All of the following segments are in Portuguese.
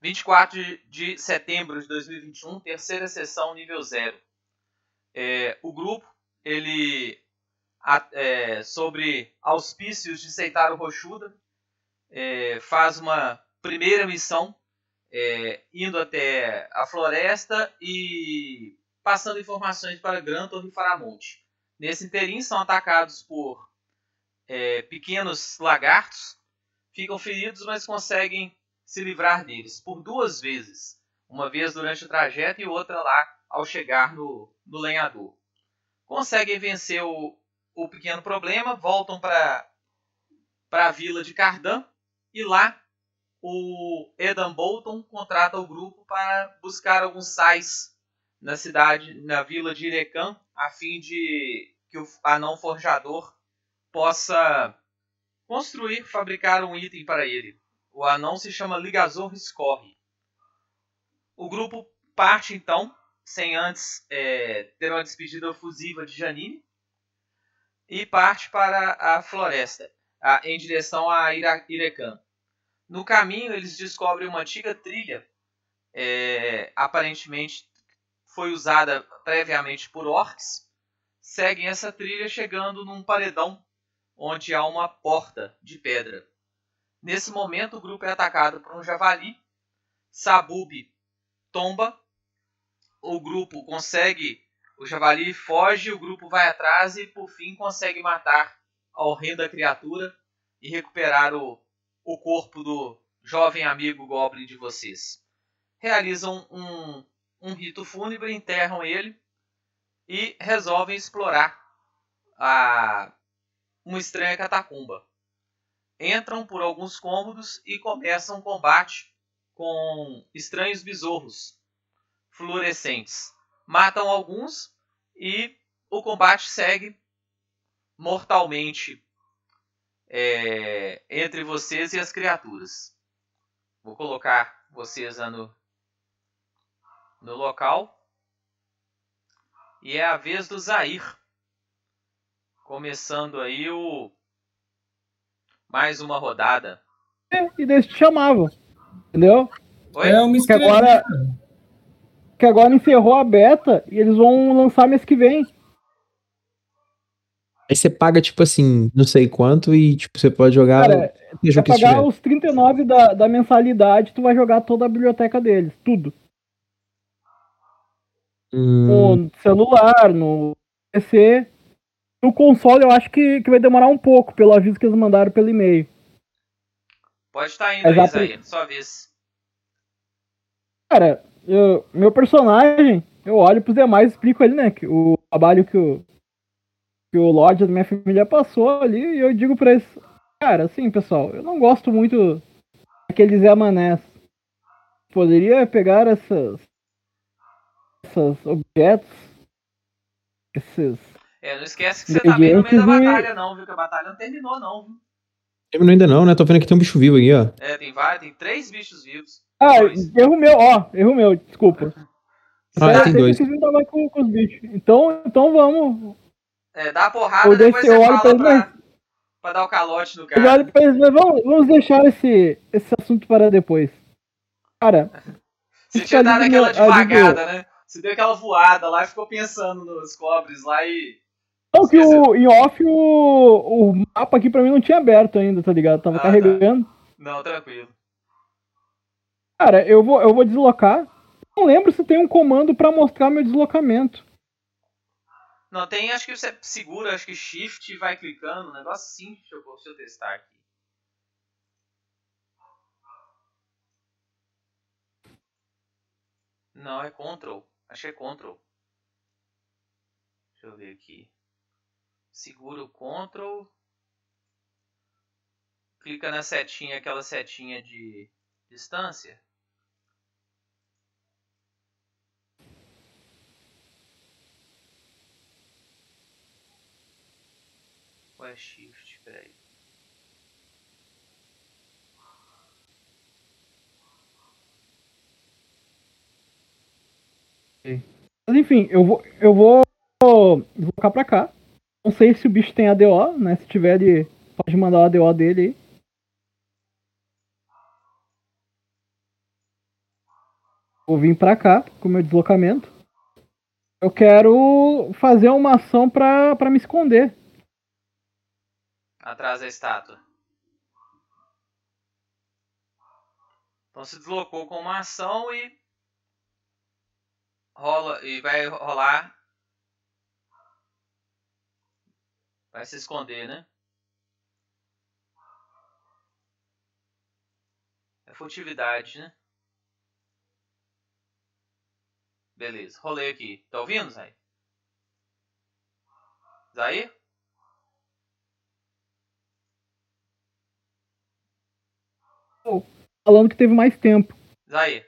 24 de, de setembro de 2021, terceira sessão, nível 0. É, o grupo, ele, é, sobre auspícios de Seitaro Rochuda, é, faz uma primeira missão, é, indo até a floresta e passando informações para Grantor e Faramonte. Nesse interim, são atacados por é, pequenos lagartos, ficam feridos, mas conseguem se livrar deles por duas vezes, uma vez durante o trajeto e outra lá ao chegar no, no lenhador. Conseguem vencer o, o pequeno problema, voltam para a vila de Cardan e lá o Edan Bolton contrata o grupo para buscar alguns sais na cidade, na vila de Irecan, a fim de que o anão forjador possa construir, fabricar um item para ele. O anão se chama Ligazor Scorre. O grupo parte então, sem antes é, ter uma despedida fusiva de Janine, e parte para a floresta, a, em direção a Ira, Irecan. No caminho, eles descobrem uma antiga trilha, é, aparentemente foi usada previamente por orcs. Seguem essa trilha chegando num paredão onde há uma porta de pedra. Nesse momento, o grupo é atacado por um javali. Sabub tomba. O grupo consegue. O javali foge, o grupo vai atrás e, por fim, consegue matar a horrenda criatura e recuperar o, o corpo do jovem amigo Goblin de vocês. Realizam um, um rito fúnebre, enterram ele e resolvem explorar a, uma estranha catacumba entram por alguns cômodos e começam um combate com estranhos besouros fluorescentes. Matam alguns e o combate segue mortalmente é, entre vocês e as criaturas. Vou colocar vocês no, no local. E é a vez do Zair. Começando aí o mais uma rodada. É, e daí te chamavam. Entendeu? Oi? É, eu me Que agora, que agora encerrou a beta e eles vão lançar mês que vem. Aí você paga, tipo assim, não sei quanto e, tipo, você pode jogar Cara, Pra que pagar tiver. os 39 da, da mensalidade, tu vai jogar toda a biblioteca deles. Tudo. Hum, No celular, no PC. No console eu acho que, que vai demorar um pouco, pelo aviso que eles mandaram pelo e-mail. Pode estar indo aí, Exato. Zair. Sua vez. Cara, eu- meu personagem, eu olho pros demais e explico ali, né? Que o trabalho que o, que o Lorde da minha família passou ali, e eu digo pra eles, cara, assim, pessoal, eu não gosto muito daqueles Zé Manés. Poderia pegar essas. esses objetos, esses. É, não esquece que você tá bem no meio da batalha, não, viu? Que a batalha não terminou, não, viu? terminou ainda não, né? Tô vendo que tem um bicho vivo aqui, ó. É, tem vários, tem três bichos vivos. Ah, Dois. erro meu, ó, erro meu, desculpa. Ah, Eu tem dois. que vocês não tava com, com os bichos. Então, então vamos. É, dá a porrada, Eu depois você fala pra pra, pra dar o calote no Eu cara. olho pra eles, mas vamos, vamos deixar esse, esse assunto para depois. Cara, Você tinha dado aquela devagada, né? Você deu aquela voada lá e ficou pensando nos cobres lá e. Não, que o, em off o, o mapa aqui pra mim não tinha aberto ainda, tá ligado? Tava Ah, tá. carregando. Não, tranquilo. Cara, eu vou, eu vou deslocar. Não lembro se tem um comando pra mostrar meu deslocamento. Não, tem, acho que você segura, acho que shift e vai clicando, um negócio assim. Deixa eu, deixa eu testar aqui. Não, é control. Acho que é control. Deixa eu ver aqui. Segura o control. Clica na setinha, aquela setinha de distância. Ou é shift? Peraí. Mas enfim, eu vou, eu vou deslocar pra cá. Não sei se o bicho tem ADO, né? Se tiver, ele pode mandar o ADO dele aí. vou vir pra cá com o meu deslocamento. Eu quero fazer uma ação pra, pra me esconder. Atrás da estátua. Então se deslocou com uma ação e rola e vai rolar vai se esconder, né? É furtividade, né? Beleza, rolei aqui. Tá ouvindo, Zay? Zay? Falando que teve mais tempo. Zay.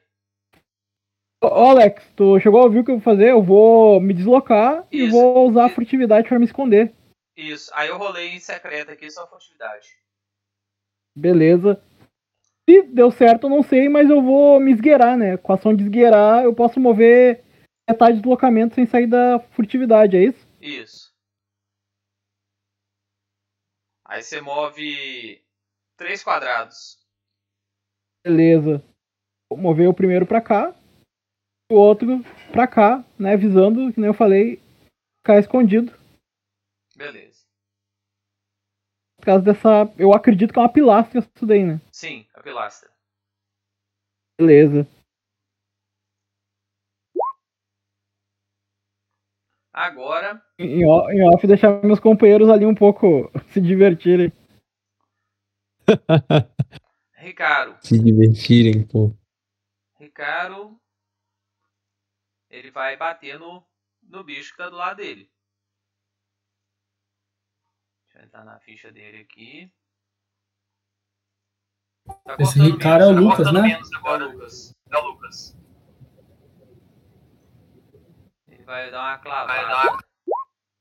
Ô, Alex, tu chegou a ouvir o que eu vou fazer? Eu vou me deslocar e Isso. vou usar a furtividade pra me esconder. Isso. Aí eu rolei em secreto aqui, só furtividade. Beleza. Se deu certo, eu não sei, mas eu vou me esgueirar, né? Com a ação de esgueirar, eu posso mover metade de deslocamento sem sair da furtividade, é isso? Isso. Aí você move três quadrados. Beleza. Vou mover o primeiro pra cá, o outro pra cá, né? Visando, que nem eu falei, ficar escondido. Beleza. Por causa dessa. Eu acredito que é uma pilastra isso daí, né? Sim, a pilastra. Beleza. Agora, Em o- em off, deixar meus companheiros ali um pouco se divertirem. Ricardo. Se divertirem, pô. Ricardo. Ele vai bater no, no bicho que tá do lado dele. Deixa eu entrar na ficha dele aqui. Tá Esse Ricardo é o menos, tá Lucas, né? menos agora, Lucas. É o Lucas. Ele vai dar uma clavada.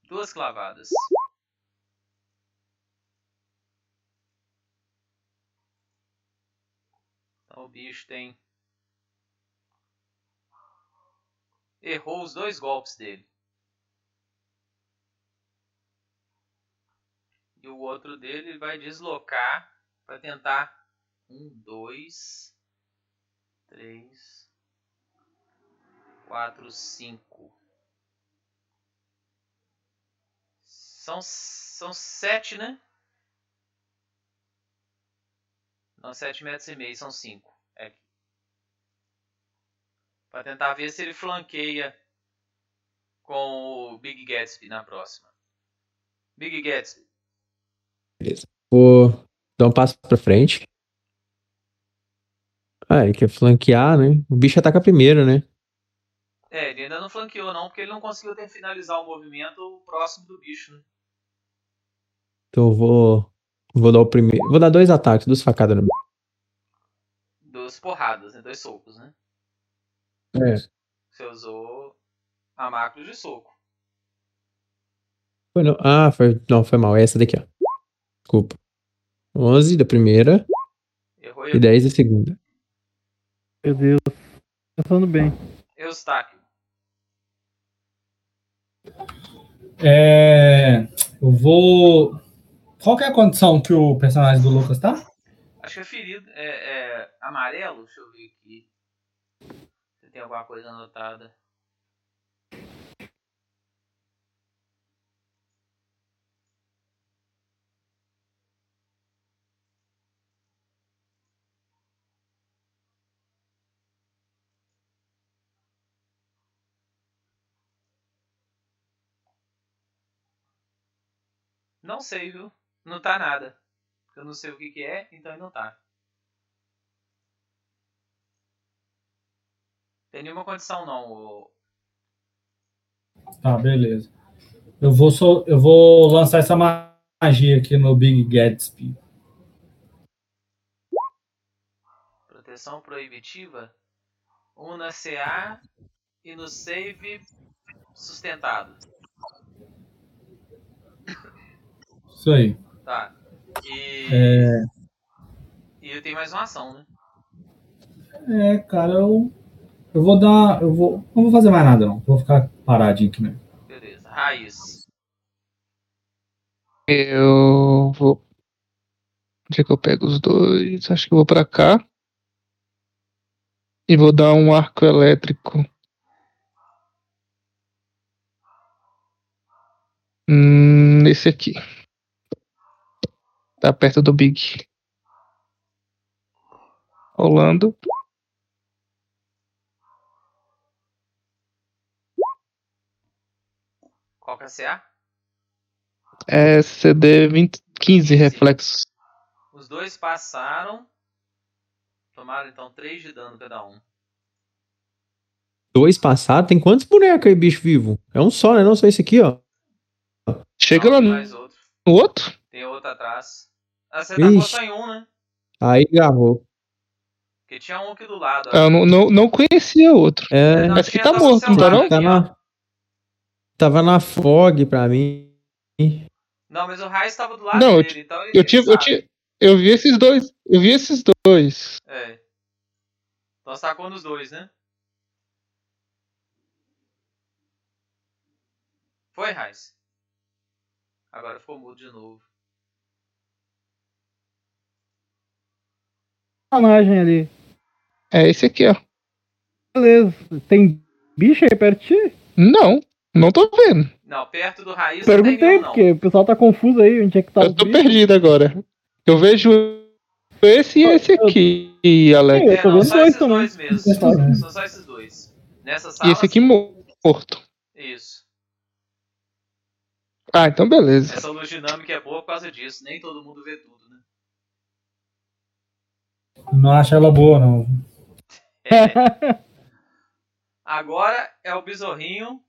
Duas clavadas. Então o bicho tem. Errou os dois golpes dele. E o outro dele vai deslocar para tentar. Um, dois, três, quatro, cinco. São, são sete, né? Não, sete metros e meio, são cinco. É. Para tentar ver se ele flanqueia com o Big Gatsby na próxima. Big Gatsby. Vou dar um passo pra frente. Ah, ele quer flanquear, né? O bicho ataca primeiro, né? É, ele ainda não flanqueou não, porque ele não conseguiu ter finalizar o movimento próximo do bicho, né? Então eu vou. Vou dar o primeiro. Vou dar dois ataques, duas facadas no bicho. Duas porradas, né? Dois socos, né? É. Você usou a macro de soco. Foi não. Ah, foi. Não, foi mal. É essa daqui, ó. Desculpa. 11 da primeira Errou e 10 da segunda. Meu Deus. Pensando bem. Eustáquio. É, eu vou. Qual que é a condição que o personagem do Lucas tá? Acho que é ferido. É, é amarelo? Deixa eu ver aqui. Se tem alguma coisa anotada. Não sei, viu? Não tá nada. Eu não sei o que, que é, então ele não tá. Tem nenhuma condição não. ô- Tá, beleza. Eu vou, só, eu vou lançar essa magia aqui no Big Gatsby. Proteção proibitiva. Um na CA e no save sustentado. Isso aí. Tá. E, É, e eu tenho mais uma ação, né? é, cara, eu, eu vou dar. Eu vou, não vou fazer mais nada, não. Vou ficar paradinho aqui mesmo. Beleza. Raiz. Eu vou. Onde é que eu pego os dois? Acho que eu vou pra cá. E vou dar um arco elétrico. Hum, esse aqui. Tá perto do Big. Rolando. Qual que é a CA? É CD 20, 15 reflexos. Os dois passaram. Tomaram então 3 de dano cada um. Dois passados? Tem quantos bonecos aí, bicho vivo? É um só, né? Não só esse aqui, ó. Chega Não, lá no mais outro. outro? Tem outro atrás. Ixi. só em um, né? Aí agarrou. Porque tinha um aqui do lado. Ah, Eu não, não, não conhecia outro. É, Não, Mas que tá morto, não tá não? aqui, tá na... Tava na fog pra mim. Não, mas o Raiz tava do lado Não, eu dele, então ele Eu tive, eu tive, eu vi esses dois. Eu vi esses dois. É. Então você tacou nos dois, né? Foi, Raiz? Agora ficou mudo de novo. Personagem ali. É esse aqui, ó. Beleza. Tem bicho aí perto de ti? Não, não tô vendo. Não, perto do Raiz não tem Perguntei, não. porque o pessoal tá confuso aí onde é que tá Eu tô bichos. perdido agora. Eu vejo esse e esse aqui, Alex. Eu É, tô não, vendo só dois esses também. dois mesmo. São só esses dois. Nessa sala. E esse aqui morto. Isso. Ah, então beleza. Essa luz dinâmica é boa por causa disso. Nem todo mundo vê tudo? Não acho ela boa, não. Agora é o besorrinho.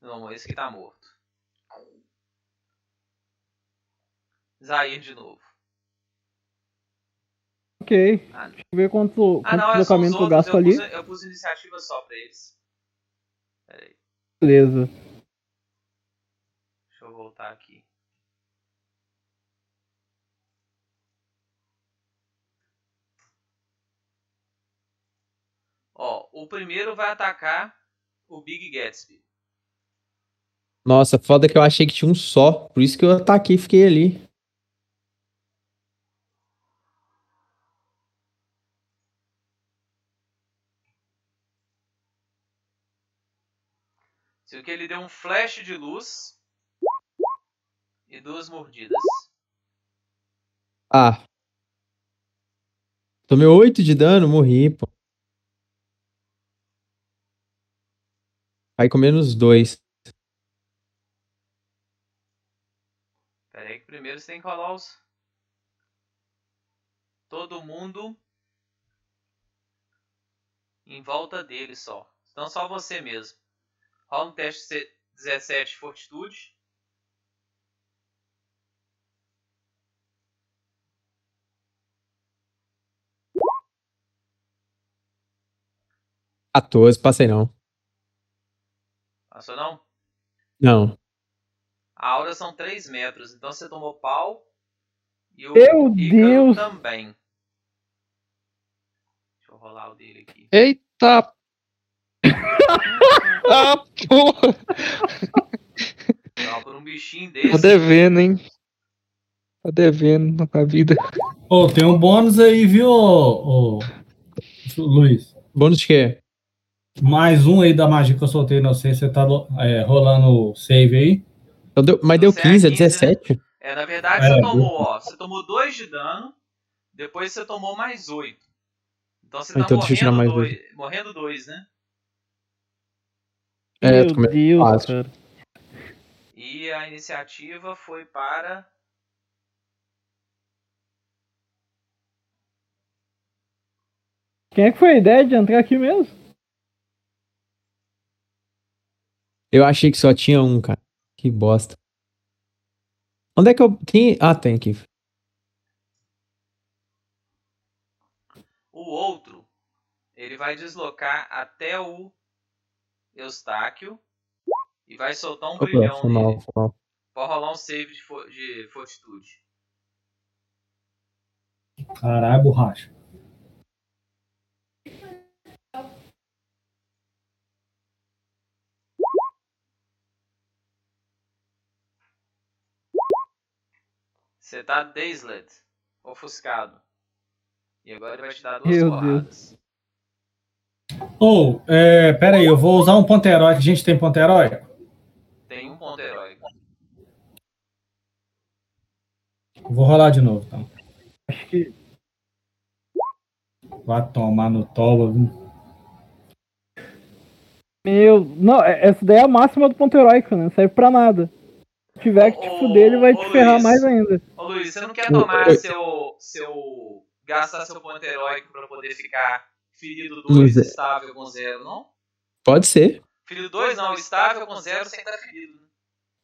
Não, esse que tá morto. Zair de novo. ok. Ah, Deixa eu ver quanto, Ah, quanto não, é só os deslocamento eu outros. gasto Eu ali. pus, eu pus iniciativa só pra eles. Pera aí, Beleza. deixa eu voltar aqui. Ó, o primeiro vai atacar o Big Gatsby. Nossa, foda que eu achei que tinha um só. Por isso que eu ataquei e fiquei ali. Se que ele deu um flash de luz e duas mordidas. Ah. Tomei 8 de dano, morri, pô. Aí com menos 2. Pera aí que primeiro você tem que rolar os. Todo mundo em volta dele só. Então só você mesmo. Rola um teste C- 17 de fortitude. 14, passei não. Passou não? Não. A aura são 3 metros, então você tomou pau. E o Meu Deus! também. Deixa eu rolar o dele aqui. Eita! ah, porra! Não, por um bichinho Tá desse. devendo, hein? Tá devendo na vida. Ô, tem um bônus aí, viu, ô, Luiz? Bônus de quê? Mais um aí da magia que eu soltei, não sei se você tá é, rolando o save aí. Então deu- mas deu Você é 15, é 15, né? 17? É, na verdade É, você tomou, ó. Você tomou 2 de dano. Depois você tomou mais 8. Então você tá Então morrendo mais 2, morrendo 2, né? É, Meu Deus, fácil. cara. E a iniciativa foi para. Quem é que foi a ideia de entrar aqui mesmo? Eu achei que só tinha um, cara. Que bosta. Onde é que eu. Tem... Ah, tem aqui. O outro, ele vai deslocar até o Eustáquio e vai soltar um Opa, brilhão foi mal, foi mal. Pode rolar um save de, fo- de fortitude. Caralho, borracha. Você tá dazed, ofuscado. E agora ele vai te dar duas Meu porradas. Ou, é, pera aí, eu vou usar um ponto heróico. A gente tem ponto heróico? Tem um ponto heróico. Vou rolar de novo, então. Acho que. Vai tomar no toba, viu? Meu. Não, é- essa daí é a máxima do ponto heróico, né? Não serve pra nada. Se tiver que te fuder, ele vai ô, te ferrar Luiz. mais ainda. Luiz, você não quer tomar oi. seu. seu. gastar seu ponto heróico pra poder ficar ferido 2 Luiz, é- estável com zero, não? Pode ser, Ferido 2 não, estável com zero sem estar ferido. né?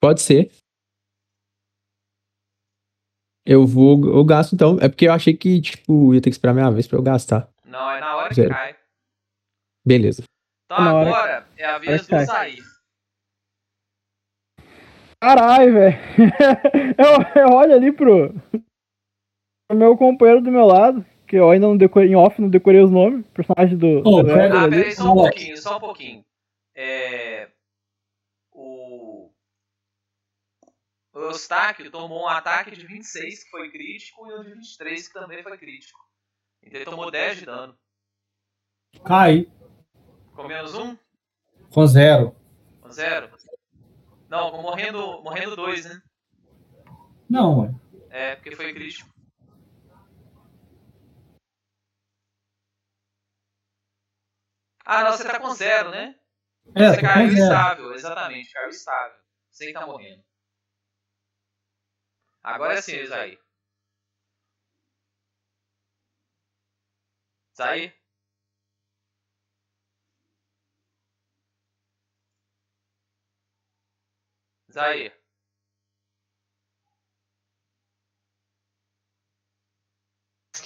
pode ser. Eu vou, eu gasto então. É porque eu achei que, tipo, ia ter que esperar minha vez pra eu gastar. Não, é na hora que Zero. cai. Beleza. Então hora agora é a vez que do cai. Caralho, velho. eu, eu olho ali pro, pro meu companheiro do meu lado, que eu ainda não decorei, em off não decorei os nomes, personagem do. Ô, do pera- Ah, peraí, só um pouquinho, só um pouquinho. É. O. O Eustáquio tomou um ataque de 26, que foi crítico, e um de 23, que também foi crítico. Então ele tomou 10 de dano. Cai. Com menos 1? Com zero. Com 0? Não, com morrendo, morrendo 2, né? Não, ué. É, porque foi crítico. Ah, não, você tá com 0, né? É, você caiu zero. estável, exatamente, caiu estável. Sem tá morrendo. Agora é sim, Isaí. Isaí? Isaí.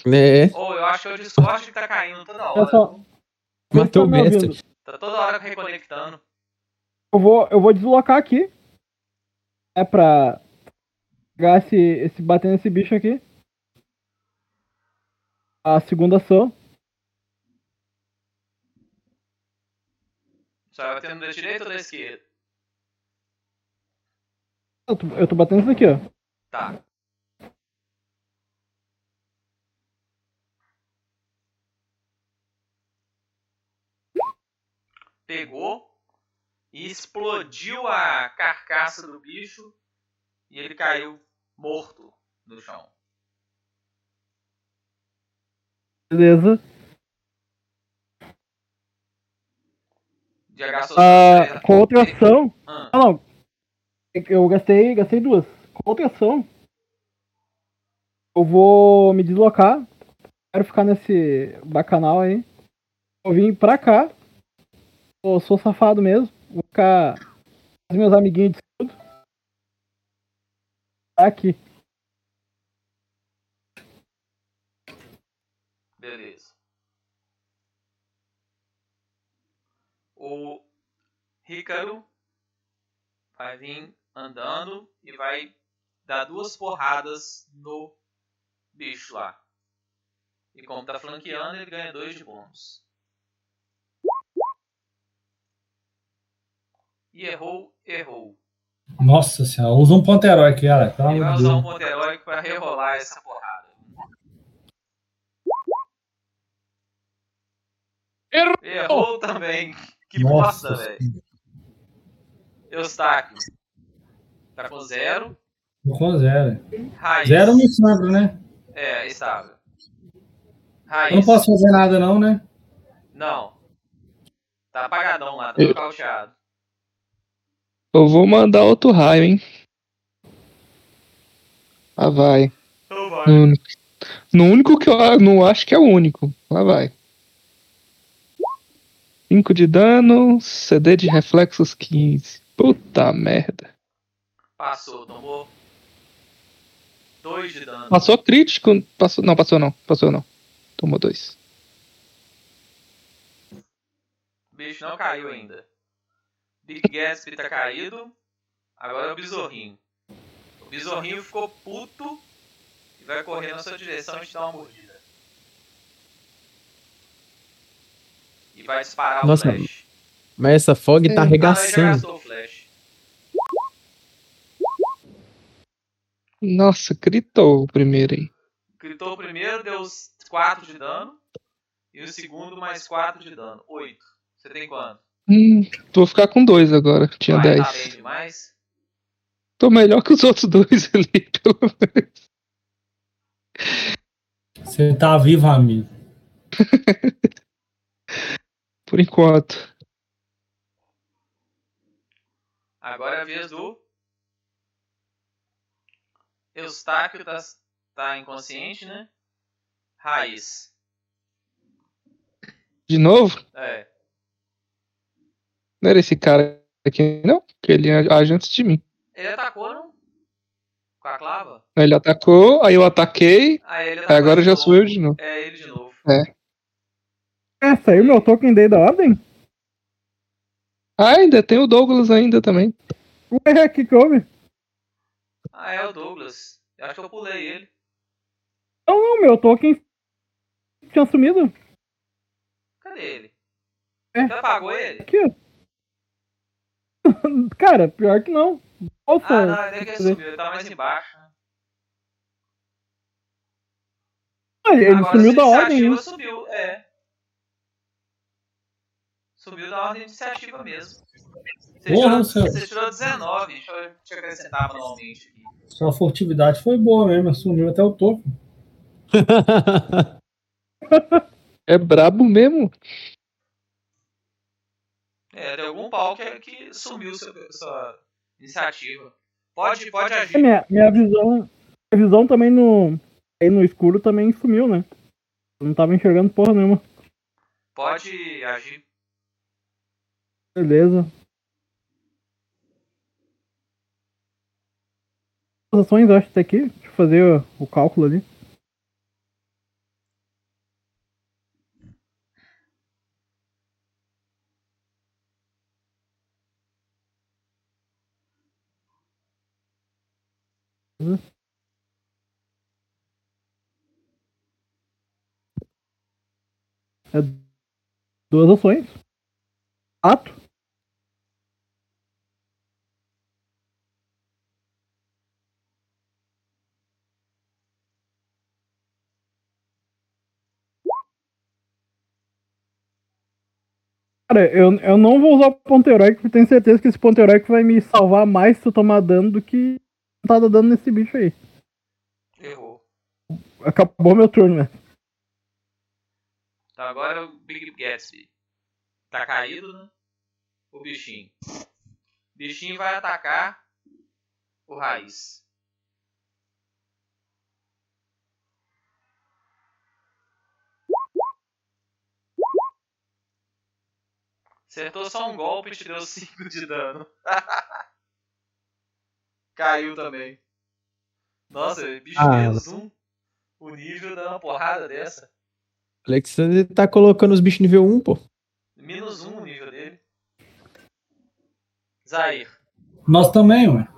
É, Ou eu acho que o Discord que tá caindo toda hora. só, matou o mestre. Tá toda hora reconectando. eu, vou, eu vou deslocar aqui. É pra pegar esse, esse. bater nesse bicho aqui. A segunda ação. Só vai batendo da direita ou da esquerda? Eu tô, eu tô batendo isso aqui, ó. Tá. Pegou e explodiu a carcaça do bicho e ele caiu morto no chão. Beleza. De Ah, com outra ação. Ah, Ah, não. Eu gastei, gastei duas. Ação. Eu vou me deslocar. Quero ficar nesse bacanal aí. Vou vir pra cá. Eu sou safado mesmo. Vou ficar com os meus amiguinhos de escudo. Tá Aqui. beleza. O Ricardo vai vir andando e vai dar duas porradas no bicho lá. E como tá flanqueando, ele ganha dois de bônus. E errou, errou. Nossa senhora, usa um ponto heróico, cara. Ele vai usar um ponto heróico pra rerolar essa porrada. Errou! Errou também. Que Nossa bosta, velho. Eustáquio. Com zero. Com zero. Raiz. Zero no Sandro, né? É, estável. Eu Raiz. não posso fazer nada, não, né? Não. Tá apagadão lá, tá Eu- nocauteado. Eu vou mandar outro raio, hein? Lá vai. Então vai. No único, no único que eu não acho que é o único. Lá vai. 5 de dano, CD de reflexos 15. Puta merda. Passou, tomou. Dois de dano. Passou crítico? Passou, não, passou não. Passou não. Tomou dois. O bicho não caiu ainda. Big Gatsby tá caído. Agora é o Besorrinho. O Besorrinho ficou puto e vai correr na sua direção e te dar uma mordida. E vai disparar Nossa, o flash. Mas essa fog tá Ah, não, ele já arregaçando. gastou o flash. Nossa, gritou o primeiro aí. Gritou primeiro, deu 4 de dano. E o segundo mais 4 de dano. 8. Você tem quanto? Hum, vou ficar com dois agora. Tinha Vai, 10. Tá bem demais? Tô melhor que os outros dois ali, pelo menos. Você tá vivo, amigo. Por enquanto. Agora é a vez do. Eustáquio tá, tá inconsciente, né? Raiz. De novo? É. Não era esse cara aqui, não? Que ele age antes de mim. Ele atacou, não? Com a clava? Ele atacou, aí eu ataquei, Aí ele aí atacou agora já novo. sou eu de novo. É ele de novo. É, saiu meu token daí da ordem? Ah, ainda tem o Douglas ainda também. Ué, que houve? Ah, é o Douglas. Eu acho que eu pulei ele. Não, não, meu token tinha sumido. Cadê ele? É. Você apagou ele? Aqui. Cara, pior que não. Nossa, Ah, não, ele é que ele subiu. Ele tá mais embaixo. né? ele ele Agora sumiu da ordem. né? subiu, é. Subiu da ordem de iniciativa mesmo. Você, Porra, tirou, você tirou 19. Deixa eu, deixa eu acrescentar manualmente aqui. Sua furtividade foi boa mesmo, sumiu até o topo. É brabo mesmo. É, tem algum pau que, que sumiu seu, sua iniciativa. Pode, pode É, agir. Minha, minha visão. Minha visão também no. Aí no escuro também sumiu, né? Eu não tava enxergando porra nenhuma. Pode agir. Beleza. Ações eu acho tá aqui. Deixa eu fazer o, o cálculo ali. É duas ações. Ato. Cara, eu, eu não vou usar o ponto heróico, porque tenho certeza que esse ponto heróico vai me salvar mais se eu tomar dano do que tá dando nesse bicho aí. Errou. Acabou meu turno, né? Então agora o Big Gatsby. Tá caído, né? O bichinho. O bichinho vai atacar o raiz. Acertou só um golpe e te deu 5 de dano. Caiu também. Nossa, bicho Ah. menos um. O nível dá uma porrada dessa. Alexander tá colocando os bichos nível 1, pô. Menos um o nível dele. Zair. Nós também, ué.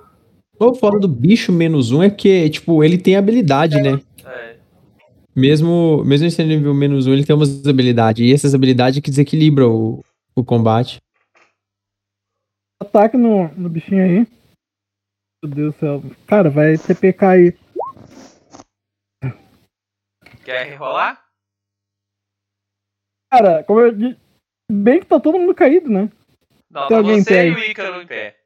O foda do bicho menos 1 é que, tipo, ele tem habilidade, né? É. Mesmo, mesmo sendo nível menos 1, ele tem umas habilidades. E essas habilidades que desequilibram o, o combate. Ataque no, no bichinho aí. Meu Deus do céu. Cara, vai TPK aí. Quer rerolar? Cara, como eu disse. Bem que tá todo mundo caído, né? Não, Tem tá alguém você pé e o Ícaro em pé.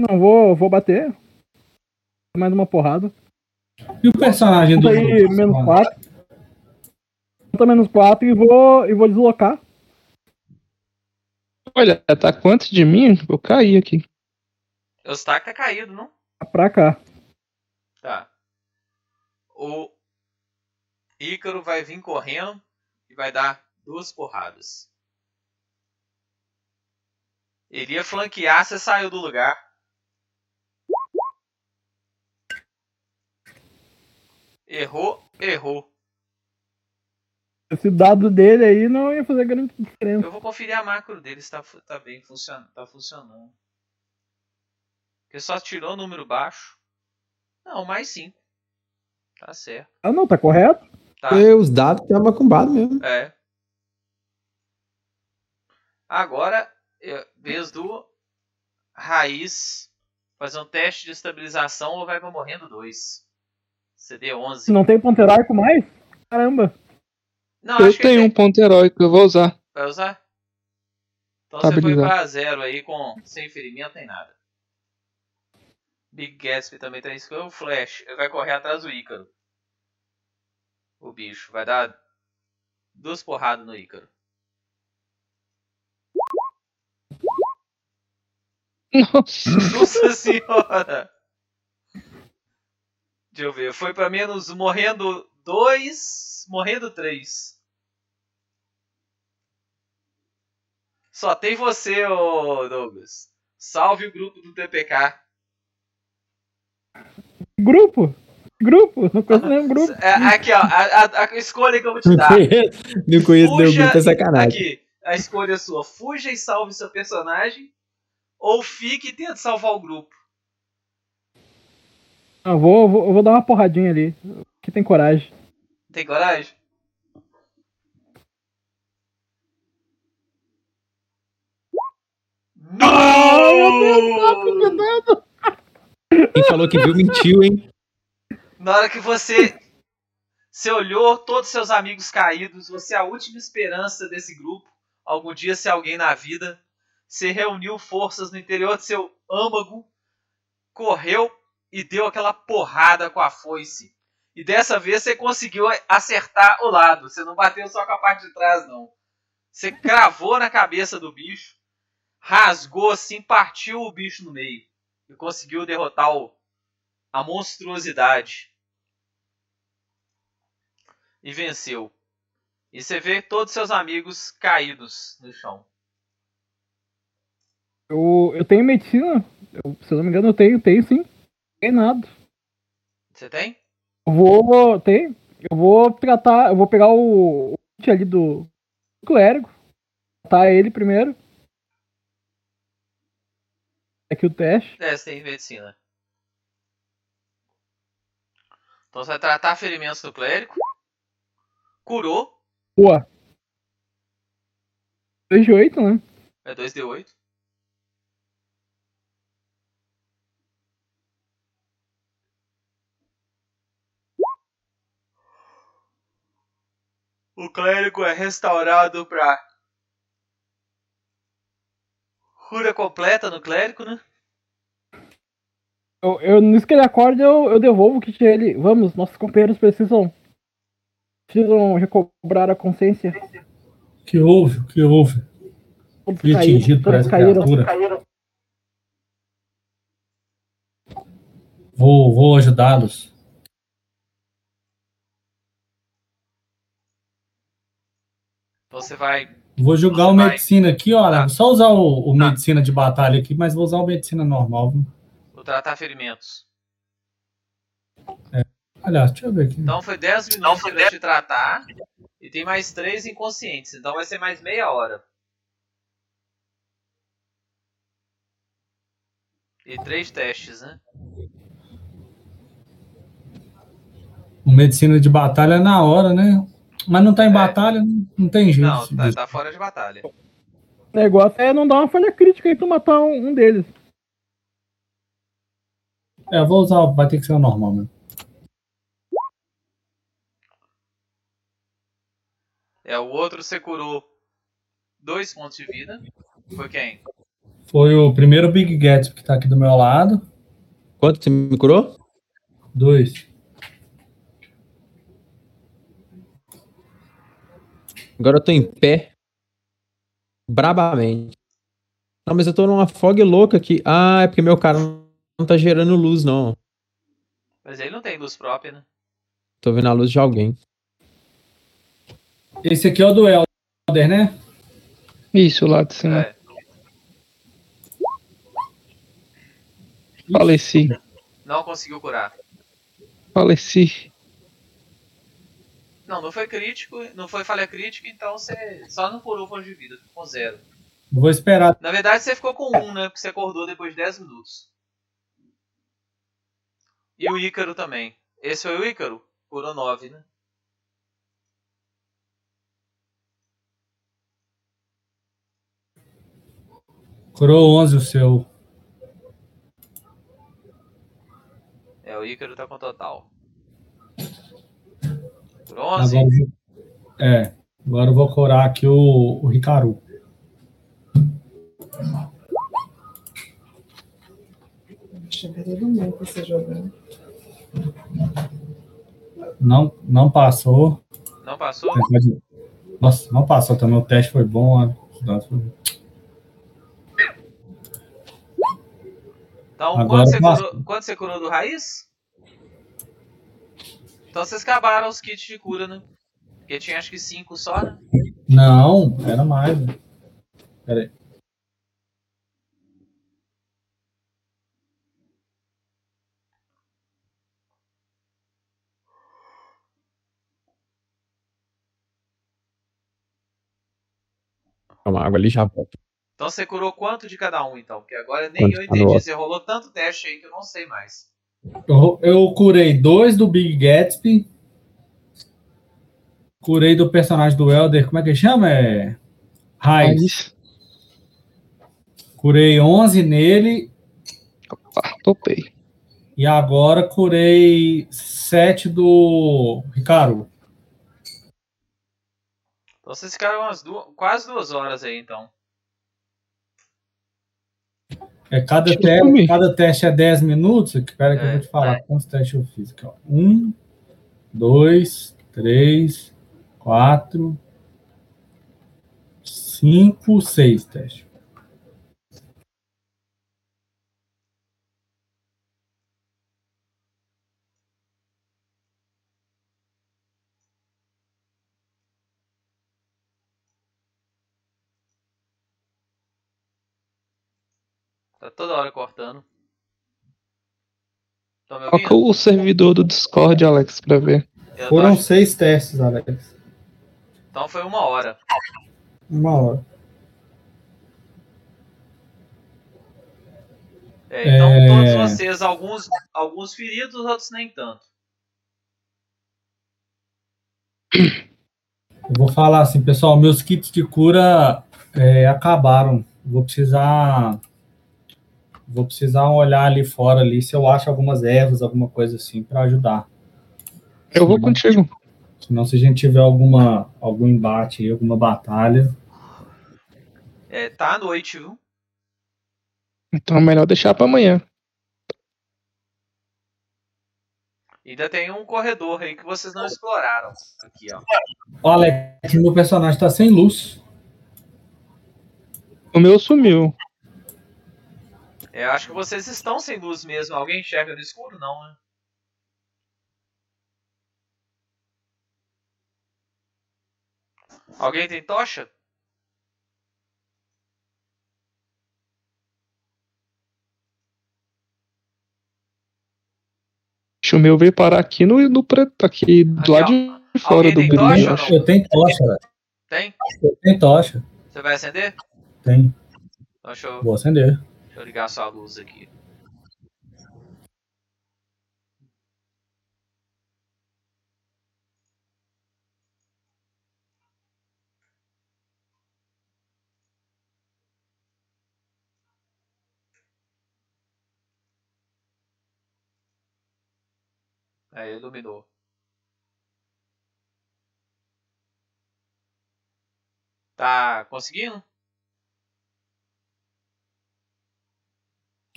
Não, vou, vou bater. Mais uma porrada. E o personagem do. Aí menos 4. Menos 4 e vou, e vou deslocar. Olha, tá quanto de mim? Vou cair aqui. O Stark tá caído, não? Pra cá. Tá. O Ícaro vai vir correndo e vai dar duas porradas. Ele ia flanquear, você saiu do lugar. Errou, errou. Esse dado dele aí não ia fazer grande diferença. Eu vou conferir a macro dele se tá, tá bem funciona, tá funcionando. Porque só tirou número baixo. Não, mais 5. Tá certo. Ah, não, tá correto? Tá. E os dados tem macumbado mesmo. É. Agora, é vez do Raiz fazer um teste de estabilização ou vai pra morrendo 2. CD 11. Não tem ponteiro arco mais? Caramba. Não, Eu tenho um ponto heróico, eu vou usar. Vai usar? Então você foi pra zero aí com sem ferimento nem nada. Big Gatsby também tem isso. O Flash ele vai correr atrás do Ícaro. O bicho vai dar duas porradas no Ícaro. Nossa. Nossa senhora! Deixa eu ver. Foi pra menos morrendo dois, morrendo três. Só tem você, ô Douglas. Salve o grupo do TPK. Grupo? Grupo? Não conheço nenhum grupo. É, aqui, ó. A, a- escolha que eu vou te Não dar. conheço, não conheço Fuja- grupo, é sacanagem. Aqui, a escolha é sua. Fuja e salve seu personagem. Ou fique e tente salvar o grupo. Eu vou, vou, vou dar uma porradinha ali. Que tem coragem. Tem coragem? Não! Quem falou que viu mentiu, hein? Na hora que você você olhou todos seus amigos caídos, você é a última esperança desse grupo. Algum dia ser alguém na vida. Você reuniu forças no interior de seu âmago, correu e deu aquela porrada com a foice. E dessa vez você conseguiu acertar o lado. Você não bateu só com a parte de trás, não. Você cravou na cabeça do bicho, rasgou assim, partiu o bicho no meio. E conseguiu derrotar o, a monstruosidade. E venceu. E você vê todos seus amigos caídos no chão. Eu, eu tenho medicina. Eu, se eu não me engano, eu tenho, tenho sim. Tem nada. Você tem? Eu vou. Tem. Eu vou tratar. Eu vou pegar o. o ali do, do clérigo. Tratar ele primeiro. Aqui o teste. É, você tem medicina. Então você vai tratar ferimentos do clérigo. Curou. Boa. 2 de 8, né? É 2d8. O clérigo é restaurado pra cura completa no clérigo, né? Eu, eu, nisso que ele acorda, eu, eu devolvo o kit a ele. Vamos, nossos companheiros precisam. Precisam recobrar a consciência. Que houve? O que houve? Todos Fui caíram, atingido por essa caíram. criatura. Vou, vou ajudá-los. Você vai. Vou jogar o vai- medicina aqui, olha. Tá. Só usar o, o Tá. medicina de batalha aqui, mas vou usar o medicina normal. viu? Vou tratar ferimentos. Aliás, deixa eu ver aqui. Então foi 10 minutos ele vai te tratar. E tem mais 3 inconscientes. Então vai ser mais meia hora. E 3 testes, né? O medicina de batalha é na hora, né? Mas não tá em É. batalha, não, tem jeito. Não, tá, tá fora de batalha. O negócio é não dar uma falha crítica aí tu matar um, um deles. É, eu vou usar, o- vai ter que ser o normal mesmo. É, o outro você curou 2 pontos de vida. Foi quem? Foi o primeiro Big Gatsby que tá aqui do meu lado. Quanto você me curou? Dois. Agora eu tô em pé. Brabamente. Não, mas eu tô numa fog louca aqui. Ah, é porque meu cara não tá gerando luz, não. Mas ele não tem luz própria, né? Tô vendo a luz de alguém. Esse aqui é o do Elder, né? Isso, lá de cima. É. Faleci. Não conseguiu curar. Faleci. Não, não foi crítico, não foi falha crítica, então você só não curou ponto de vida, ficou com zero. Vou esperar. Na verdade você ficou com um, né? Porque você acordou depois de 10 minutos. E o Ícaro também. Esse foi o Ícaro? Curou 9, né? Curou 11 o seu. É, o Ícaro tá com total. Curou 11? Agora, eu vou- É. Agora eu vou curar aqui o, o Ricaru. Você jogando. Não, não passou. Não passou? Nossa, não passou também. O teste foi bom. Então, Agora quanto você, curou, quanto você curou do raiz? Então vocês acabaram os kits de cura, né? Porque tinha acho que 5 só, né? Não, era mais. né? Pera aí. Toma água ali já volto. Então você curou quanto de cada um, então? Porque agora nem Quanto eu entendi. Você rolou tanto teste aí que eu não sei mais. Eu, eu curei dois do Big Gatsby. Curei do personagem do Elder. Como é que chama? É. Raiz. Curei 11 nele. opa, topei. E agora curei 7 do Ricaru. Então vocês ficaram umas duas, quase duas horas aí, então. É, cada, eu te- cada teste é 10 minutos. Espera que eu É, vou te falar é. quantos testes eu fiz. Aqui, ó. Um, dois, três, quatro, cinco, seis testes. Tá toda hora cortando. Tá Coloca o servidor do Discord, Alex, pra ver. Eu Foram ach- seis testes, Alex. Então foi uma hora. Uma hora. É, então É. todos vocês, alguns, alguns feridos, outros nem tanto. Eu vou falar assim, pessoal, meus kits de cura é, acabaram. Vou precisar. Vou precisar olhar ali fora ali se eu acho algumas ervas, alguma coisa assim, para ajudar. Eu vou contigo. Senão, se a gente tiver alguma, algum embate, aí, alguma batalha. É, tá à noite, viu? Então é melhor deixar pra amanhã. Ainda tem um corredor aí que vocês não exploraram. Aqui, ó. Alex, meu personagem tá sem luz. O meu sumiu. É, eu acho que vocês estão sem luz mesmo. Alguém enxerga no escuro? Não, né? Alguém tem tocha? O meu veio parar aqui no, no preto, aqui do lado ó. de fora Alguém do tem brilho. Eu tenho tocha, velho. Tem? Eu tenho tocha. Você vai acender? Tem. Então deixa eu, Vou acender. Eu ligar sua luz aqui. Aí iluminou. Tá conseguindo?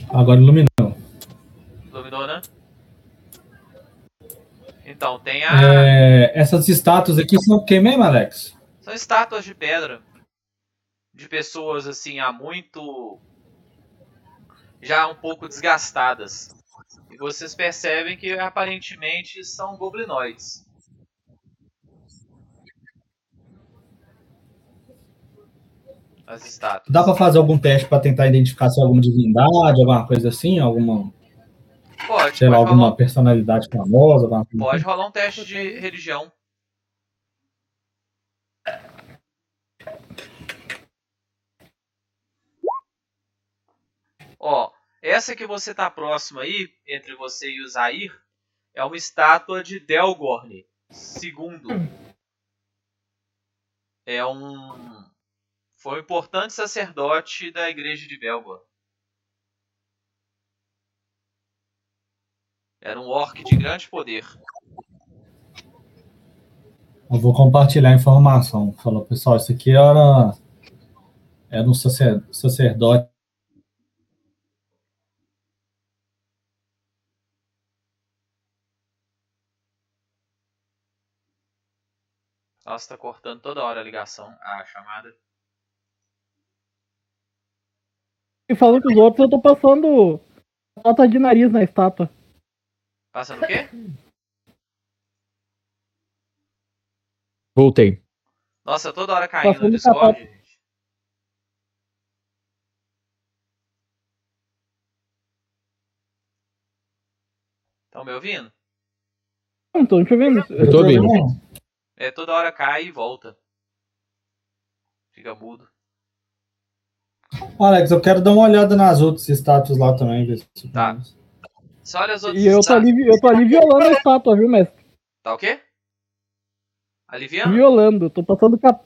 Agora iluminou. Iluminou, né? Então, tem a. É, essas estátuas aqui são o que mesmo, Alex? São estátuas de pedra. De pessoas assim, há muito. Já um pouco desgastadas. E vocês percebem que aparentemente são goblinoides. As estátuas. Dá pra fazer algum teste pra tentar identificar se é alguma divindade, alguma coisa assim? Alguma, Pode, sei lá, alguma rolar, personalidade famosa? Alguma coisa pode rolar um teste de religião. Ó, essa que você tá próximo aí, entre você e o Zair, é uma estátua de Delgorn II. É um. Foi um importante sacerdote da igreja de Belgor. Era um orc de grande poder. Eu vou compartilhar a informação. Falou, pessoal, isso aqui era, era um sacer- sacerdote. Nossa, tá cortando toda hora a ligação, a chamada. E falando com os outros, eu tô passando nota de nariz na estátua. Passando o quê? Voltei. Nossa, toda hora caindo no Passando Discord, sapato. gente. Estão me ouvindo? Não tô te ouvindo. Eu tô ouvindo. É, toda hora cai e volta. Fica mudo. Alex, eu quero dar uma olhada nas outras estátuas lá também. Ver se Tá. Só olha as outras E eu tô, estátuas. ali, eu tô ali violando a estátua, viu, mestre? Tá o quê? Aliviando? Violando. Tô passando, cat...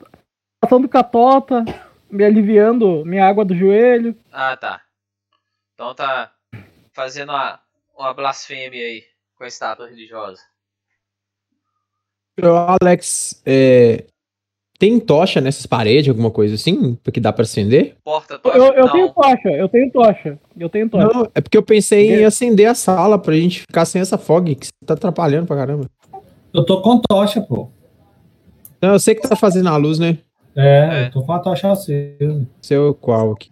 passando catota, me aliviando minha água do joelho. Ah, tá. Então tá fazendo uma, uma blasfêmia aí com a estátua religiosa. Alex, é, tem tocha nessas paredes, alguma coisa assim? Que dá pra acender? Porta tocha? Eu, eu tenho tocha, eu tenho tocha. Eu tenho tocha. Não, é porque eu pensei em acender a sala pra gente ficar sem essa fog, que tá atrapalhando pra caramba. Eu tô com tocha, pô. Não, eu sei que tá fazendo a luz, né? É, É. eu tô com a tocha acesa. Seu qual aqui?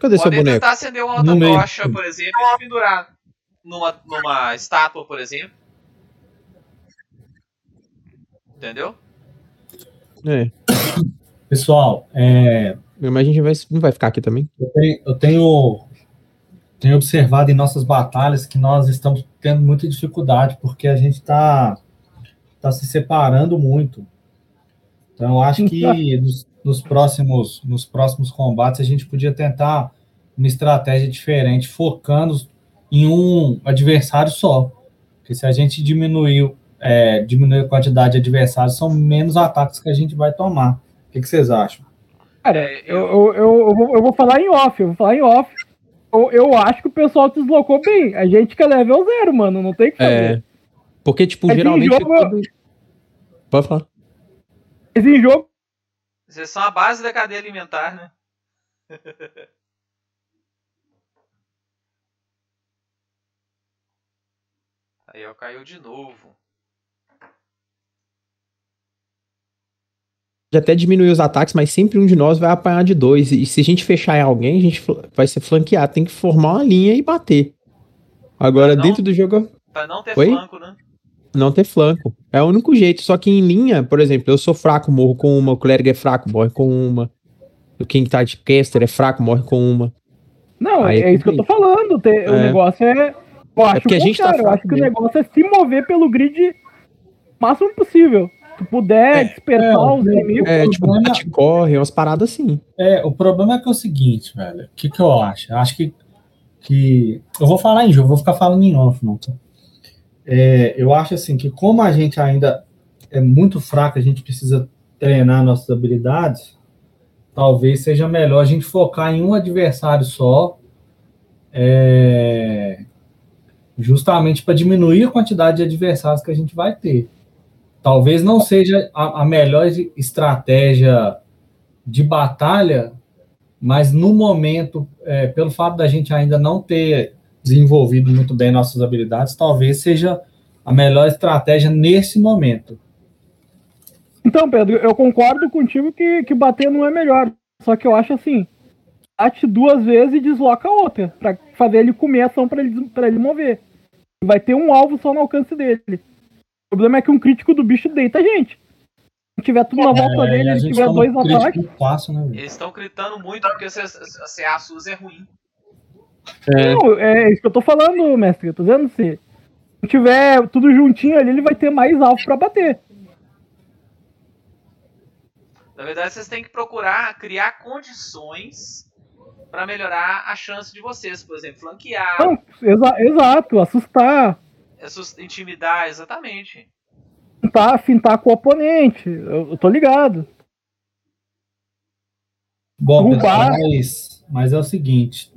Cadê seu Podem boneco? tentar acender uma No outra meio. tocha, por exemplo, e pendurar numa, numa estátua, por exemplo. Entendeu? É, Pessoal, é, mas a gente vai, não vai ficar aqui também. eu tenho, eu tenho, tenho observado em nossas batalhas que nós estamos tendo muita dificuldade, porque a gente está tá se separando muito. Então, eu acho que nos, nos próximos, nos próximos combates a gente podia tentar uma estratégia diferente, focando em um adversário só. Porque se a gente diminuir, é, diminuir a quantidade de adversários, são menos ataques que a gente vai tomar. O que, que vocês acham? Cara, É, eu, eu, eu, eu vou, eu vou falar em off, eu vou falar em off. Eu, eu acho que o pessoal deslocou bem. A gente que é level zero, mano. Não tem o que fazer. É, porque, tipo, Mas em geralmente. jogo- quando- Pode falar. Mas em jogo, Vocês são a base da cadeia alimentar, né? Aí, ó, caiu de novo. Pode até diminuir os ataques, mas sempre um de nós vai apanhar de dois. E se a gente fechar em alguém, a gente vai ser flanqueado. Tem que formar uma linha e bater. Agora, Não. dentro do jogo, Pra não ter Oi? flanco, né? não ter flanco. É o único jeito. Só que em linha, por exemplo, eu sou fraco, morro com uma. O clérigo é fraco, morre com uma. O quem tá de caster é fraco, morre com uma. não, Aí é isso que eu tô falando. Te- O É. negócio é. Eu acho porque a o gente tá Eu acho que o negócio é se mover pelo grid o máximo possível. Se puder É, dispersar é, os o- inimigos. É, O tipo, problema- bate corre, umas paradas assim. É, o problema é que é o seguinte, velho. O que, que eu acho? Eu acho que, que. Eu vou falar em jogo, vou ficar falando em off, não. tá? É, eu acho assim que como a gente ainda é muito fraco, a gente precisa treinar nossas habilidades, talvez seja melhor a gente focar em um adversário só. é, justamente para diminuir a quantidade de adversários que a gente vai ter. Talvez não seja a, a melhor estratégia de batalha, mas no momento, é, pelo fato da gente ainda não ter desenvolvido muito bem nossas habilidades, talvez seja a melhor estratégia nesse momento. Então, Pedro, eu concordo contigo que, que bater não é melhor. Só que eu acho assim: bate duas vezes e desloca a outra. Pra fazer ele comer ação pra ele, ele mover. Vai ter um alvo só no alcance dele. O problema é que um crítico do bicho deita a gente. Se tiver tudo na volta É, dele a e gente tiver dois ataques. fácil, né? Eles estão gritando muito porque se a CA SUS é ruim. É, Não, é isso que eu tô falando, mestre. Eu tô dizendo se tiver tudo juntinho ali, ele vai ter mais alvo pra bater. Na verdade, vocês têm que procurar criar condições para melhorar a chance de vocês. Por exemplo, flanquear, Não, exa- exato, assustar, assus- intimidar, exatamente. fintar, fintar com o oponente. Eu, eu tô ligado. Bom, pessoal, mas, mas é o seguinte,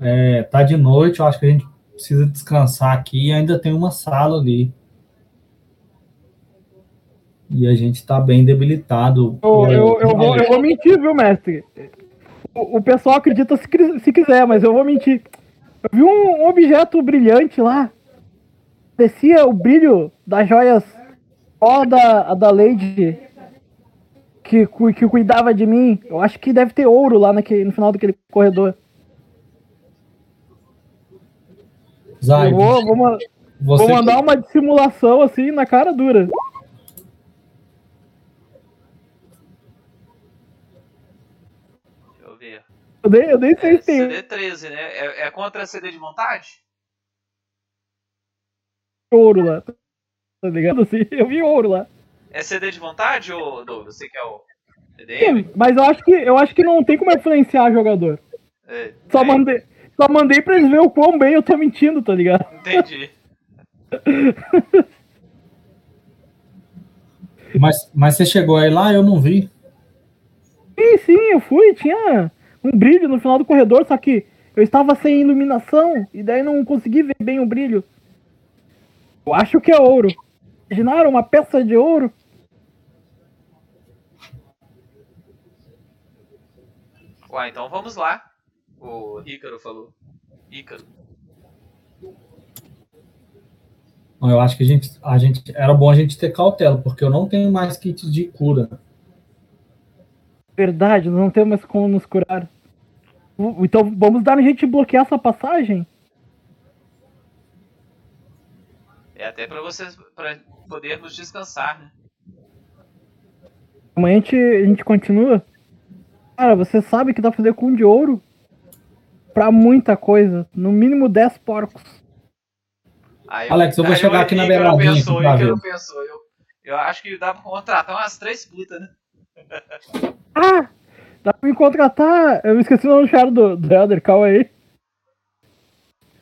é, tá de noite, eu acho que a gente precisa descansar aqui e ainda tem uma sala ali. E a gente tá bem debilitado. Eu, eu, eu, vou, eu vou mentir, viu, mestre? O, o pessoal acredita se, se quiser, mas eu vou mentir. Eu vi um, um objeto brilhante lá. Descia o brilho das joias ó da, a da Lady que, que cuidava de mim. Eu acho que deve ter ouro lá naquele, no final daquele corredor. Zay, vou, vou, ma- vou mandar uma dissimulação assim na cara dura. Deixa eu ver. Eu nem, eu nem sei É, se tem CD13, né? É, é contra CD de vontade? Ouro lá. Tá ligado? Assim, eu vi ouro lá. É CD de vontade ou Douglas? Você que é o TDM? Sim, mas eu acho que eu acho que não tem como influenciar jogador. É, Só é, mandei, só mandei pra eles verem o quão bem eu tô mentindo, tá ligado? Entendi. mas, mas você chegou aí lá, eu não vi. Sim, sim, eu fui, tinha um brilho no final do corredor, só que eu estava sem iluminação e daí não consegui ver bem o brilho. Eu acho que é ouro. Imaginaram uma peça de ouro? Uai, então vamos lá. O Ícaro falou. Ícaro. Eu acho que a gente, a gente era bom a gente ter cautela, porque eu não tenho mais kits de cura. Verdade, não temos mais como nos curar. Então vamos dar um jeito de bloquear essa passagem? É até pra vocês pra podermos descansar, né? Amanhã a gente, a gente continua. Cara, você sabe que dá pra fazer com de ouro? Pra muita coisa. No mínimo 10 porcos. Aí Alex, eu vou aí chegar o aqui na beiradinha pensou, aqui ver. pensou. Eu, eu acho que dá pra contratar umas três putas, né? Ah! Dá pra me contratar. Eu me esqueci o nome do cara do, do Elder, calma aí.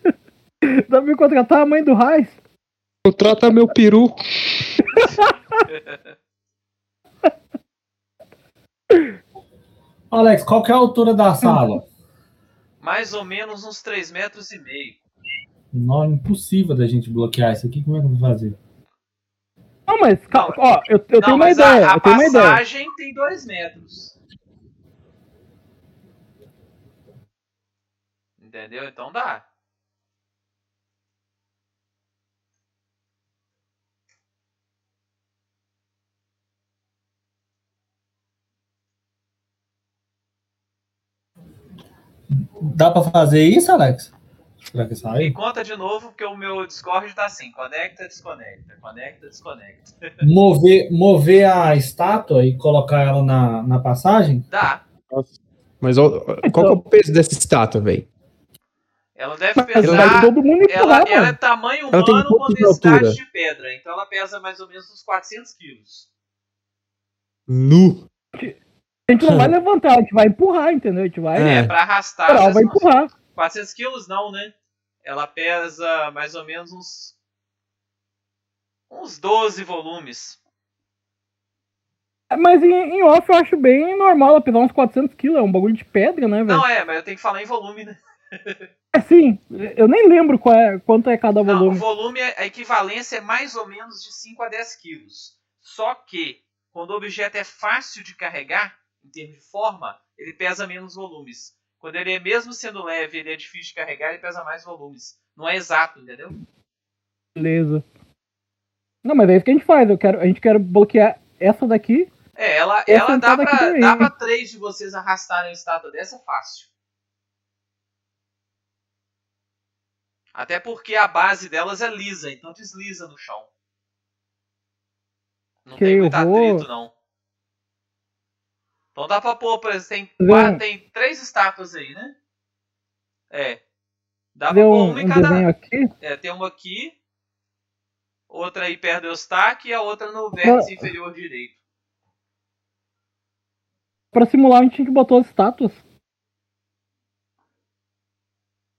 Dá pra me contratar a mãe do Raiz. Contrata meu peru. Alex, qual que é a altura da sala? Mais ou menos uns 3 metros e meio. Não, é impossível da gente bloquear isso aqui. Como é que eu vou fazer? Não, mas, calma, ó, eu, eu Não, tenho uma ideia. a, a eu tenho uma ideia. passagem tem 2 metros. Entendeu? Então dá. Dá pra fazer isso, Alex? Será que Me sai? conta de novo, porque o meu Discord tá assim: conecta, desconecta, conecta, desconecta. Mover, mover a estátua e colocar ela na, na passagem? Dá. Mas ó, qual que é o peso dessa estátua, velho? Ela deve Mas vai pesar. todo mundo Ela, ela é tamanho Ela tem humano com de altura? densidade de pedra. Então ela pesa mais ou menos uns 400 quilos. Nu. A gente não vai levantar, a gente vai empurrar, entendeu? A gente vai. É. É, pra arrastar. Ela vai empurrar. 400 quilos não, né? Ela pesa mais ou menos uns. Uns 12 volumes. Mas em, em off eu acho bem normal ela pesar uns 400 quilos. É um bagulho de pedra, né, velho? Não é, mas eu tenho que falar em volume, né? Assim, eu nem lembro qual é, quanto é cada Não, o volume. volume, é- a equivalência é mais ou menos de 5 a 10 quilos. Só que, quando o objeto é fácil de carregar, em termos de forma, ele pesa menos volumes. Quando ele é mesmo sendo leve, ele é difícil de carregar, ele pesa mais volumes. Não é exato, entendeu? Beleza. Não, mas é isso que a gente faz. Eu quero, a gente quer bloquear essa daqui. É, ela, ela dá, pra, dá pra três de vocês arrastarem a estátua dessa fácil. Até porque a base delas é lisa, então desliza no chão. Não Que tem muito vou- atrito, não. Então dá pra pôr, por exemplo, tem, quatro- tem três estátuas aí, né? É. Dá pra pôr um, uma em um cada. aqui. É, tem uma aqui, outra aí perto do Eustáquio e a outra no vértice inferior direito. Pra simular, a gente tinha que botar as estátuas.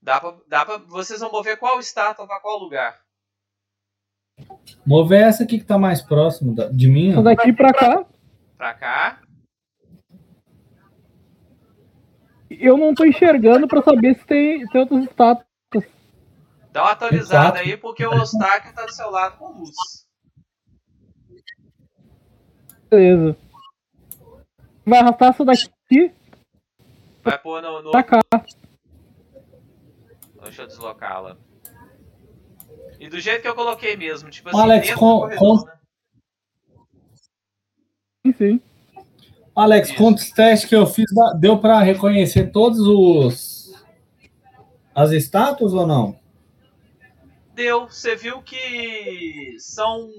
Dá pra, dá pra. Vocês vão mover qual estátua pra qual lugar? Mover essa aqui que tá mais próximo da- de mim. Ó. daqui pra cá. Pra cá. Eu não tô enxergando pra saber se tem, tem outras estátuas. Dá uma atualizada aí, porque o Eustáquio tá do seu lado com luz. Beleza. Vai arrastar essa daqui Vai pôr no. no... pra cá. Deixa eu deslocá-la. E do jeito que eu coloquei mesmo, tipo assim, Alex, dentro com- do corredor, com- né? Sim, sim. Alex, Isso. com os testes que eu fiz, deu para reconhecer todos os as estátuas ou não? Deu, você viu que são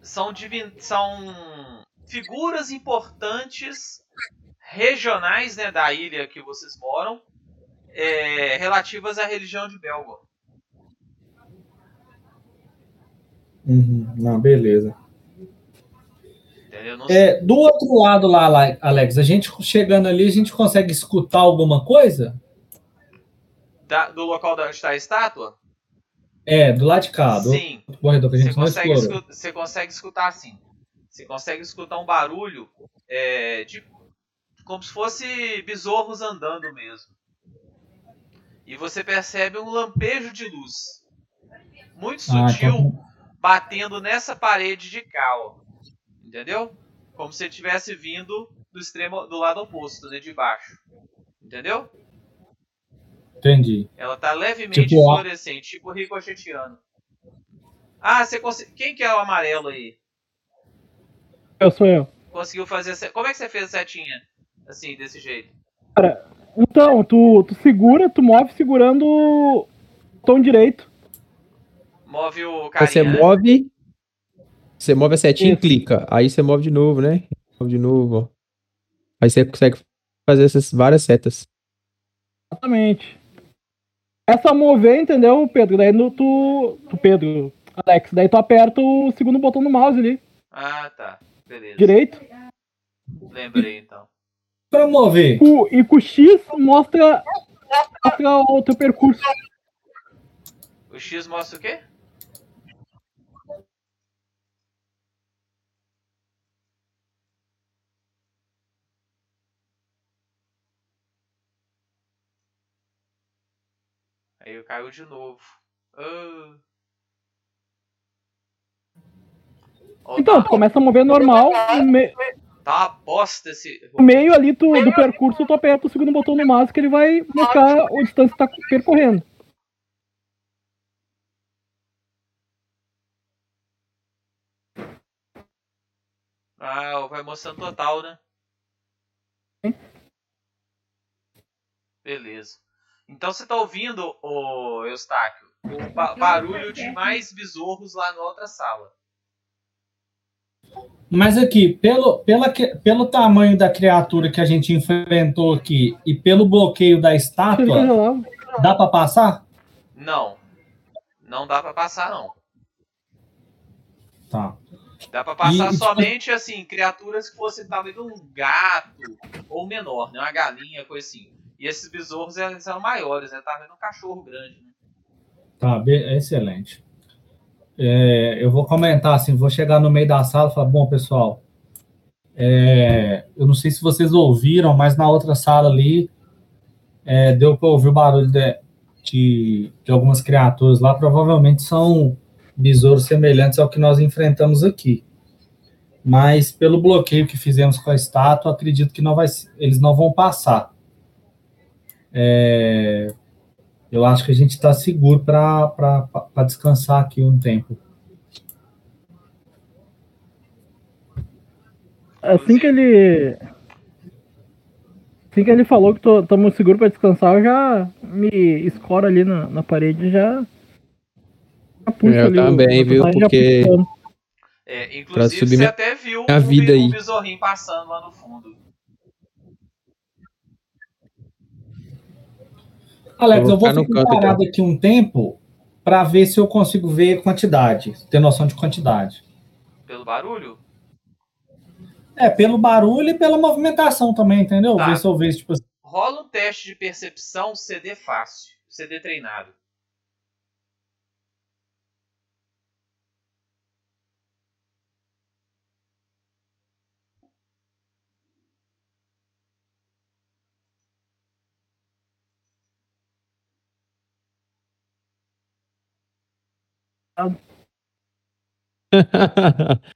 são divin... são figuras importantes regionais, né, da ilha que vocês moram, é, relativas à religião de Belgor. Uhum, não, beleza. É, do outro lado lá, Alex, a gente chegando ali, a gente consegue escutar alguma coisa? da- do local onde está a estátua? É, do lado de cá, do Sim. corredor que a Você gente não consegue, explorou. você consegue escutar assim. Você consegue escutar um barulho é, de como se fosse besouros andando mesmo. E você percebe um lampejo de luz. Muito Ah, sutil, então- batendo nessa parede de cá, ó. Entendeu? Como se estivesse vindo do extremo do lado oposto, né, de baixo. Entendeu? Entendi. Ela tá levemente Tipo, fluorescente, tipo ricocheteando. Ah, você consegue. Quem que é o amarelo aí? Eu sou eu. Conseguiu fazer. a Como é que você fez a setinha? Assim, desse jeito? Então, tu, tu segura, tu move segurando o botão direito. Move o carinha. Você né? move. Você move a setinha Isso. e clica. Aí você move de novo, né? Move de novo, ó. Aí você consegue fazer essas várias setas. Exatamente. É só mover, entendeu, Pedro? Daí no, tu. Tu, Pedro, Alex, daí tu aperta o segundo botão do mouse ali, Ah, tá. Beleza. direito. Lembrei então. Para mover, O, e com o X mostra, mostra o teu percurso. O X mostra o quê? Aí caiu de novo. Ah. Então, tá, tu começa a mover normal, no, me- tá uma bosta esse. no meio ali tu, do percurso tu aperta o segundo botão do mouse que ele vai mostrar a distância que tá percorrendo. Ah, vai mostrando total, né? Beleza. Então você tá ouvindo, o Eustáquio, o ba- barulho de mais besouros lá na outra sala. mas aqui, pelo, pela, que- pelo tamanho da criatura que a gente enfrentou aqui e pelo bloqueio da estátua, dá para passar? Não. Não dá pra passar, não. Tá. Dá pra passar E- tipo- somente, assim, criaturas que fossem talvez um gato ou menor, né? Uma galinha, coisa assim. E esses besouros eram maiores, né? Tá vendo um cachorro grande, né? Tá, excelente. É, eu vou comentar assim, vou chegar no meio da sala e falar, bom, pessoal, é, eu não sei se vocês ouviram, mas na outra sala ali é, deu para ouvir o barulho de, de, de algumas criaturas lá, provavelmente são besouros semelhantes ao que nós enfrentamos aqui. Mas pelo bloqueio que fizemos com a estátua, acredito que não vai, eles não vão passar. É, eu acho que a gente está seguro para descansar aqui um tempo. Assim que ele. Assim que ele falou que estamos seguros pra descansar, eu já me escoro ali na, na parede e já. já puxo Eu ali também, o viu, porque-. É, inclusive, subir você até viu um, vida aí. um besorrinho passando lá no fundo. Alex, Eu eu vou vou ficar canto, parado aqui um tempo para ver se eu consigo ver quantidade, ter noção de quantidade. Pelo barulho? É, pelo barulho e pela movimentação também, entendeu? Tá. Ver se eu vejo, tipo assim, Rola um teste de percepção CD fácil. CD treinado.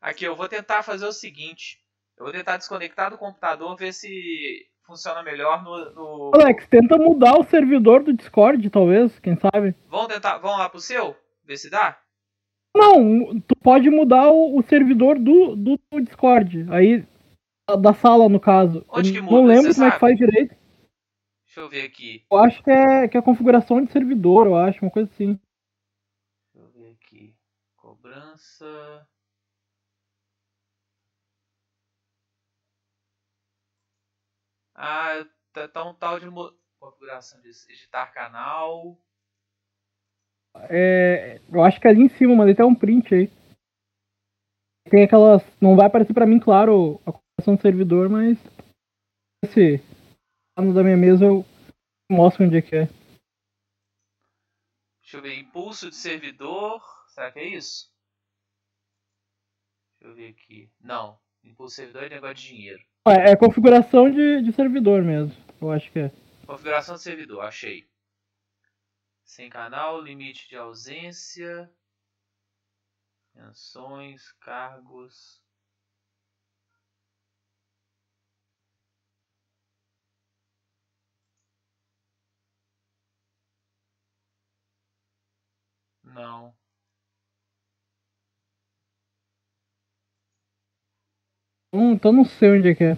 Aqui, eu vou tentar fazer o seguinte. Eu vou tentar desconectar do computador, ver se funciona melhor no, no... Alex, tenta mudar o servidor do Discord, talvez, quem sabe. Vamos tentar, vamos lá pro seu? Ver se dá? Não, tu pode mudar o, o servidor do, do, Discord. Aí, da sala, no caso. Onde que muda? Não lembro Você como sabe? é que faz direito. Deixa eu ver aqui. Eu acho que é, que é a configuração de servidor, eu acho, uma coisa assim. Deixa eu ver aqui. Cobrança. Ah, tá, tá um tal de configuração de editar canal. É, eu acho que é ali em cima, mandei até um print aí. Tem aquelas. Não vai aparecer pra mim, claro, a configuração do servidor, mas. Esse. No da minha mesa eu mostro onde é que é. Deixa eu ver. Impulso de servidor. Será que é isso? Deixa eu ver aqui. Não. Impulso de servidor é negócio de dinheiro. Ah, É configuração de, de servidor mesmo. Eu acho que é. Configuração de servidor, achei. Sem canal, limite de ausência. Menções, cargos. Não. Hum, então não sei onde é que é.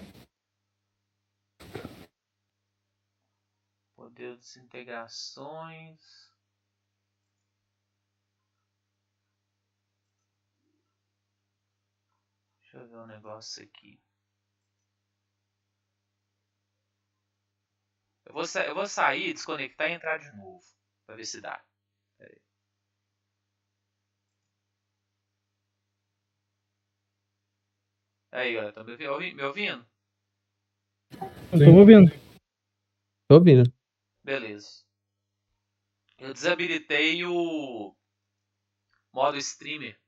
Modelo de integrações. Deixa eu ver um negócio aqui. Eu vou, eu vou sair, desconectar e entrar de novo. Pra ver se dá. Pera aí. Aí, galera, tá me ouvi- ouvi- me ouvindo? Não tô me ouvindo. Tô ouvindo. Beleza. Eu desabilitei o modo streamer.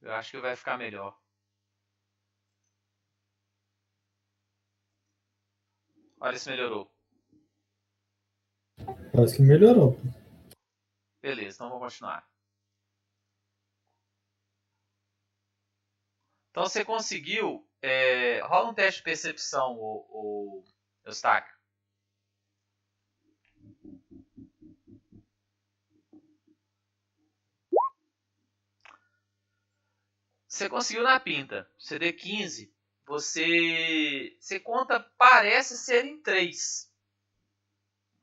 Eu acho que vai ficar melhor. Olha se melhorou. Parece que melhorou. Beleza, então vamos continuar. Então você conseguiu. é, rola um teste de percepção, o, o Eustáquio. Você conseguiu na pinta. CD 15. Você. Você conta. Parece serem três.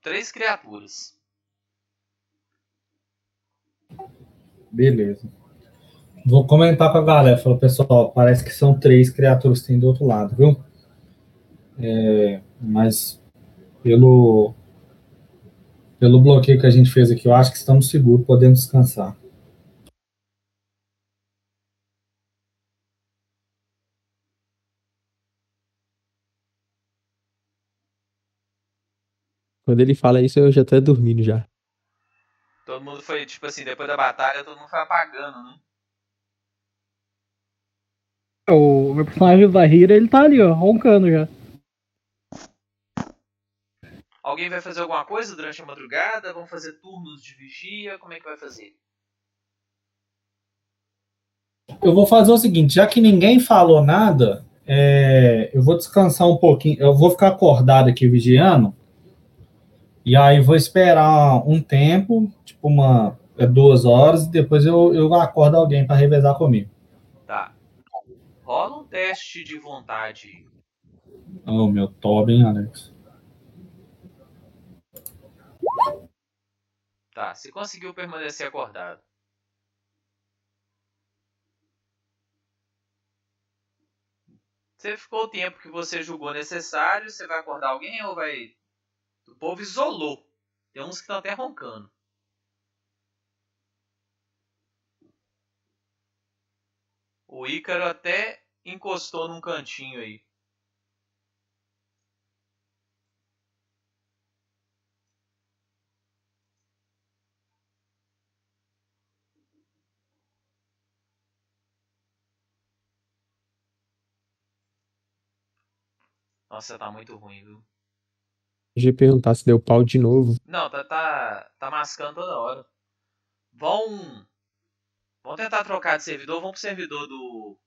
Três criaturas. Beleza. Vou comentar com a galera. Falou, pessoal, parece que são três criaturas que tem do outro lado, viu? É, mas pelo, pelo bloqueio que a gente fez aqui, eu acho que estamos seguros, podemos descansar. Quando ele fala isso, eu já tô dormindo já. Todo mundo foi, tipo assim, depois da batalha, todo mundo foi apagando, né? O meu personagem da Hira, ele tá ali, ó, roncando já. Alguém vai fazer alguma coisa durante a madrugada? Vão fazer turnos de vigia? Como é que vai fazer? Eu vou fazer o seguinte, já que ninguém falou nada, é, eu vou descansar um pouquinho, eu vou ficar acordado aqui vigiando, e aí vou esperar um tempo, tipo uma é, duas horas, e depois eu, eu acordo alguém para revezar comigo. Rola um teste de vontade. Oh, meu Tobin, Alex. Tá, você conseguiu permanecer acordado. Você ficou o tempo que você julgou necessário, você vai acordar alguém ou vai. O povo isolou. Tem uns que estão até roncando. O Ícaro até encostou num cantinho aí. Nossa, tá muito ruim, viu? Deixa eu perguntar se deu pau de novo. Não, tá, tá, tá mascando toda hora. Vão. Vão tentar trocar de servidor. Vão pro servidor do.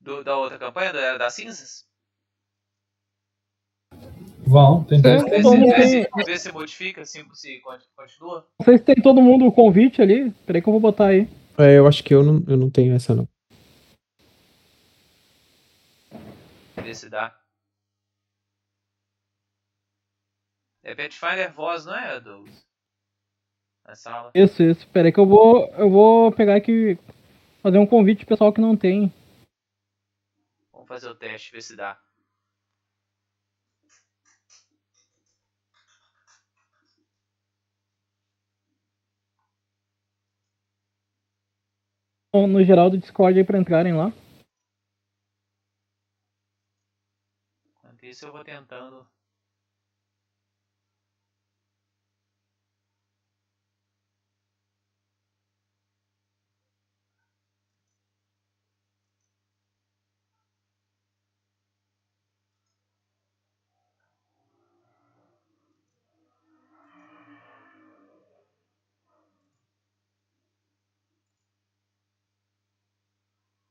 do da outra campanha, da Era das Cinzas? Vão, tem É. Vê Todo se, se, se modifica, se, se con- continua. Não sei se tem todo mundo o convite ali. Peraí que eu vou botar aí. É, eu acho que eu não, eu não tenho essa, não. Vê se dá. É Pathfinder voz, não é, Douglas? Na sala. Isso, isso. Peraí que eu vou. Eu vou pegar aqui. Fazer um convite pessoal que não tem. Vamos fazer o teste, ver se dá. no- no geral do Discord aí pra entrarem lá. Enquanto isso eu vou tentando.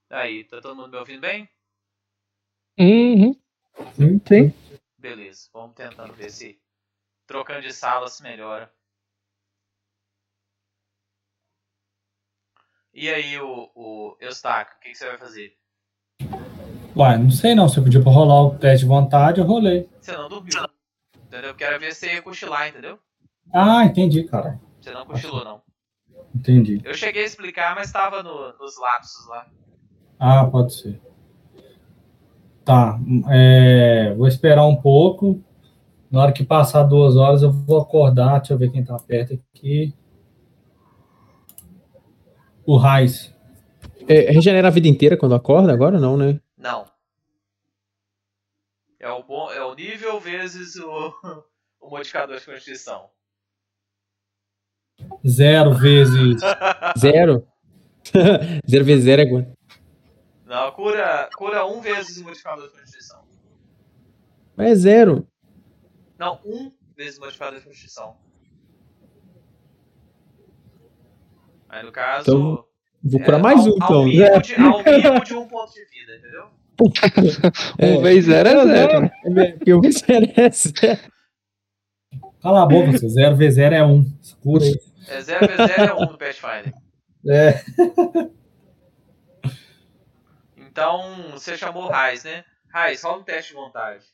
Aí, tá todo mundo me ouvindo bem? Uhum. Sim, Sim. Beleza, vamos tentando ver se trocando de sala se melhora. E aí, o, o Eustáquio, o que, que você vai fazer? Uai, não sei não. Você pediu pra rolar o teste de vontade, eu rolei. Você não dormiu, entendeu? Porque era ver se você ia cochilar, entendeu? Ah, entendi, cara. Você não cochilou, não. Entendi. Eu cheguei a explicar, mas tava no- nos lapsos lá. Ah, pode ser. Tá, é, vou esperar um pouco. Na hora que passar duas horas, eu vou acordar. Deixa eu ver quem tá perto aqui. O Raiz. É, regenera a vida inteira quando acorda? Agora não, né? Não. É o, bom, é o nível vezes o, o modificador de constituição. Zero vezes. Zero? zero vezes zero é quanto? Não, cura, cura um vezes o modificador de constituição. Mas é zero. Não, um vezes o modificador de constituição. Aí no caso. Então, Vou é, curar mais ao, um, Ao então. mínimo, de, ao mínimo de um ponto de vida, entendeu? Um vez zero é zero. né? É, porque eu zero é zero. Cala a boca, você. Zero vezes zero é um. Escura aí. É 0 vezes 0 é 1 no Pathfinder. É. Então, você chamou o Raiz, né? Raiz, rola um teste de vontade.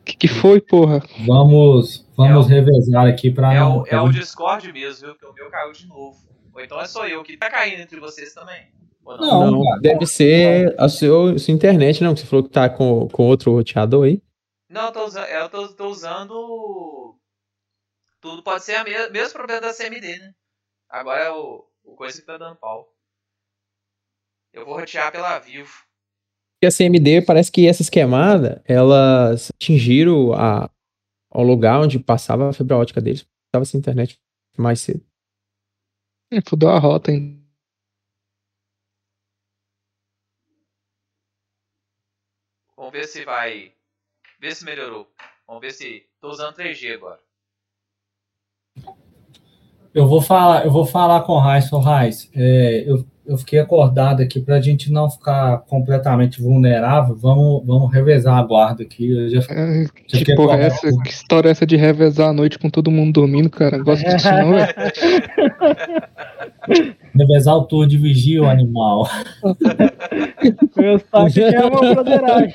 O que, que foi, porra? Vamos, vamos É o- revezar aqui pra É não. o, é o Discord mesmo, viu? Porque o meu caiu de novo. Ou então é só eu que tá caindo entre vocês também. Não? Não, Não, cara. deve ser a seu, sua internet, não. que Você falou que tá com, com outro roteador aí. Não, eu tô, usa- eu tô, tô usando. Tudo pode ser o me mesmo problema da CMD, né? Agora é o, o coisa que tá dando pau. Eu vou rotear pela Vivo. Porque a CMD parece que essas queimadas, elas atingiram a, ao lugar onde passava a fibra ótica deles. Tava sem internet mais cedo. É, Fudeu a rota, hein? Vamos ver se vai. Ver se melhorou. Vamos ver se. Tô usando 3G agora. Eu vou falar, eu vou falar com o Raiz, Raiz. É, eu, eu fiquei acordado aqui pra gente não ficar completamente vulnerável. Vamos, vamos revezar a guarda aqui. Eu já, É, Você que porra é essa? Que história é essa de revezar a noite com todo mundo dormindo, cara? Não Gosto disso não, velho. revezar o tour de vigia, o animal. Quer uma broderagem.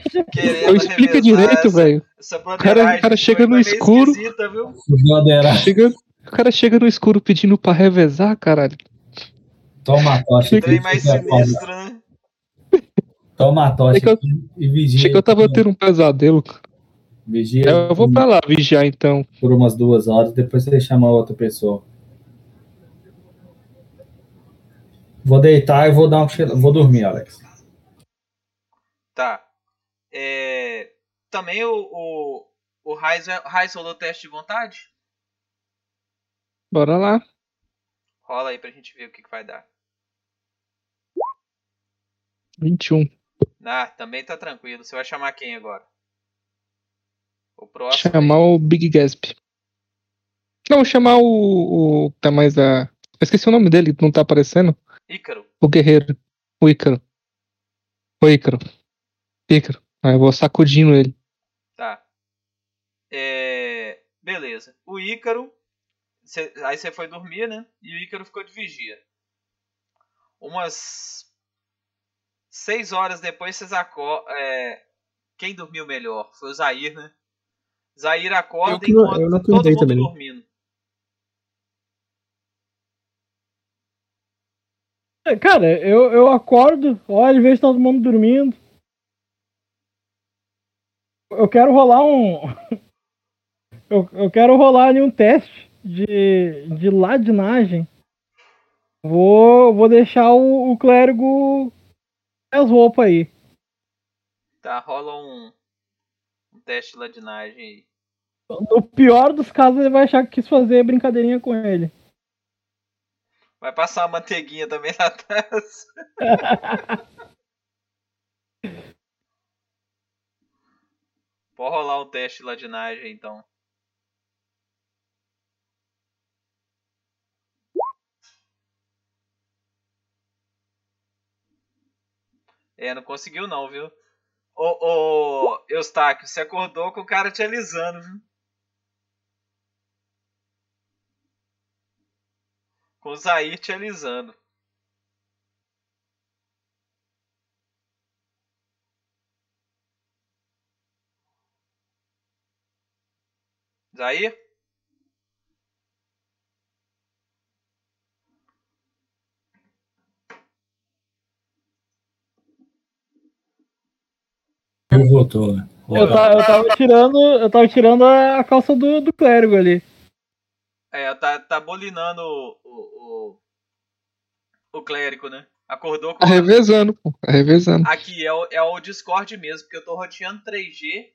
Eu explica direito, velho. O cara- o cara chega no escuro. Chega, o cara chega no escuro pedindo pra revezar, caralho. Toma a tocha. Chega- aqui, mais foda. sinistro, né? Toma a tocha Chega- aqui e vigia. Chega, eu tava tendo um pesadelo. Vigia Eu vou pra lá vigiar então. por umas duas horas, depois você chama outra pessoa. Vou deitar e vou dar um Vou dormir, Alex. Tá. É, Também o, o, o Raiz, Raiz rolou teste de vontade? Bora lá. Rola aí pra gente ver o que, que vai dar. 21. Ah, também tá tranquilo. Você vai chamar quem agora? O próximo. Chamar o Big Gasp. Não, chamar o. o tá mais a. Eu esqueci o nome dele, não tá aparecendo. Ícaro. O guerreiro. O Ícaro. O Ícaro. Ícaro. Aí eu vou sacudindo ele. Tá. É, Beleza. O Ícaro. cê- Aí você foi dormir, né? E o Ícaro ficou de vigia. Umas. Seis horas depois vocês acordam. Quem dormiu melhor? Foi o Zair, né? Zair acorda Eu enquanto eu não todo mundo também. dormindo. Cara, eu, eu acordo, olho, vejo todo mundo dormindo. Eu quero rolar um. Eu, eu quero rolar ali um teste de, de ladinagem. Vou, vou deixar o, o clérigo as roupas aí. Tá, rola um. Um teste de ladinagem aí. No pior dos casos, ele vai achar que quis fazer brincadeirinha com ele. Vai passar uma manteiguinha também na taça. Pode rolar um teste de ladinagem então. É, não conseguiu não, viu? Ô, ô, Eustáquio, você acordou com o cara te alisando, viu? Com o Zair te alisando. Zair? Voltou, né? Eu, ta- eu tava tirando, eu tava tirando a, calça do, do clérigo ali. É, tá, tá bolinando o, o, o, o clérigo, né? Acordou com. Tá revezando, pô. Tá revezando. Aqui é o, é o Discord mesmo, porque eu tô roteando 3G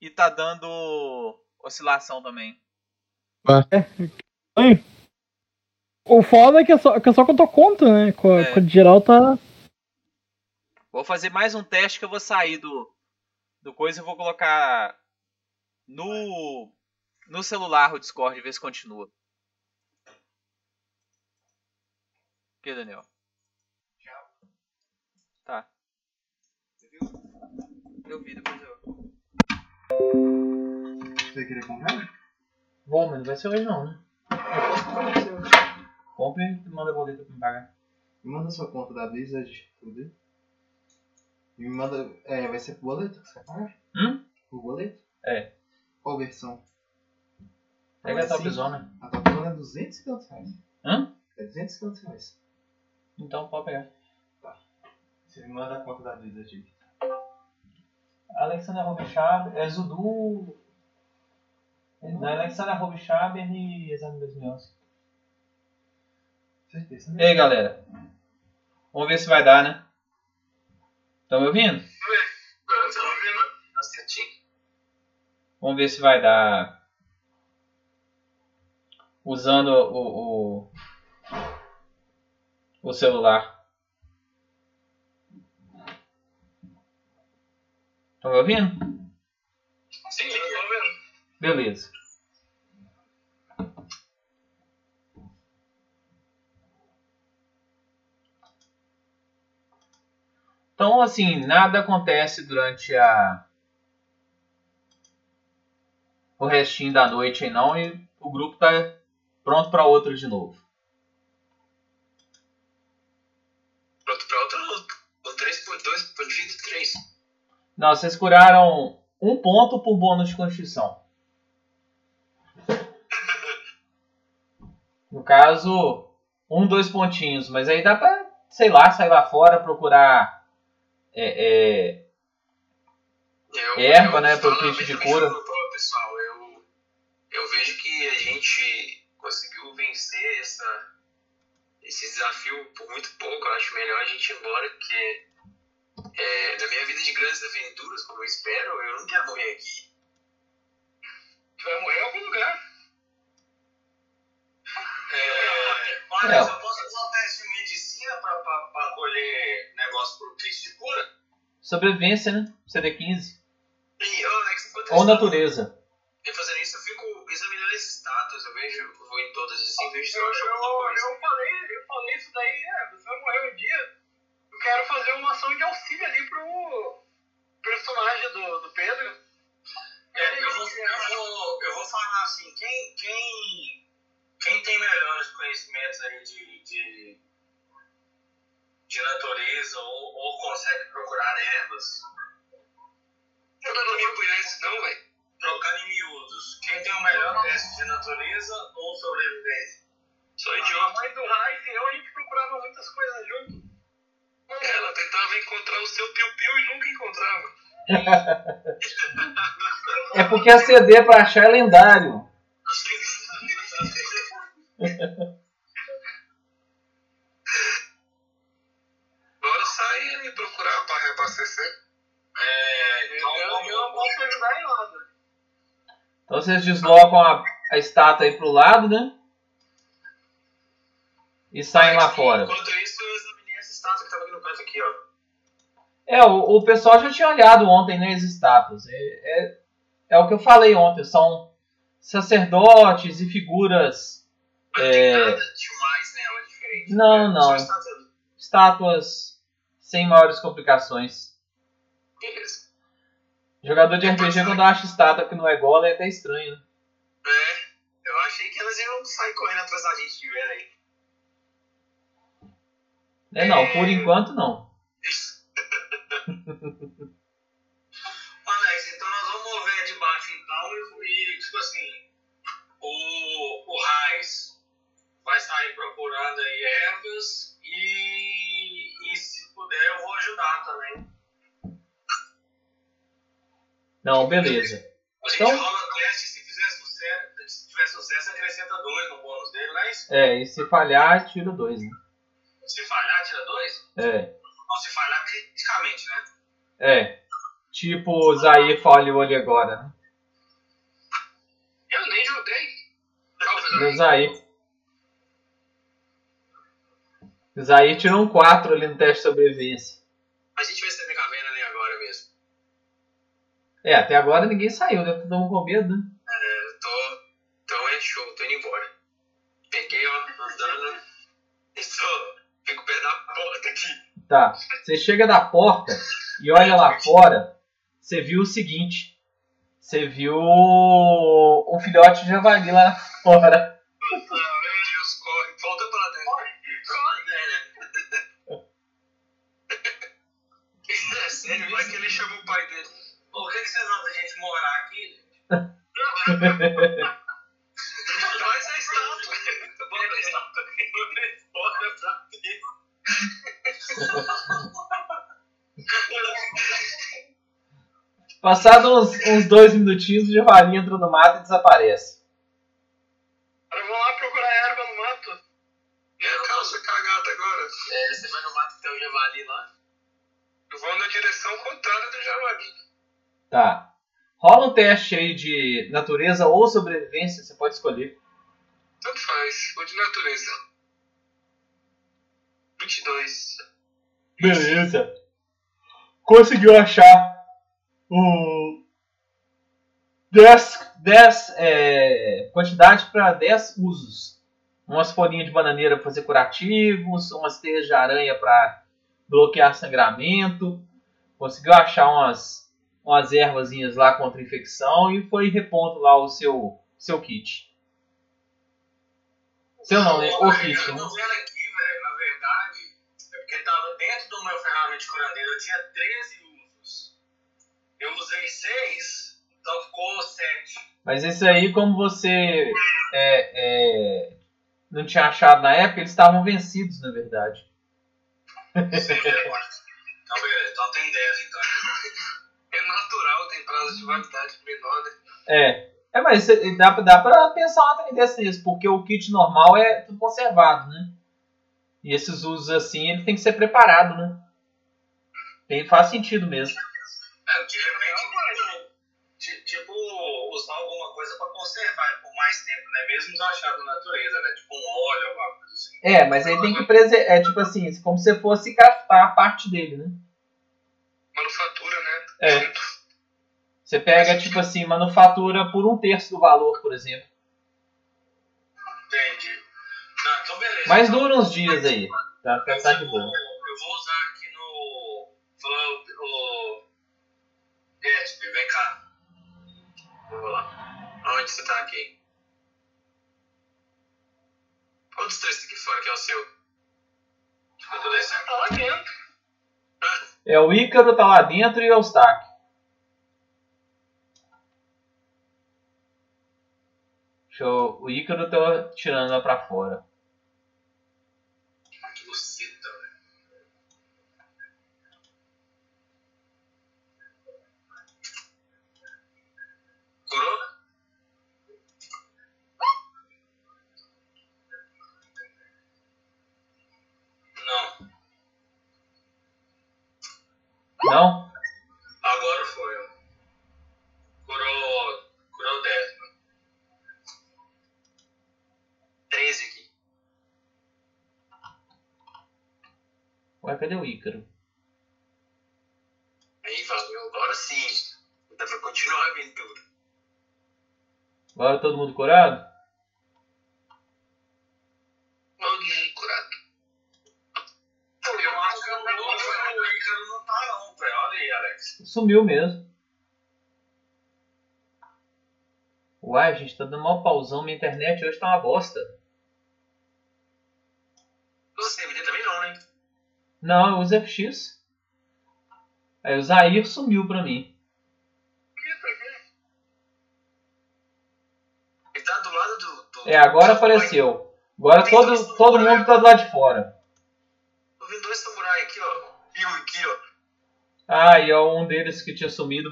e tá dando oscilação também. O foda é que é só que, é só que eu tô conta, né? Com, É. com a geral tá. Vou fazer mais um teste que eu vou sair do, do coisa e vou colocar no, no celular o Discord, ver se continua. O que, Daniel? Tá. Eu vi, depois eu. Você queria comprar? Vou, mas não vai ser hoje não, né? Compre e manda boleto pra me pagar. Me manda sua conta da Blizzard, tudo. Me manda. É, vai ser boleto que você vai pagar? Hum? Por boleto? É. Qual versão? Pega a Assim, topzona. A topzona é 250 reais. Hã? É 250 reais. Então pode pegar. Você me manda a conta da Blizzard aqui. Alexander Robishaber, é Zudu. Não, é Alexander Robishaber e Exame 2011. Certeza. E aí galera? Vamos ver se vai dar, né? Estão me ouvindo? Tá ouvindo? Tá. Vamos ver se vai dar. Usando o, o, o celular. Estão me ouvindo? Sim, tô ouvindo. Beleza. Então, assim, nada acontece durante a o restinho da noite aí não e o grupo tá pronto para outra de novo. Pronto pra outro. O 3 por 2 por vida 3. Não, vocês curaram um ponto por bônus de constituição. No caso, um, dois pontinhos. Mas aí dá pra, sei lá, sair lá fora, procurar é, é, Eu, Erva, eu né, pro falando kit de cura. Pessoal, eu, eu vejo que a gente conseguiu vencer essa, esse desafio por muito pouco. Eu acho melhor a gente ir embora, porque é, na minha vida de grandes aventuras, como eu espero, eu não quero morrer aqui. Tu vai morrer em algum lugar. É. eu posso usar o teste de medicina pra, pra, pra colher negócio pro kit de cura? Sobrevivência, né? CD15. E, Alex, Ou natureza. estou fazendo isso, eu fico examinando esses status. Eu vejo, eu vou em todas assim, vejo se Eu, eu acho alguma eu, coisa. eu falei, eu falei isso daí, é, você vai morrer um dia. Eu quero fazer uma ação de auxílio ali pro personagem do, do Pedro. É, eu, vou, eu, vou, eu vou falar assim, quem, quem, quem tem melhores conhecimentos aí de, de, de natureza ou, ou consegue procurar ervas? Eu não vou cuidar isso não, velho. Trocando em miúdos, quem tem o melhor teste de natureza ou sobrevivência? Sou A mãe do Raiz e eu, a gente procurava muitas coisas junto. Ela tentava encontrar o seu piu-piu e nunca encontrava. É porque a CD pra achar é lendário. Bora sair e procurar para reabastecer. É, então eu, eu não posso ajudar em nada. Então vocês deslocam a, a estátua aí pro lado, né? E saem lá fora. Enquanto isso, eu examinei essa estátua que tava aqui no canto aqui, ó. É, o, o pessoal já tinha olhado ontem nas estátuas. É, é, é o que eu falei ontem. São sacerdotes e figuras. Mas não tem É, nada demais nela diferente. Não, É, não. Só estátua. estátuas sem maiores complicações. Beleza. Jogador de RPG, quando acha estátua que não é gola, é até estranho. né? É, eu achei que elas iam sair correndo atrás da gente de ver aí. É, não, por enquanto não. Isso. Alex, então nós vamos mover de baixo então e, e, tipo assim, o, o Raiz vai sair procurando aí ervas e, puder eu vou ajudar também. Não, beleza. A gente Então- rola teste se fizer sucesso, se tiver sucesso acrescenta dois no bônus dele, não é isso? É, e se falhar, tira dois, né? Se falhar, tira dois? É, Não, se falhar criticamente, né? é. Tipo o Zair falhou ali agora, né? Eu nem joguei. Do Zair. O Zair tirou um 4 ali no teste de sobrevivência. A gente vai ser mega vena nem agora mesmo. É, até agora ninguém saiu, né? Todo mundo com medo, né? Eu tô. Então é show, tô indo embora. Peguei, ó, andando. Estou. Fico perto da porta aqui. Tá. Você chega da porta e olha lá fora, você viu o seguinte. Você viu um filhote de javali lá fora. Que, vocês acham da gente morar aqui? Traz a estátua. Bota a estátua aqui. Bota pra Passados uns, uns dois minutinhos, o javali entra no mato e desaparece. Agora vamos lá procurar erva no mato. E a calça cagada agora? É, você vai no mato que tem o javali lá? Eu vou na direção contrária do javali. Tá. Rola um teste aí de natureza ou sobrevivência, você pode escolher. Tanto faz, vou de natureza. 22. Beleza. Conseguiu achar o 10, 10 é, quantidade para 10 usos. Umas folhinhas de bananeira para fazer curativos, umas teias de aranha para bloquear sangramento. Conseguiu achar umas, umas ervazinhas lá contra infecção e foi repondo lá o seu, seu kit. Seu não, né? O kit, Eu né? tô vendo aqui, velho, na verdade, é porque tava dentro do meu ferramenta de curandeiro, eu tinha 13 usos. Eu usei 6, então ficou 7. Mas esse aí, como você é, é, não tinha achado na época, eles estavam vencidos, na verdade. Então, beleza, então tem 10, então. É natural, tem prazo de validade menor, né? É. É, mas dá, dá pra pensar uma tendência nisso, porque o kit normal é tudo conservado, né? E esses usos assim, ele tem que ser preparado, né? Tem, faz sentido mesmo. É, de repente, tipo, ti- tipo, usar alguma coisa pra conservar. Por mais tempo, né? Mesmo os achados da natureza, né? Tipo um óleo, alguma coisa assim. É, mas aí tem que preservar. É tipo assim, como se fosse captar a parte dele, né? Manufatura, né? É. Você pega, tipo assim, manufatura por um terço do valor, por exemplo. Entendi. Não, então beleza. Mas Então, dura uns dias aí. Tá, tá, tá de eu, boa. vou, eu vou usar aqui no. Falar o. o Gatsby, vem cá. Vou lá. Onde você tá aqui? Qual dos três aqui fora que é o seu? Eu tô descendo. Tá lá dentro. É o Ícaro tá lá dentro e o Eustáquio. Deixa eu... O Ícaro tá tirando lá pra fora. Que buceta, velho. Curou? Não. Não? Agora foi. ó. Curou. Curou 10. mano. 13 aqui. Ué, cadê o Ícaro? Aí, Fábio, agora sim. Dá pra continuar a aventura. Agora todo mundo curado? Alguém curado. Eu acho que o o Ícaro não tá não, velho. Olha aí, Alex. Sumiu mesmo. Uai, gente, tá dando mó pausão. Minha internet hoje tá uma bosta. Você DVD também não, né? Não, eu uso FX. Aí o Zair sumiu pra mim. Aqui? Ele tá do lado do. do É, agora apareceu. Agora todo, todo mundo tá do lado de fora. Tô vendo dois samurais aqui, ó. E um aqui, ó. Ah, e ó, um deles que tinha sumido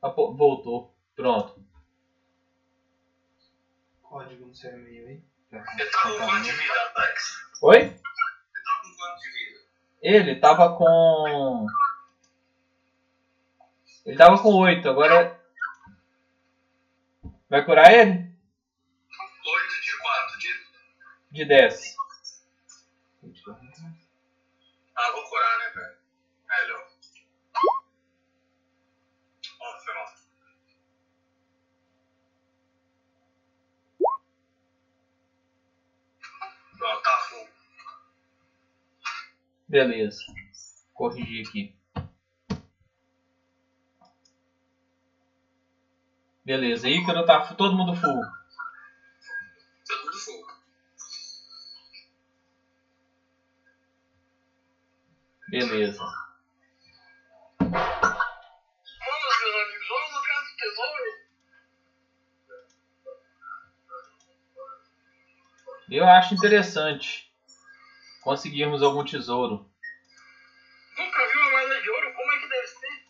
voltou. Pronto. Código no seu e-mail aí. Ele tá com quanto de vida, Alex? Oi? Ele tá com quanto de vida? Ele tava com. Ele tava com 8, agora. Vai curar ele? 8 de 4 de. De 10. Ah, vou curar, né, velho? Melhor. Ó, foi mal. Pronto, tá full. Beleza. Corrigir aqui. Beleza, Ícaro tá todo mundo full. Todo mundo full. Beleza. Vamos, meus amigos, vamos do tesouro. Eu acho interessante conseguirmos algum tesouro. Nunca vi uma moeda de ouro, como é que deve ser?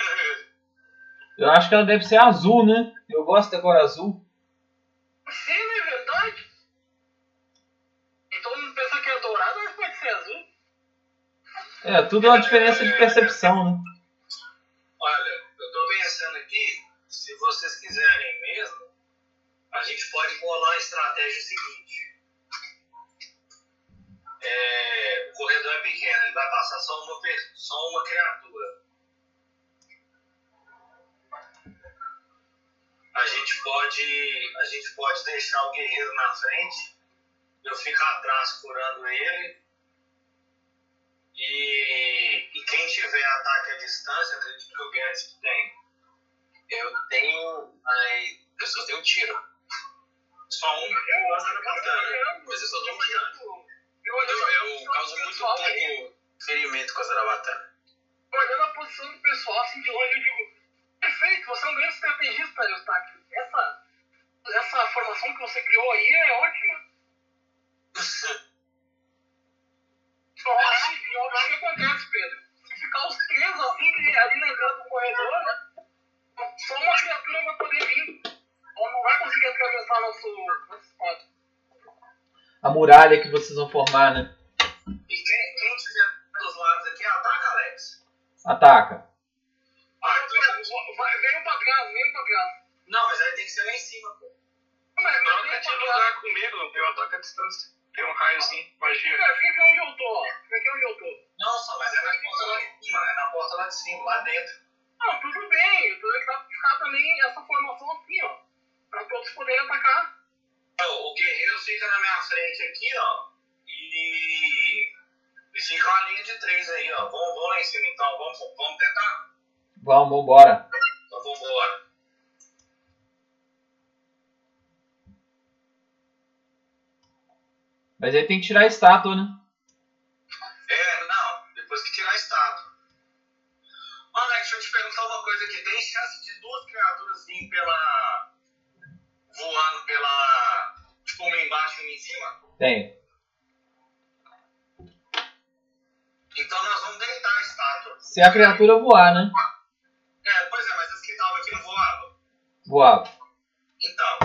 Eu acho que ela deve ser azul, né? Eu gosto da cor azul. Sim, não é verdade? E todo mundo pensa que é dourado, mas pode ser azul. É, tudo é uma diferença de percepção, né? Olha, eu tô pensando aqui, se vocês quiserem mesmo, a gente pode bolar a estratégia seguinte. É, o corredor é pequeno, ele vai passar só uma, só uma criatura. A gente pode. A gente pode deixar o guerreiro na frente, eu fico atrás curando ele. E, e quem tiver ataque à distância, acredito que o Guedes tem. Eu tenho. Ai, eu só tenho tiro. Só um eu. Mas eu só dou um tiro. Eu Eu, causo muito pouco ferimento com a zarabatana. olhando a posição do pessoal assim de longe, eu digo: perfeito, você é um grande estrategista, Eustáquio. Essa, essa formação que você criou aí é ótima. Só que o que acontece, Pedro. Se ficar os três assim, ali na entrada do corredor, só uma criatura vai poder vir. Ela não vai conseguir atravessar nosso, nosso espaço. A muralha que vocês vão formar, né? E quem, quem tiver dos lados aqui, ataca, Alex. Ataca. Ah, então. Vai, venham pra trás, venham pra trás. Não, mas aí tem que ser lá em cima, pô. eu, eu ataco a distância. Tem um raiozinho, magia. Cara, fica aqui onde eu tô, ó. Fica aqui onde eu tô. Não, só, mas é na porta lá de cima, é na porta lá de cima, lá dentro. Não, tudo bem. Eu tô que dá pra ficar também essa formação assim, ó. Pra todos poderem atacar. O guerreiro fica na minha frente aqui, ó. E. E fica uma linha de três aí, ó. Vamos, vamos lá em cima então, vamos, vamos tentar? Vamos, vambora. Então vambora. Mas aí tem que tirar a estátua, né? É, não, depois que tirar a estátua. Alex, deixa eu te perguntar uma coisa aqui. Tem chance de duas criaturas virem pela. voando pela. Tipo, uma embaixo e uma em cima? Tem. Então nós vamos deitar a estátua. Se a criatura voar, né? É, pois é, mas as que estavam aqui não voavam. Voava. Então,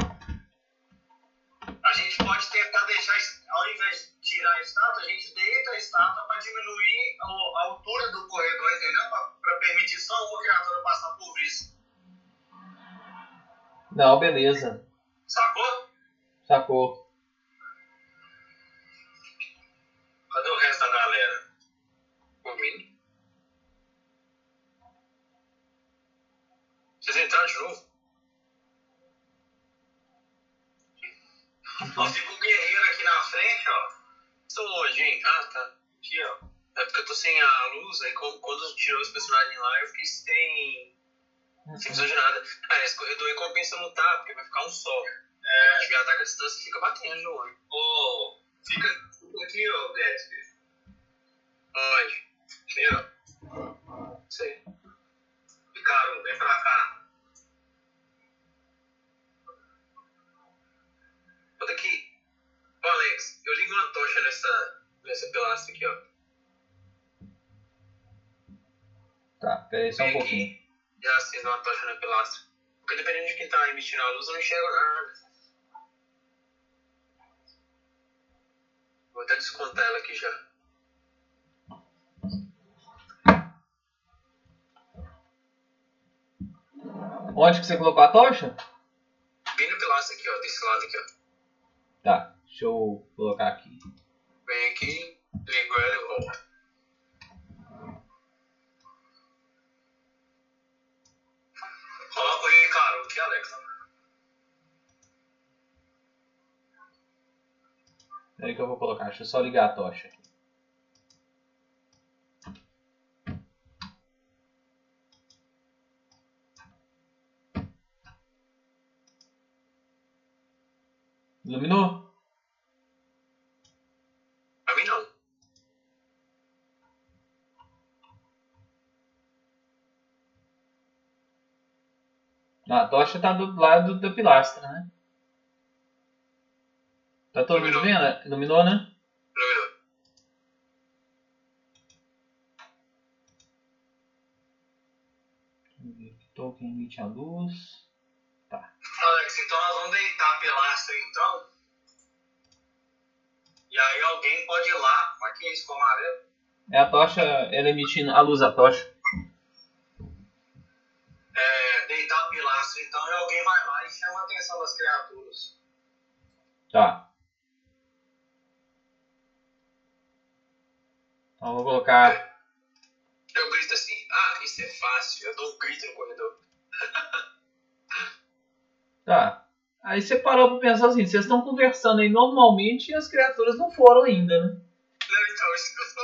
a gente pode tentar deixar, ao invés de tirar a estátua, a gente deita a estátua para diminuir o- a altura do corredor, entendeu? Para permitir só uma criatura passar por isso. Não, beleza. Sacou? Sacou. Cadê o resto da galera? Por mim. Vocês entraram de novo? Ó, fica um guerreiro aqui na frente, ó. Estou longe, hein? Ah, tá. Aqui, ó. É porque eu tô sem a luz, aí quando quando tirou os personagens lá, eu fiquei sem. sem visão de nada. Ah, esse corredor aí compensa lutar, porque vai ficar um sol. É. A gente vê ataque à distância e fica batendo no olho. Ô, fica, fica aqui, ó, Gatsby. Onde? Aqui, ó. Sei. Ricardo, vem pra cá. Bota aqui. Ô, Alex, eu ligo uma tocha nessa, nessa pilastra aqui, ó. Tá, pera aí só um Vem pouquinho. aqui e acendo uma tocha na pilastra. Porque dependendo de quem tá emitindo a luz, eu não enxergo nada. Vou até descontar ela aqui já. Onde que você colocou a tocha? Bem na pilastra aqui, ó, desse lado aqui, ó. Tá, deixa eu colocar aqui. Vem aqui, ligo ela e volto. Peraí que eu vou colocar, deixa eu só ligar a tocha aqui. Iluminou? Pra mim não. Não, a tocha tá do lado da pilastra, né? Tá todo mundo vendo? Iluminou, né? Iluminou. Aqui. Token emite a luz. Alex, então nós vamos deitar a pilastra, então. E aí alguém pode ir lá. Aqui, isso com amarelo. É a tocha, ela emitindo a luz da tocha. É, deitar a pilastra, então, e alguém vai lá e chama a atenção das criaturas. Tá. Então vou colocar. Eu grito assim, ah, isso é fácil. Eu dou um grito no corredor. Tá. Aí você parou pra pensar assim, vocês estão conversando aí normalmente e as criaturas não foram ainda, né? Não, então, isso que eu tô.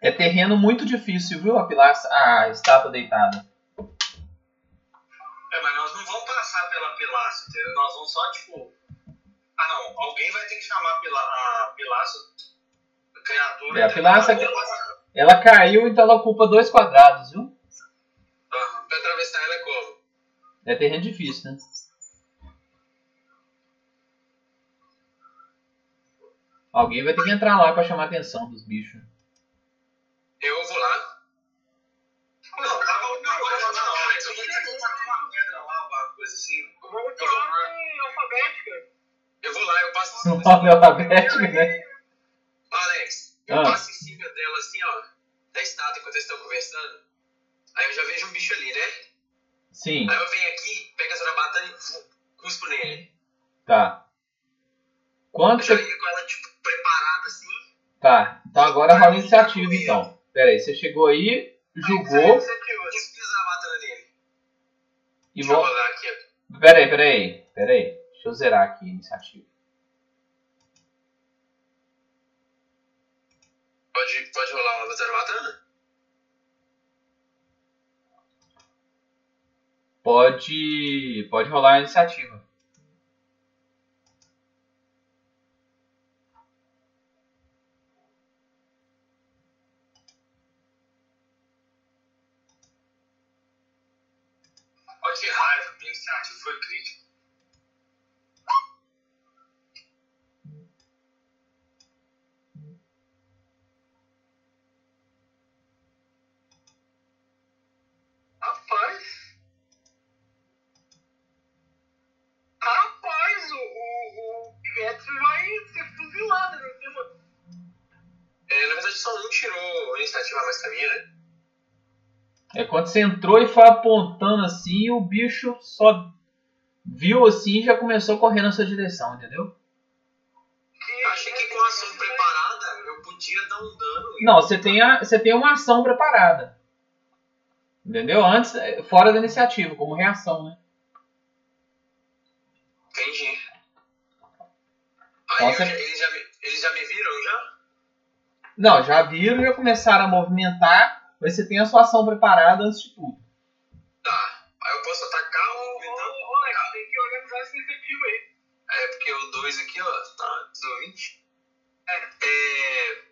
É terreno muito difícil, viu? A pilastra, a estátua deitada. É, mas nós não vamos passar pela pilastra, entendeu? Nós vamos só, tipo. Ah, não. Alguém vai ter que chamar a, pila, a criatura. É, a pilastra- Ela caiu, então ela ocupa dois quadrados, viu? Ah, pra atravessar ela é como? É terreno difícil, né? Alguém vai ter que entrar lá pra chamar a atenção dos bichos. Eu vou lá. Não, tá não, não, não, Alex. Eu vou uma pedra lá, alguma coisa assim. Por ordem alfabética. Eu vou lá, eu passo Não fala alfabético, né? Alex, eu Ah. passo em cima dela assim, ó, da estátua enquanto eles estão conversando. Aí eu já vejo um bicho ali, né? Sim, Aí eu venho aqui, pego a zarabatana e cuspo nele. tá. Quanto Eu já ia com ela, tipo, preparada assim. Tá, então agora rola a iniciativa então. Pera aí, você chegou aí, julgou zarabatana nele. e Deixa eu vou. rodar aqui, ó. Pera aí, pera aí, pera aí. Deixa eu zerar aqui a iniciativa. Pode, pode rolar uma zarabatana? Pode. Pode rolar a iniciativa. Que raiva, minha iniciativa foi crítica. Rapaz. Rapaz, o, o, o Pietro vai ser fuzilado no tema. Um tirou a iniciativa mais minha, né? É quando você entrou e foi apontando assim, o bicho só viu assim e já começou a correr na sua direção, entendeu? Eu achei que com a ação preparada eu podia dar um dano. Não, você tem, a, você tem uma ação preparada. Entendeu? Antes, é, fora da iniciativa, como reação, né? Entendi. Aí Então eu você- eles, já me, eles já me viram já? Não, já viram e já começaram a movimentar, mas você tem a sua ação preparada antes de tudo. Tá. Aí eu posso atacar ou ô, então. ô, Alex, tem que organizar essa iniciativa aí. É porque o 2 aqui, ó, tá do 20. É. É,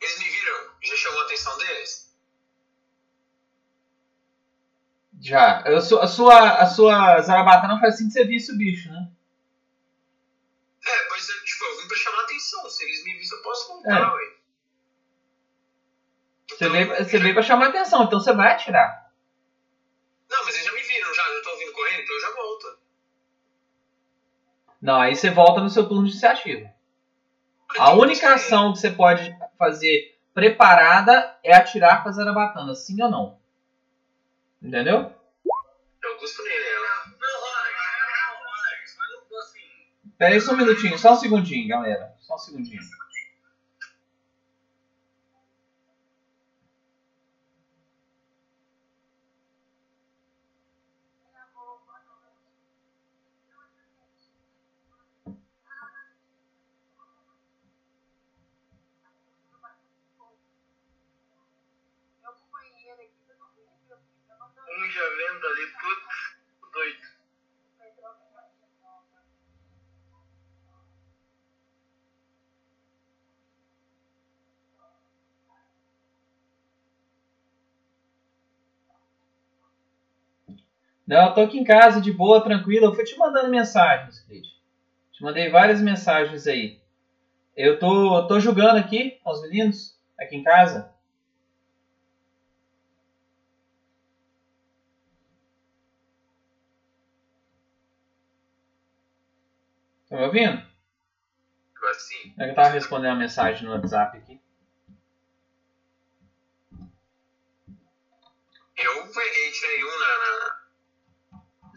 eles me viram? Já chamou a atenção deles? Já. Eu a sua, a sua zarabatana foi assim que você visse o bicho, né? É, pois é, tipo, eu vim pra chamar a atenção. Se eles me vissem, eu posso contar, É. ué. Você veio, você veio pra chamar atenção, então você vai atirar. Não, mas eles já me viram, já, já estão vindo correndo, então eu já volto. Não, aí você volta no seu turno de iniciativa. A única ação que você pode fazer preparada é atirar com a zarabatana, sim ou não. Entendeu? Eu cuspo nele, ela. Não, Alex, não, Alex, mas não assim. Pera aí só um minutinho, só um segundinho, galera. Só um segundinho. Um já vendo ali tudo doido. Não, eu tô aqui em casa, de boa, tranquilo. Eu fui te mandando mensagens, Cris. Te mandei várias mensagens aí. Eu tô, tô jogando aqui com os meninos, aqui em casa. Tá me ouvindo? Sim. É que eu tava respondendo a mensagem no WhatsApp aqui. Eu peguei, tirei um na. na...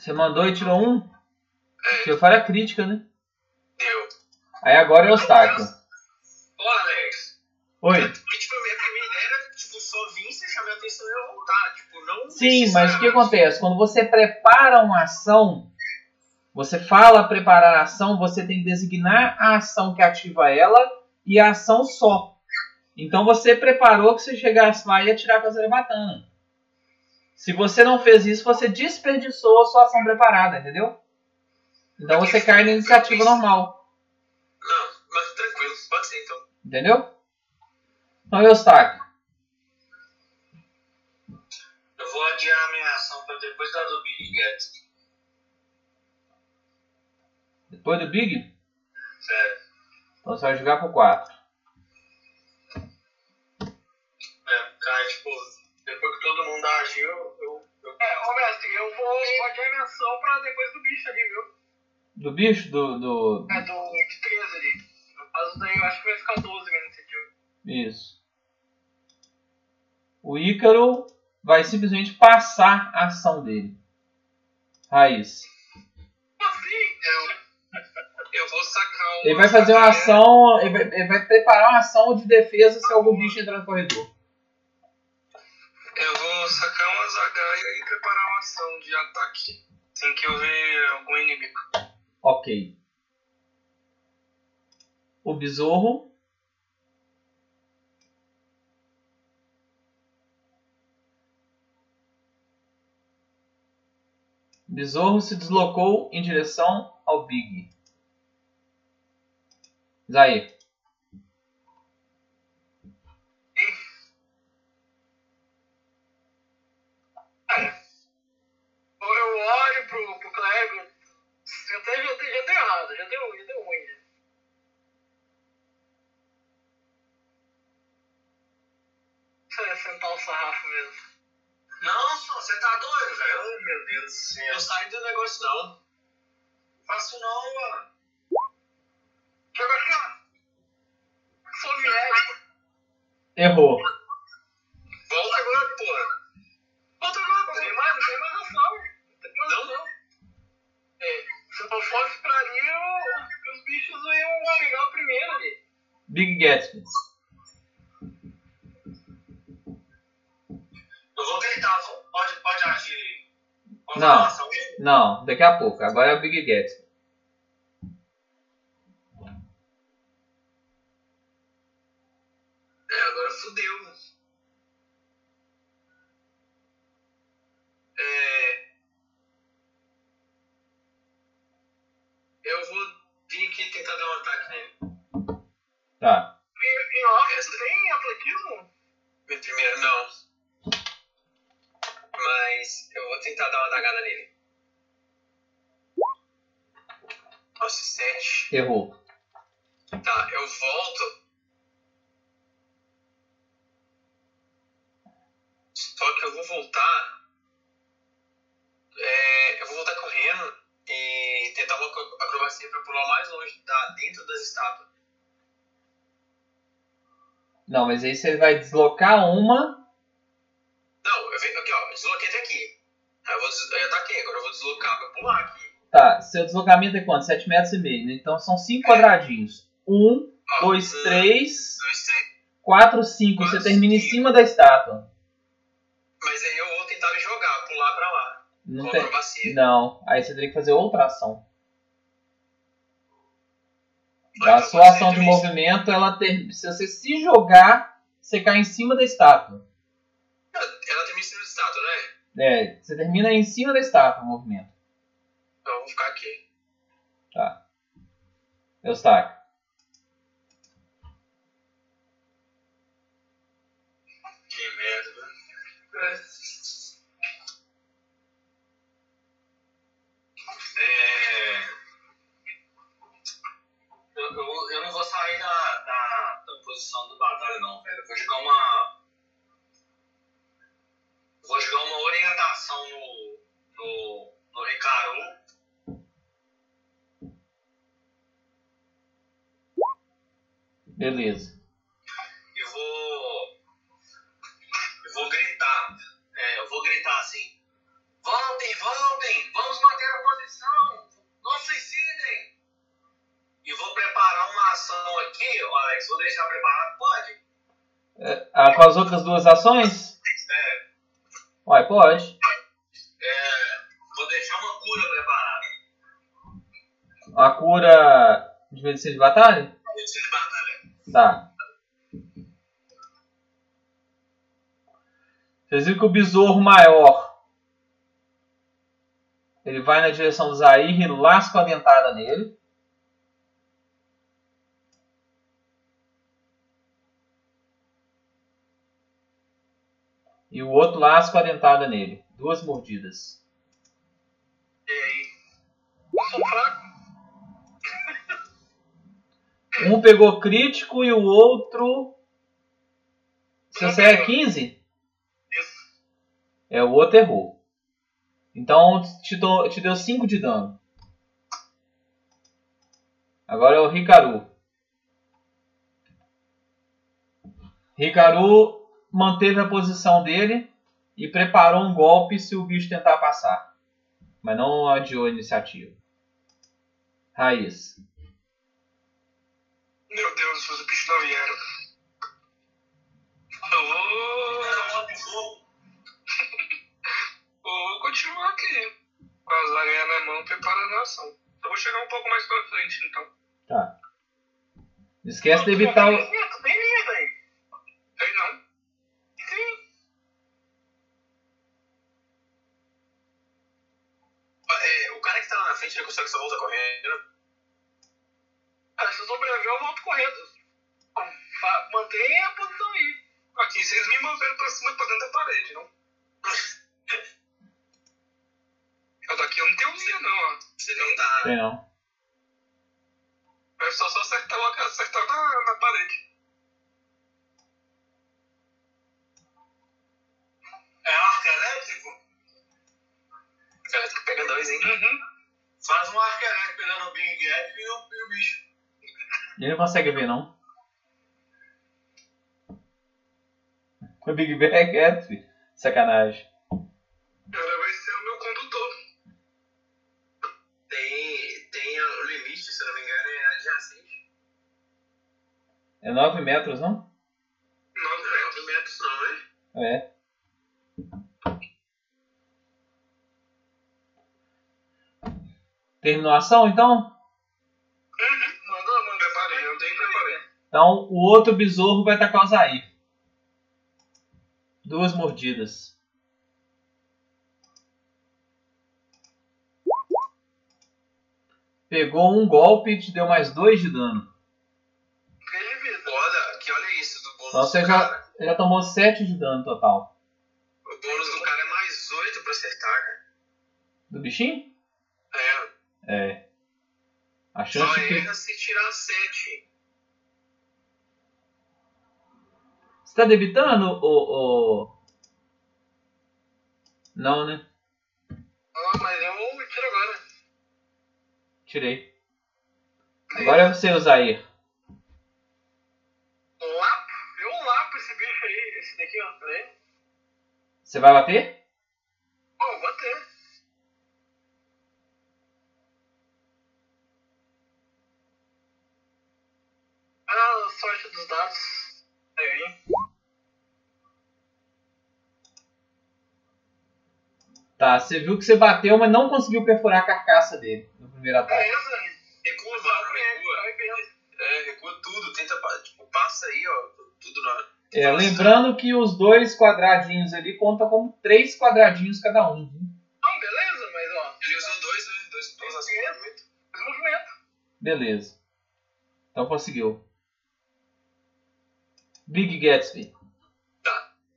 Você mandou e tirou um? É, falei a crítica, né? deu. Aí agora é o obstáculo. Ô, Alex. Oi. Porque, tipo, a minha primeira ideia era, tipo, só vir, você chamar a atenção e eu voltar. Tipo, não. Sim, mas o que acontece? Quando você prepara uma ação, você fala preparar a ação, você tem que designar a ação que ativa ela e a ação só. Então você preparou que você chegasse lá e ia tirar com a zarabatana. Se você não fez isso, você desperdiçou a sua ação preparada, entendeu? Então você cai na iniciativa normal, Não, mas tranquilo, pode ser então. entendeu? Então, Eustáquio, Eu vou adiar a minha ação pra depois da do Big Guts. depois do Big, Sério. então você vai jogar por 4. É, cara, tipo, todo mundo agiu, eu. eu... É, ô mestre, eu vou vou adiar minha ação pra depois do bicho ali, viu? Do bicho? Do, do... É, do de 13 ali. No caso daí eu acho que vai ficar 12 minha iniciativa. Isso. O Ícaro vai simplesmente passar a ação dele. Raiz. Eu vou sacar um. Ele vai fazer uma ação. Ele vai, ele vai preparar uma ação de defesa se algum bicho entrar no corredor. Eu vou sacar uma zagaia e preparar uma ação de ataque. Sem que eu ver algum inimigo. Ok. O besouro. Besouro se deslocou em direção ao Big. Zair. Eu olho pro, pro clérigo. Já deu, já, deu, já deu errado, já deu, já deu ruim. já. Isso é sentar o sarrafo mesmo. Não, só, você tá doido, velho? Ai, meu Deus do céu. Eu saio do negócio não. Não faço não, mano. Joga aqui, ó. Sou médico. Errou. Volta agora, porra. Volta agora, não tem mais, não tem mais ação. Não tem mais Não? ação. Se eu fosse pra ali, eu- os, os bichos iam pegar o primeiro ali. Big Gatsby. Eu vou gritar, pode, pode agir. Pode Não. Não, daqui a pouco. Agora é o Big Gatsby. É, agora fudeu. É... Eu vou vir aqui tentar dar um ataque nele. Tá. Em, em off, tu tem atletismo? Minha primeira, não. Mas eu vou tentar dar uma dagada nele. Nossa, 7. Errou. Tá, eu volto. Só que eu vou voltar. é, eu vou voltar e tentar uma acro- acrobacia pra pular mais longe da, dentro das estátuas. Não, mas aí você vai deslocar uma. Não, eu venho aqui, ó. Desloquei até aqui. Aí eu, vou des... eu ataquei, agora eu vou deslocar pra pular aqui. Tá, seu deslocamento é quanto? 7 metros e meio, né? Então são 5 quadradinhos. 1, Ó, 2, um, 3, dois, três. 4, 5. Você termina em cima da estátua. Mas aí eu vou tentar me jogar, pular pra lá. Não tem. acrobacia. Não, aí você teria que fazer outra ação. A sua ação de movimento, ela ter... se você se jogar, você cai em cima da estátua. Ela tem mistério de estátua, né? É, você termina em cima da estátua o movimento. Então eu vou ficar aqui. Tá. Eustáquio. Que merda. É... Eu, eu, vou- eu não vou sair da, da, da posição do batalha não, velho. Eu vou jogar uma. Vou jogar uma orientação no. no. no Ricaru. Beleza. e vou. Eu vou gritar. É, eu vou gritar assim. Voltem, voltem! Vamos manter a posição! E vou preparar uma ação aqui, Alex. Vou deixar preparado? Pode? É, ah, com as outras duas ações? É, Uai, pode. é, vou deixar uma cura preparada. A cura de medicina de batalha? Medicina de batalha. Tá. Vocês viram que o besouro maior ele vai na direção do Zaire e lasca a dentada nele. E o outro lasca a dentada nele. Duas mordidas. E aí? Sou fraco. Um pegou crítico e o outro. Se você é 15? Isso. É, o outro errou. Então te, dou- te deu 5 de dano. Agora é o Hikaru. Hikaru manteve a posição dele e preparou um golpe se o bicho tentar passar. Mas não adiou a iniciativa. Raiz. Meu Deus, os bichos não vieram. Ô, Vou continuar aqui. Com as aranhas na mão, preparando a ação. Eu vou chegar um pouco mais pra frente, então. Tá. Não esquece de evitar o. Tem linha, velho. Tem não. Sim. É, o cara que tá lá na frente, ele consegue só voltar correndo. Ah, se eu sobreviver, eu volto correndo. Mantenha a posição aí. Aqui vocês me moveram pra cima, pra dentro da parede, não? Eu daqui eu não tenho linha, não, ó. Você não tá. Tem não. É só, só acertar, o- acertar na, na parede. É arco elétrico? Elétrico pega dois, hein? Uhum. Faz um arco elétrico pegando o Big Gap e o, e o bicho. Ele não consegue ver, não. O Big Bang é filho. Sacanagem. Ela vai ser o meu condutor. Tem, tem o limite, se não me engano, é adjacente. É 9 metros, não? Não, não é 9 metros não, hein? É. Terminou a ação, então? Uhum. Manda, manda. Preparei, eu tenho preparei. Então o outro besouro vai atacar o Zair. Duas mordidas. Pegou um golpe e te deu mais dois de dano. Olha, que olha isso do bônus Então você do já, cara. já tomou 7 de dano total. O bônus do cara é mais 8 pra acertar, cara. Do bichinho? É. A só chance que. erra se tirar 7. Você tá debitando o. o... Não, né? Ah, mas eu tiro agora. Tirei. Agora é você, Zair. Lapo. Eu lapo esse bicho aí. Esse daqui, ó. Peraí. Você vai bater? Ó, vou bater. Ah, sorte dos dados. Aí. Tá, você viu que você bateu, mas não conseguiu perfurar a carcaça dele no primeiro ataque. Beleza. Recua, bem, recua. bem. É, recua tudo. Tenta, tipo, passa aí, ó. Tudo na. É, lembrando que os dois quadradinhos ali contam como três quadradinhos cada um. viu? Não, beleza, mas ó. Ele usou dois, né? Dois, dois assim, movimento. Beleza. Então conseguiu. Big Gatsby.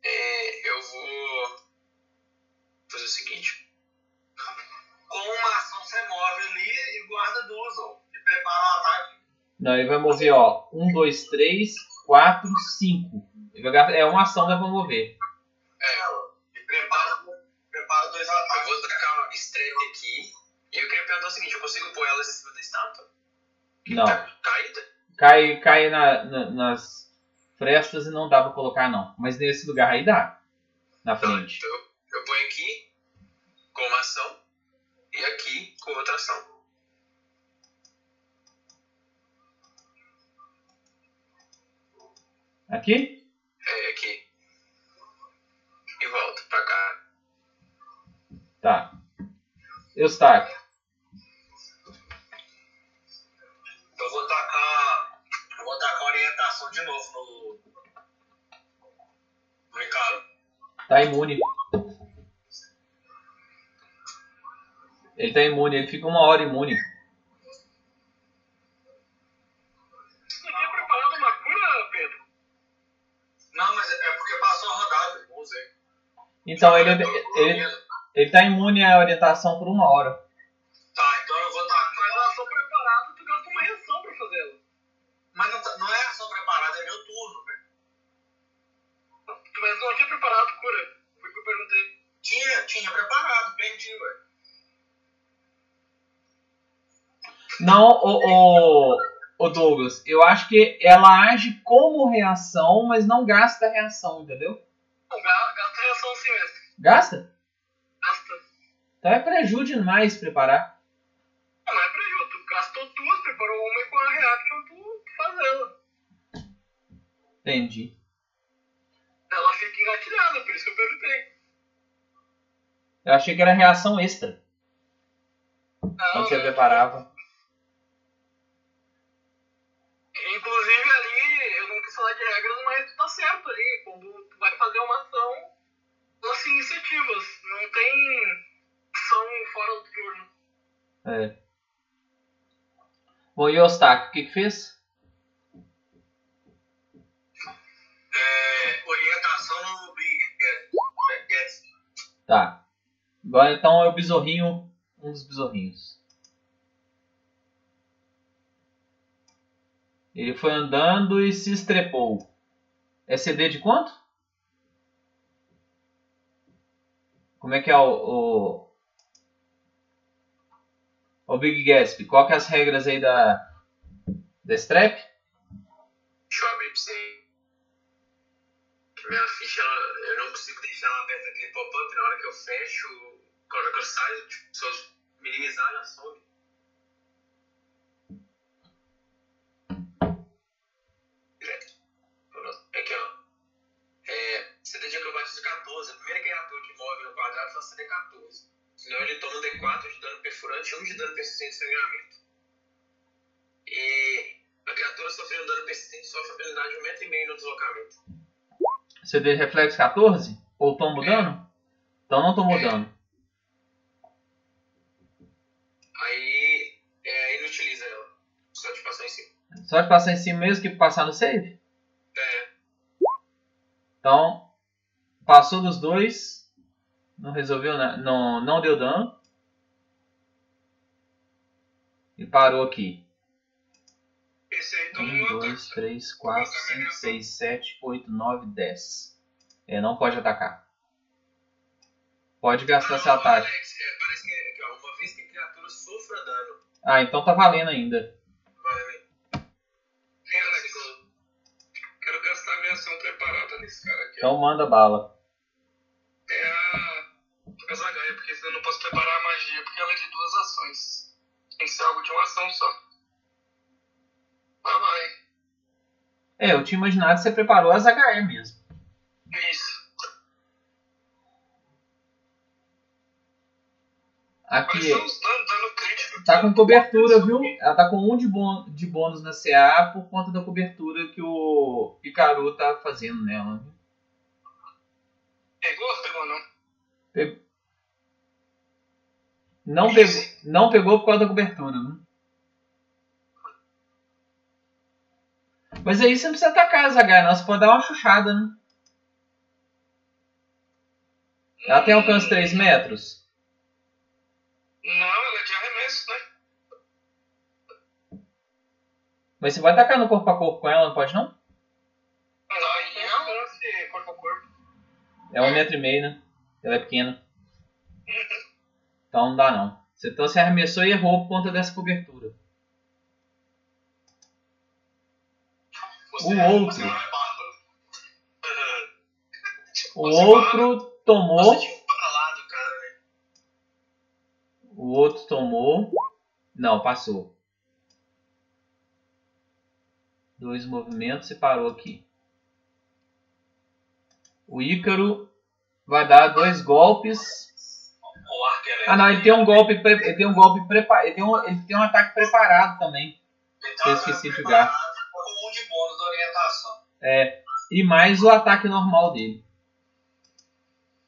É, eu vou fazer o seguinte. Com uma ação você move ali e guarda duas, ó. E prepara o ataque. Não, ele vai mover, ó. Um, dois, três, quatro, cinco. Ele vai gastar- é uma ação dá pra mover. É, e prepara, prepara dois ataques. Eu vou tacar uma estrepe aqui. E eu queria perguntar o seguinte, eu consigo pôr elas em cima da estátua? Não. Tá caída? Cai, cai na- na- nas frestas e não dá pra colocar, não. Mas nesse lugar aí dá. Na frente. Então eu, eu ponho aqui com uma ação e aqui com outra ação. Aqui? É, aqui. E volto pra cá. Tá. Eustáquio. Eu vou tacar. Eu vou tacar orientação de novo no. Tá imune. Ele tá imune, ele fica uma hora imune. Você tinha preparado uma cura, Pedro? Não, mas é porque passou a rodada, eu usei. Então ele, ele, ele tá imune à orientação por uma hora. Tá, então eu vou tacar. Mas a ação preparada, tu gasta uma reação pra fazê-la. Mas não, tá- não é ação preparada, é meu turno, velho. Mas não tinha preparado cura. Foi o que eu perguntei. Tinha, preparado, perdi, velho. Não, o, o, o Douglas, eu acho que ela age como reação, mas não gasta reação, entendeu? Não, ga- gasta reação sim, mestre. Gasta? Gasta. Então é prejuízo demais preparar. Não, não é prejuízo. Tu gastou duas, preparou uma e com a reaction tu faz ela. Entendi. Ela fica engatilhada, por isso que eu perguntei. Eu achei que era reação extra. Não, Quando você preparava. Inclusive ali, eu não quis falar de regras, mas tu tá certo ali. Quando tu vai fazer uma ação, lança iniciativas. Não tem ação fora do turno. É. Bom, e o o que, que fez? É, orientação no Big. Tá. Então é o besorrinho. Um dos besorrinhos. Ele foi andando e se estrepou. É CD de quanto? Como é que é o. O, o Big Gatsby? Qual que é as regras aí da. Da strap? Deixa eu abrir pra você. Minha ficha, ela- eu não consigo deixar ela aberta aquele pop-up. Na hora que eu fecho, na hora que eu saio, tipo, se minimizar, ela sobe. Direto. Aqui, ó. É, CD de acrobatismo 14. A primeira criatura que move no quadrado faz CD 14. Senão ele toma um D4 de dano perfurante e um de dano persistente de sangramento. E a criatura sofrendo dano persistente sofre a penalidade de um metro e meio no deslocamento. CD reflexo 14? Ou tombo dano? Então não tomou dano. Aí é, inutiliza ela. Só de passar em cima. Só de passar em cima mesmo que passar no save? É, Então, passou dos dois. Não resolveu, na- não, não deu dano. E parou aqui. Esse aí toma 1, um 2, ataque. 3, 4, 5, 6, 7, 8, 9, 10. É, não pode atacar. Pode gastar seu Não, ataque. Alex, é, parece que é, que, ó, uma vez que a criatura sofra dano, Ah, então tá valendo ainda. Quero gastar minha ação preparada nesse cara aqui. Então manda bala. É a. A Zagaia, porque senão eu não posso preparar a magia, porque ela é de duas ações. Tem que ser algo de uma ação só. É, eu tinha imaginado que você preparou as HE mesmo. Isso. Aqui tá com cobertura, viu? Ela tá com um de, bôn- de bônus na CA por conta da cobertura que o Picaru tá fazendo nela. Pegou ou pegou não? Não pegou, não pegou por causa da cobertura, viu? Mas aí você não precisa atacar as HE, não. Você pode dar uma chuchada, né? Ela tem alcance 3 metros? Não, ela é de arremesso, né? Mas você vai atacar no corpo a corpo com ela, não pode não? Aí é um corpo a corpo. É um metro e meio, né? Ela é pequena. Então não dá não. Você, então você arremessou e errou por conta dessa cobertura. Você, O outro. Você não é bárbaro. O outro tomou. O outro tomou. Não, passou. Dois movimentos e parou aqui. O Ícaro vai dar dois golpes. O. Ah não, ele tem um golpe, ele tem um golpe preparado. Ele, tem um- ele tem um ataque preparado também. Então, eu esqueci de jogar. Com um de bônus da orientação. É, e mais o ataque normal dele.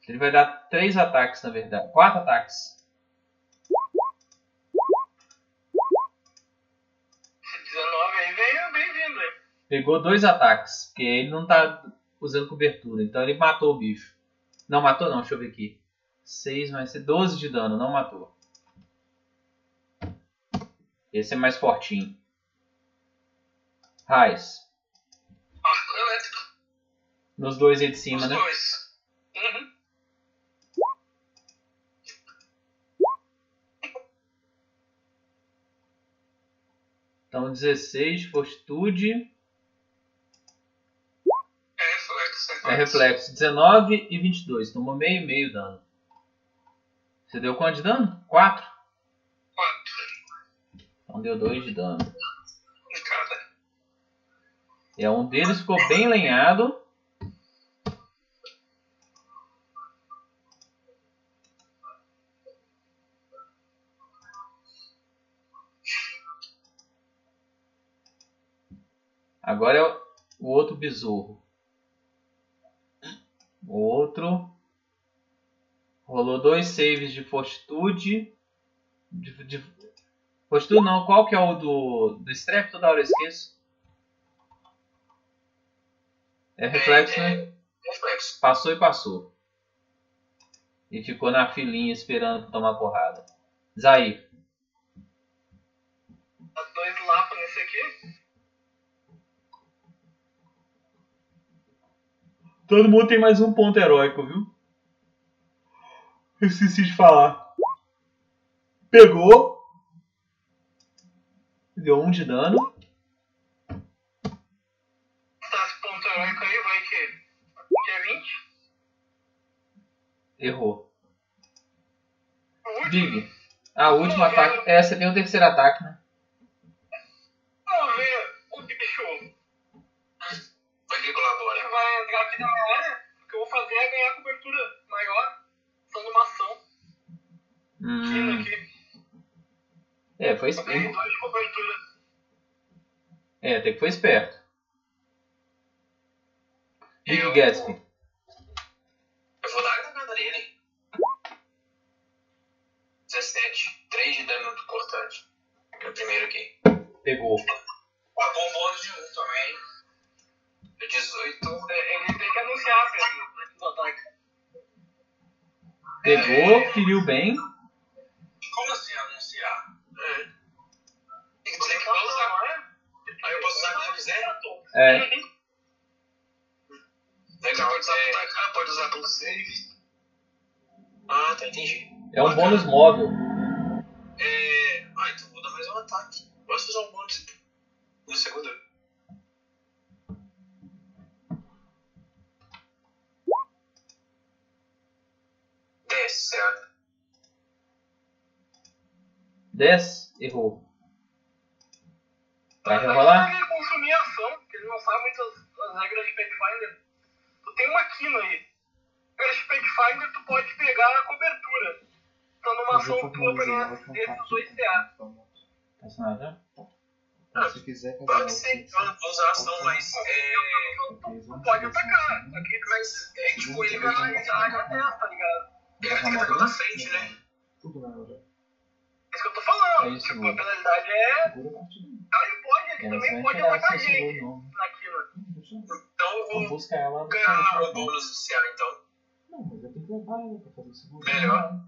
Ele vai dar três ataques, na verdade. Quatro ataques. 19 aí veio bem-vindo, hein? Pegou dois ataques, porque ele não tá usando cobertura. Então ele matou o bicho. Não matou não, deixa eu ver aqui. 6 mais 12 de dano, não matou. Esse é mais fortinho. Raiz. Nos dois aí de cima, né? dois. Uhum. Então 16 de fortitude. É reflexo. É reflexo. 19 e 22. Tomou meio e meio dano. Você deu quanto de dano? 4? 4 Então deu 2 de dano. cada. É, um deles ficou bem lenhado. Agora é o- outro besouro. O outro rolou dois saves de fortitude. De, de, fortitude não, qual que é o do, do strep? Toda hora eu esqueço. É reflexo, né? Reflexo. Passou e passou. E ficou na filinha esperando tomar porrada. Zair. Dá dois lapas nesse aqui. Todo mundo tem mais um ponto heróico, viu? Eu esqueci de falar. Pegou. Deu um de dano. Tá, esse ponto heróico aí vai que. Que é 20. Errou. Big. Ah, o último ataque. É, você tem o terceiro ataque, né? Ganhar cobertura maior. Usando uma ação. Hum, aqui. é, foi esperto. É, até que foi esperto. Big Eu- Gatsby. Eu vou dar a granada nele. 17. 3 de dano cortante. É o primeiro aqui. Pegou. Pagou um bônus de 1 também. De 18. É, Ele tem que anunciar, Pedro. Pegou, feriu bem. Como assim anunciar? É. Tem que dizer que vai usar. não é? Aí eu posso usar quando eu quiser? É. Legal, pode usar pra atacar, pode usar pelo save. Ah, tá, entendi. É um bônus móvel. É. Ah, então vou dar mais um ataque. Posso usar um bônus no segundo? Desce, certo. 10, errou. Vai Mas rerolar? Ele consumir a ação, porque ele não sabe muitas as regras de Pathfinder. Tu tem uma quina aí. Regras de Pathfinder, tu pode pegar a cobertura. Dando uma ação tua pra ganhar desses dois CA. Personagem. Se quiser fazer Pode ser, vou usar a ação, mas. É. Tu pode atacar. assim, Só que Mas é tipo, ele fica na na testa, tá ligado? Ele vai ter que na frente, né? Tudo na hora. É isso que eu tô falando. É tipo, a penalidade é. Segura a partida. Ah, ele pode, ele É, também pode vai pegar atacar a gente nome. na quina. Então eu Vou vou buscar ela. ganhar o bônus inicial, então. Não, mas eu tenho que levar ela pra fazer o segundo. Melhor.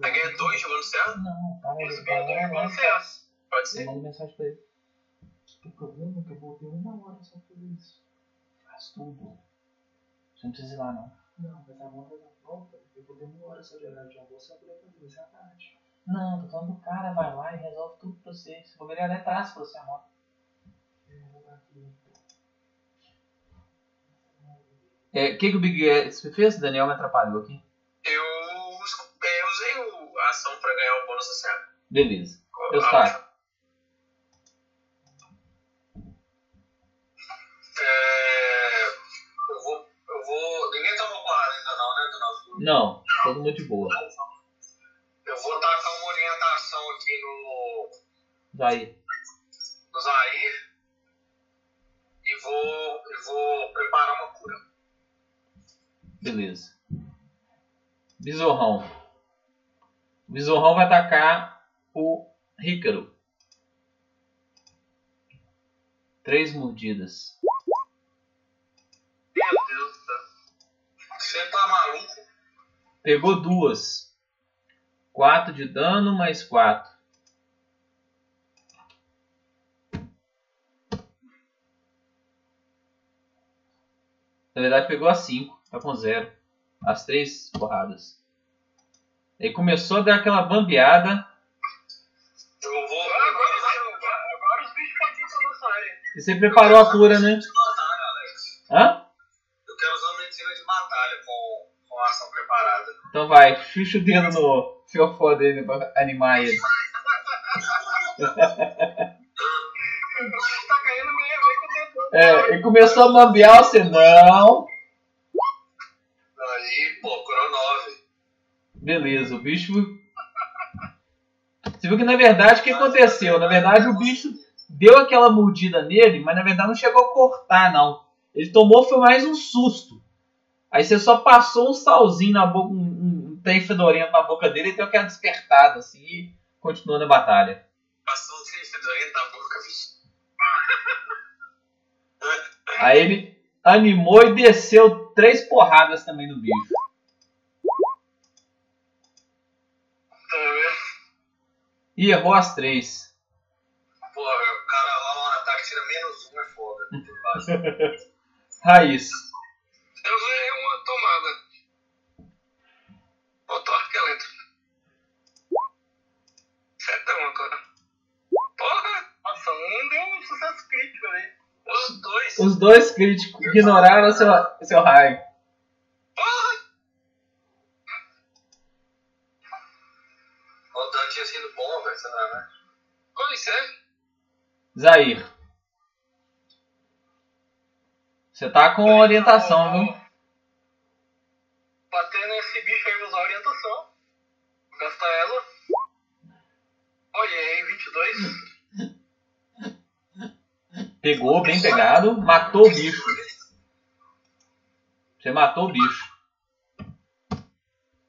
Vai ganhar dois de bônus inicial? Não, para Isso ganha dois bônus CS. Pode Eu ser. mando mensagem pra ele. O problema é que eu voltei uma hora só pra fazer isso. Faz tudo. Você não precisa ir lá, não. Não, mas a moto na volta, eu vou só de horário de almoço poder fazer isso à tarde. Não, tô falando do cara, vai lá e resolve tudo pra você. Se for ele até traz pra você a moto. Eu vou dar aqui. É, o que, que o Big Gatsby fez? O Daniel me atrapalhou aqui. Eu, é, usei o- a ação pra ganhar o bônus inicial. Beleza. Ah, Eustáquio. É, Não, todo mundo de boa. Eu vou tacar uma orientação aqui no, Daí. no Zair e vou, e vou preparar uma cura. Beleza. Besorrão. O Besorrão vai atacar o Rícaro. Três mordidas. Meu Deus do céu. Você tá maluco? Pegou duas. Quatro de dano mais quatro. Na verdade pegou a cinco. Tá com zero. As três porradas. Aí começou a dar aquela bambeada. Eu vou. Agora, agora, agora os bichos pra nossa área. E você preparou a cura, né? Hã? Ação preparada. Então vai, chucha o dedo no. fiofó dele pra animar ele. Tá com o dedo. É, ele começou a bambear, você não. Aí, pô, curou 9. Beleza, o bicho. Você viu que na verdade o que aconteceu? Na verdade o bicho deu aquela mordida nele, mas na verdade não chegou a cortar, não. Ele tomou foi mais um susto. Aí você só passou um salzinho na boca, um, um, um trem fedorento na boca dele e deu aquela despertada, assim, e continuou na batalha. Passou um trem fedorento na boca, bicho. Aí ele animou e desceu três porradas também no bicho. Tá vendo? E errou as três. Pô, o cara lá no ataque tira menos um, é foda. Raiz. Eu uma tomada. Botou arco elétrico. Setão agora. Porra! Nossa, um deu um sucesso crítico ali. Os dois. Os dois críticos ignoraram seu, seu raio. O dano tinha sido bom, velho, sei lá, né? Pois é. Zair. Você tá com orientação, viu? Bater nesse bicho aí, usar orientação. Gastar ela. Olha aí, 22. Pegou, bem pegado. Matou o bicho. Você matou o bicho.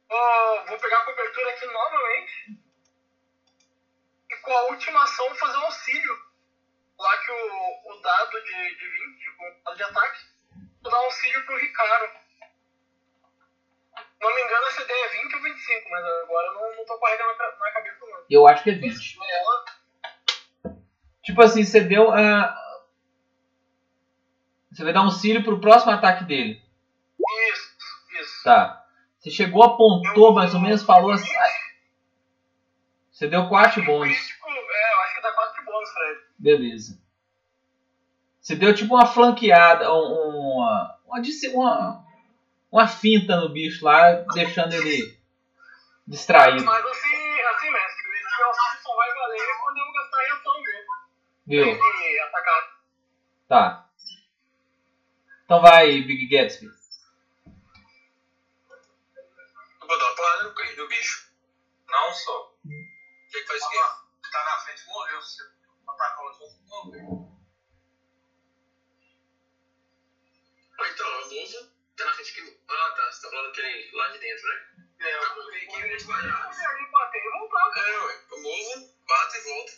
Ó, vou pegar a cobertura aqui novamente. E com a última ação vou fazer um auxílio. Lá que o, o dado de, de 20, com o dado de ataque, vou dar um auxílio pro Ricardo. Não me engano, essa ideia é 20 ou 25, mas agora eu não, não tô carregando na, ca- na cabeça não. Eu acho que é 20. Ela, Tipo assim, você deu a. Você vai dar um auxílio pro próximo ataque dele. isso, isso. Tá. Você chegou, apontou mais ou menos, falou assim. Você deu 4 bônus. Crítico, é, eu acho que dá 4 de bônus, Fred. Beleza. Você deu tipo uma flanqueada, um- uma, uma, dis- uma, uma finta no bicho lá, deixando ele distraído. Mas assim, assim, mestre, esse auxílio só vai valer quando eu gastar a reação mesmo. Viu? E atacar. Tá. Então vai, Big Gatsby. Eu vou dar uma porrada no do bicho. Não só. O que que faz o quê? Tá na frente, morreu. Se atacar o outro, morreu. Então, eu movo. Tá na frente que. Ah, tá. Você tá falando aquele lá de dentro, né? É, eu movei aqui e espalhar. Se ali bater e voltar. É, ué. Eu movo, bato e volto.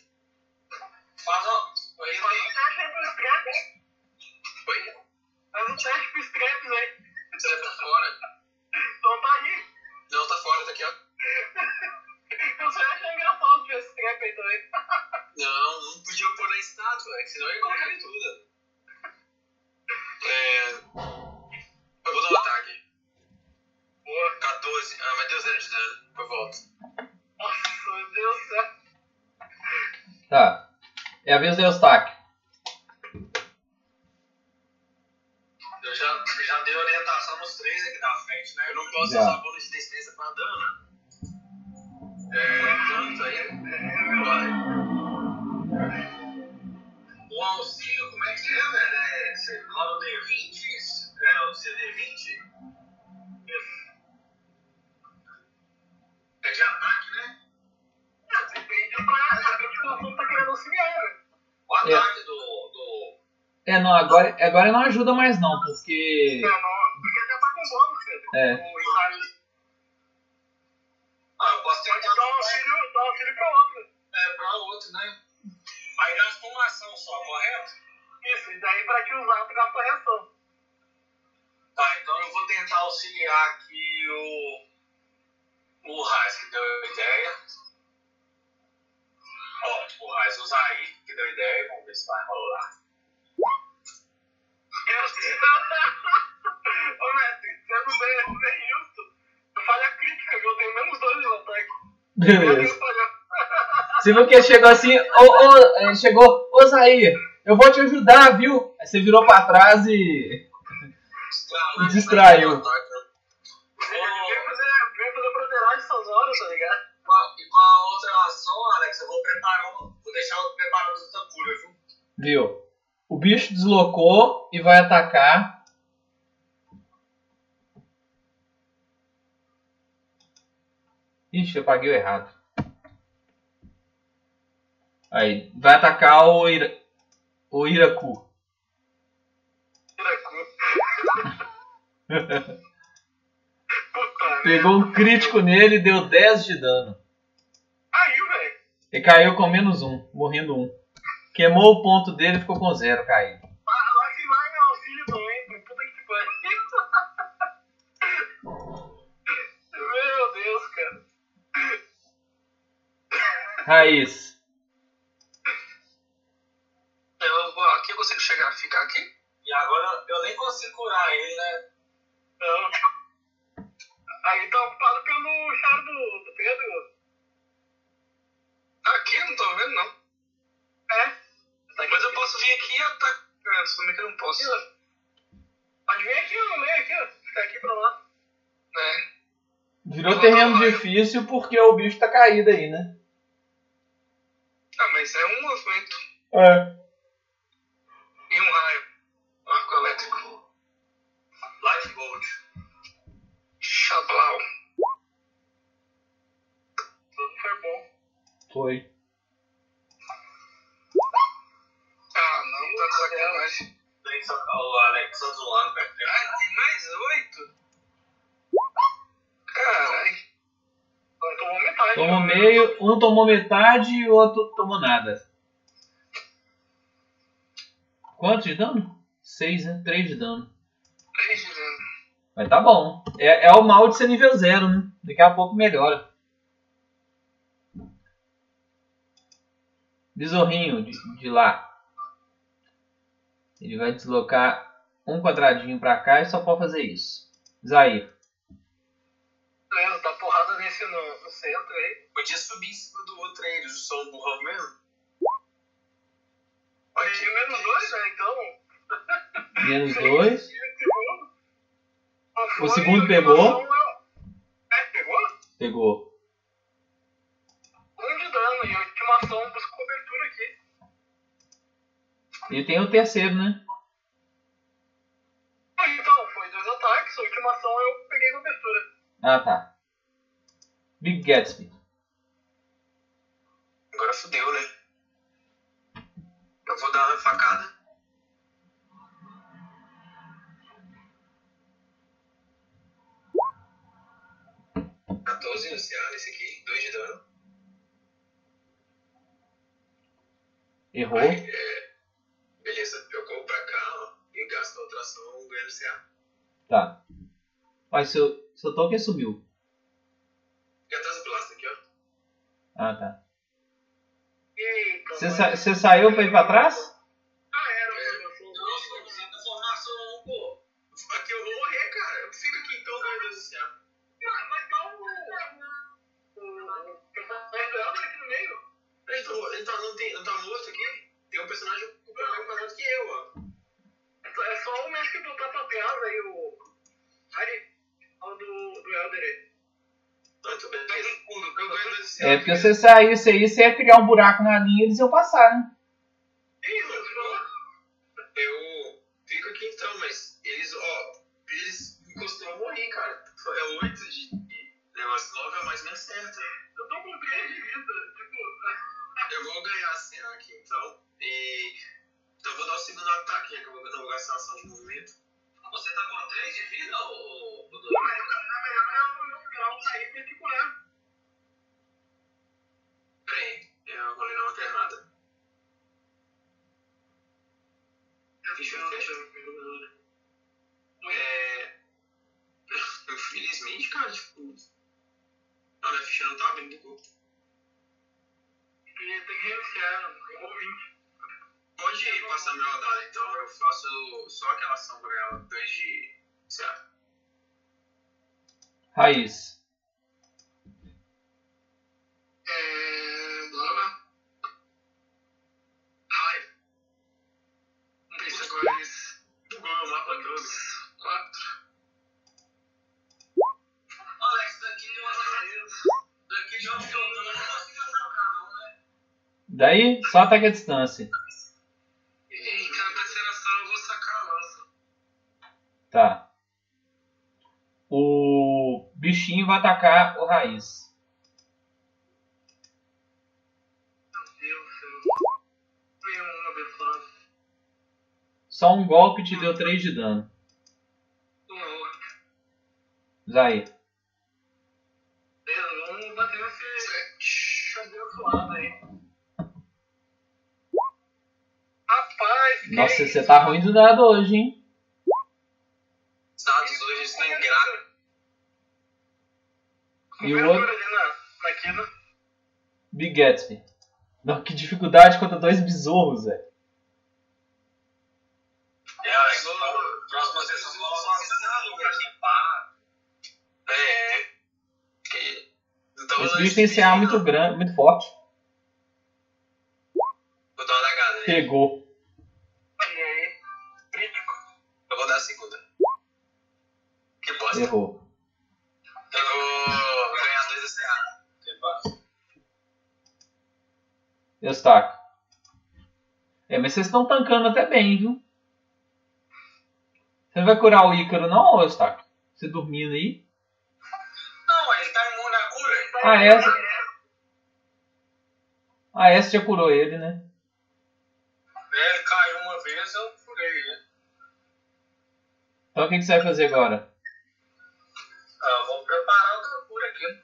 Faz um, Aí faz um tem. teste aí pro scraps. Oi? Faz um teste pro scraps aí. Você tá fora. Então tá aí. Não, tá fora, tá aqui, ó. Eu só ia achar engraçado ver esse scrap aí também. Não, não podia pôr na estátua, é que senão eu ia colocar em tudo. É. Vou dar um ataque. Boa. 14. Ah, mas deu zero de dano. Eu volto. Nossa, meu Deus do céu. Tá. É a vez do Eustáquio. Eu já, já dei orientação nos três aqui da frente, né? Eu não posso Já. usar bônus de destreza pra dano. É. Quanto aí? Vai. O auxílio, como é que é, velho? É, você rola o D20? É o CD20? É de ataque, né? Ah, Depende pra. Depende que o assunto tá querendo auxiliar, né? O ataque do. do... É, não, agora, agora não ajuda mais não, porque. Não, não, porque já tá com bônus, Pedro. É. Ah, eu posso pode tentar dar um auxílio, dar um auxílio pra outro. É, pra outro, né? Aí gasta uma ação só, correto? Isso, e daí pra te usar, tu gasta a reação. Tá, então eu vou tentar auxiliar aqui o. O Raiz que deu a ideia. Ó, o Raiz usa aí que deu a ideia, vamos ver se vai rolar. Eu sei. Ô, mestre, sendo bem, bem justo, eu falho a crítica? Eu tenho menos dois no ataque. Beleza. Você viu que chegou assim, ô, ô, ele chegou, ô Zair, eu vou te ajudar, viu? Aí você virou pra trás e. Distraiu. Distraiu. Vem fazer, vem fazer broderagem essas horas, tá ligado? uma outra ação, Alex. Eu vou preparar, um- vou deixar o preparado do Takura, viu? Viu? O bicho deslocou e vai atacar. Ixi, eu paguei o errado. Aí, vai atacar o, Ira... o Iraku. Pegou um crítico nele e deu 10 de dano. Caiu, velho. Ele caiu com menos um, morrendo um. Queimou o ponto dele e ficou com zero caído. Ah, lá que vai meu auxílio também, pro puta que pariu. Meu Deus, cara. Raiz. Eu, vou- aqui eu consigo chegar, ficar aqui? E agora eu nem consigo curar ele, né? Não. Aí tá ocupado pelo char do, do Pedro. Aqui eu não tô vendo, não. É. Tá aqui. Mas eu posso vir aqui e atacar. Eu não posso. Pode vir aqui no meio, aqui, ó. Ficar aqui pra lá. É. Virou terreno difícil porque o bicho tá caído aí, né? Ah, mas é um movimento. É. E um raio. Arco elétrico. Life Gold. Xablau. Tudo foi bom. Foi. Só o Alex só zoando dele. Ah, tem mais oito? Caralho. Tomou metade. Tomou meio, um tomou metade e o outro tomou nada. Quanto de dano? 6, né? 3 de dano. Três de dano. Mas tá bom. É, é o mal de ser nível 0, né? Daqui a pouco melhora. Besorrinho de, de lá. Ele vai deslocar um quadradinho pra cá e só pode fazer isso. Zair. Beleza, dá porrada nesse no, no centro aí. Podia subir em cima do outro aí, eles são burrão mesmo. Aí menos dois, né? Então. Menos 2. E o segundo. Pegou. É, pegou? Pegou. E tem o terceiro, né? Então, foi dois ataques. A ultimação eu peguei cobertura. Ah, tá. Big Gatsby. Agora fudeu, né? Eu vou dar uma facada. Quatorze no CA nesse aqui, 2 de dano. Errou. É, beleza, eu corro pra cá ó, e gasto a outra ação ganhando CA. Tá. Mas seu, seu token sumiu. Fica atrás do blaster aqui, ó. Ah, tá. Você sa você saiu pra ir pra trás? Ah, era. É. Nossa, eu preciso da formação, pô. Aqui eu vou morrer, cara. Eu fico aqui então ganhando CA. Mas mas tá o. O. O personagem do Elder aqui no meio. Ele, tá, ele tá, não, tem, não tá morto aqui? Tem um personagem com o mesmo quadrado que eu, ó. É só- É só o mestre do Tapapeasa aí, o. Ari. O do, do Elder aí. Beleza. Eu ganho dois É, porque você saísse aí, você ia criar um buraco na linha e eles iam passar, né? Ih, você falou? Eu fico aqui então, mas eles, ó, eles me costumam morrer, cara. É 8 de, de negócio 9 é mais ou menos certo. Eu tô com 3 de vida. Tipo. Eu vou ganhar a cena aqui então. E. Então eu vou dar o segundo ataque, já que eu vou, vou gastar ação de movimento. Você tá com 3 de vida ou. Pô, mas na melhor é o esperar o cair pra te curar. Peraí, eu vou ler uma errada. Ficha não fecha. É. Infelizmente, cara, tipo. Não, minha ficha não tá abrindo do corpo. Tem que reiniciar. 20. Pode passar minha rodada, então eu faço só aquela ação pra ela, 2 de. Raiz. É. Ver se agora eles. Bugou meu mapa todo. 4. Alex, daqui de onde. Daqui de não Daí, só ataque à distância. Tá. O bichinho vai atacar o raiz. Só um golpe te deu 3 de dano. Não. Zair. Beleza, vamos bater nesse abençoado aí. Rapaz, Nossa, você tá ruim do dado hoje, hein? Os dados hoje estão em grave. E o outro? Big Gatsby. Não, que dificuldade contra dois besouros, velho. É, a próxima sessão nós vamos limpar. É. Que. Então, Esse bicho tem CA muito grande, muito forte. Vou dar uma lagada aí. Pegou. E aí? Crítico. Eu vou dar a segunda. Que bosta. Errou. Eu vou ganhar dois da CA. Que bosta. Eustáquio. É, mas vocês estão tancando até bem, viu? Você não vai curar o Ícaro, não, Eustáquio? Você dormindo aí? Não, ele tá imune à cura. Ah, essa. Ah, essa já curou ele, né? É, ele caiu uma vez, eu furei ele. Então o que, que você vai fazer agora? Ah, eu vou preparar outra cura aqui.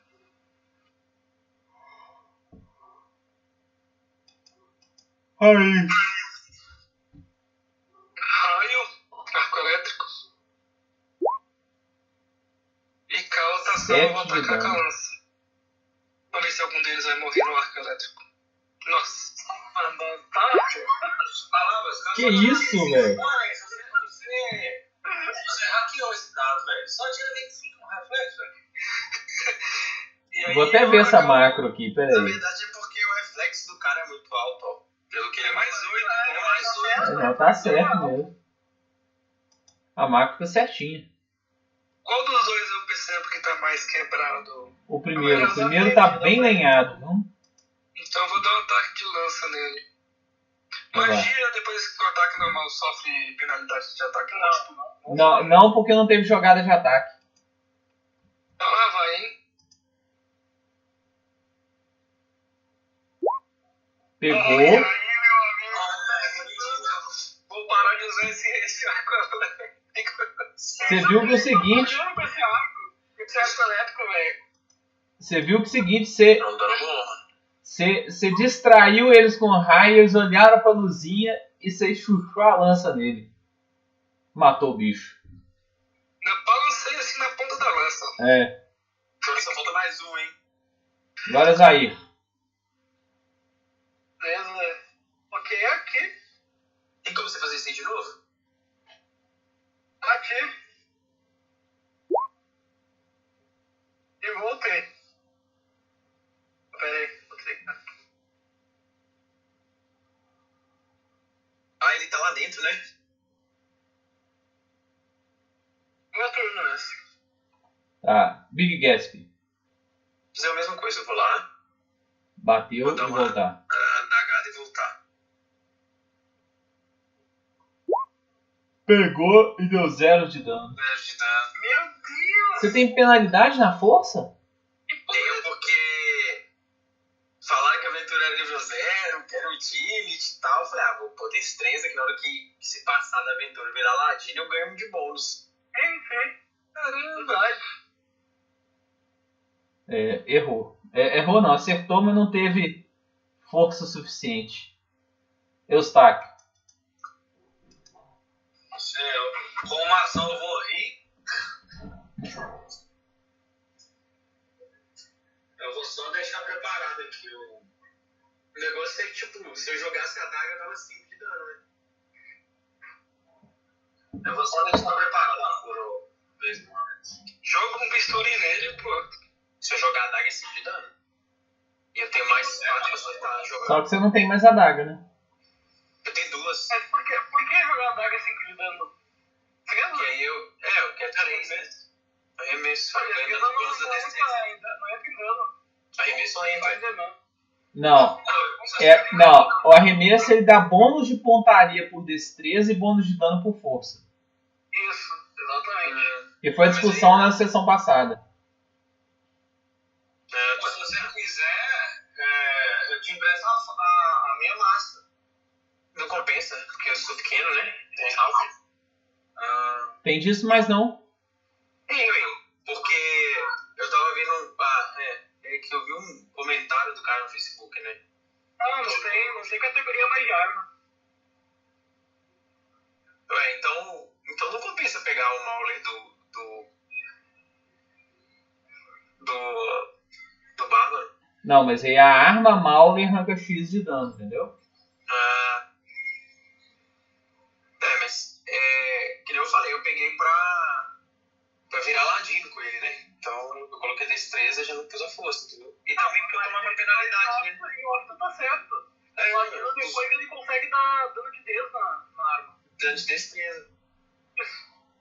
Aí. Raio. Arco elétrico. E vou Sete de atacar com a lança. Vamos ver se algum deles vai morrer no arco elétrico. Nossa. Tá. Que isso, velho? Você, você, você hackeou esse dado, velho. Só tira 25 no reflexo, velho. Aí, Vou até ver essa macro aqui, Na peraí. verdade é porque o reflexo do cara é muito alto, ó. Pelo que ele é mais 8, é mais 8. Não, tá certo mesmo. A macro fica certinha. Qual dos dois eu percebo que tá mais quebrado? O primeiro, o primeiro tá bem lenhado, viu? Então eu vou dar um ataque de lança nele. Vai. Magia, depois que o ataque normal sofre penalidade de ataque múltiplo. Não, não porque não teve jogada de ataque. Então lá vai, hein? Pegou. Esse, esse arco elétrico. Você viu que o seguinte, Eu com esse arco. Esse arco elétrico, velho. você viu que o seguinte, você, você, você distraiu eles com raio, eles olharam pra luzinha e você chuchou a lança nele. Matou o bicho. Eu balancei assim na ponta da lança. É. Só falta mais um, hein? Agora Zair. Beleza. Ok, aqui. Tem como você fazer isso aí de novo? Aqui. E voltei. Pera aí, que. Ah, ele tá lá dentro, né? Meu turno nessa. Tá. Big Gatsby. Fazer a mesma coisa, eu vou lá, Bateu Vou e uma- voltar. ah, gada e voltar. Pegou e deu zero de dano. Zero de dano. Meu Deus! Você tem penalidade na força? Tenho porque falaram que a aventura era nível zero, que era utility e tal. Eu falei, ah, vou poder esse trens aqui na hora que, que se passar da aventura virar ladino, eu ganho um de bônus. Enfim. Caramba. É, errou. É, errou não, acertou, mas não teve força suficiente. Eustáquio. Eu, com uma ação eu vou rir. Eu vou só deixar preparado aqui o. O negócio é que, tipo, se eu jogasse a daga, dava 5 de dano, né? Eu vou só deixar preparado a cura vez uma vez. Joga um bisturi nele, pô. Se eu jogar a daga é 5 de dano. E eu tenho mais 4 pessoas pra jogar. Só que você não tem mais a daga, né? Eu tenho duas. Mas por que, por que jogar a daga 5 de dano? Três E aí eu. É, eu quero 3, né? Arremesso, Porque ganhando não, não, bônus da não destreza. entra ainda, não entra em dano. Arremesso Vai entra. dizer não. Não. É, não, o arremesso ele dá bônus de pontaria por destreza e bônus de dano por força. Isso, exatamente. Que foi a discussão na sessão passada. É, Mas você quiser, é, eu te empresto a, a, a minha massa. não compensa, porque eu sou pequeno, né? Tem alvo. Ah, Tem disso, mas não. anyway, porque eu tava vendo. Ah, é, é que eu vi um comentário do cara no Facebook, né? Ah, não tem, não tem categoria mais de arma. Ué, então, então não compensa pegar o Mauler do. do. do. do Bárbaro. Não, mas aí a arma Mauler arranca X de dano, entendeu? Ah, é, mas é, que nem eu falei, eu peguei pra, pra virar ladino com ele, né? Então eu coloquei destreza e já não pus a força, entendeu? E também porque eu tomava penalidade, né? Eu acho que tá certo. É, Imagina eu- depois ele consegue dar dano de Deus na, na arma. dano de destreza.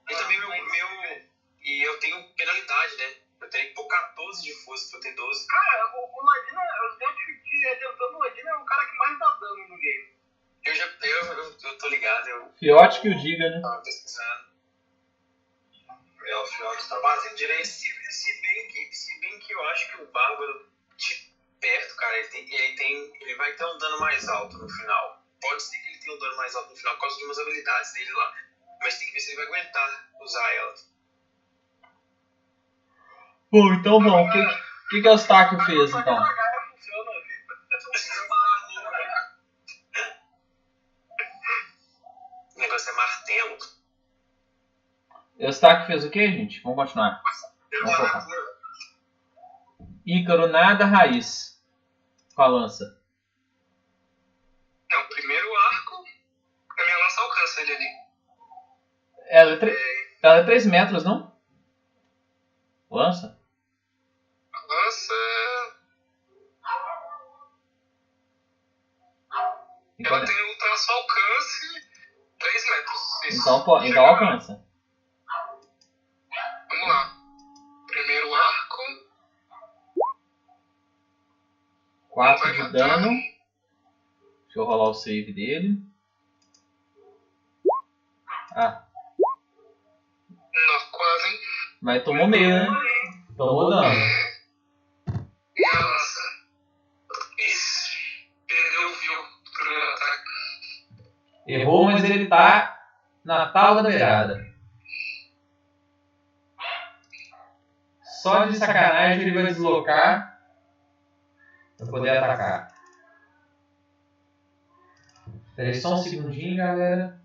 E também meu, meu. E eu tenho penalidade, né? Eu tenho que pôr 14 de força pra eu ter 12. Cara, o, o Ladino, eu já te, te adiantando, o Ladino é o cara que mais dá dano no game. Eu já. Eu, eu, eu tô ligado, eu Fiote que o diga, né? tava pesquisando. É, o Fiote tá batendo direito. Se, se, bem que, se bem que eu acho que o Bárbaro de perto, cara, ele, tem, ele, tem, ele vai ter um dano mais alto no final. Pode ser que ele tenha um dano mais alto no final por causa de umas habilidades dele lá. Mas tem que ver se ele vai aguentar usar elas. Bom, então vamos. O que, que, que o Eustáquio fez, então? a Gaia funciona, filho. O negócio é martelo. Eustáquio fez o que, gente? Vamos continuar. Vamos focar. Ícaro nada, raiz. Com a lança. Não, o primeiro arco, a minha lança alcança ele ali. Ela é, tre- ela é 3 metros, não? Lança? A lança é... Ela tem um traço alcance 3 metros. Então, pô, então alcança. Vamos lá. Primeiro arco. 4 de dano. Deixa eu rolar o save dele. Ah, Não, quase, mas tomou meio, né? Tomou dano. E Errou, mas ele tá na tábua da beirada. Só de sacanagem ele vai deslocar pra poder atacar. Peraí só um segundinho, galera.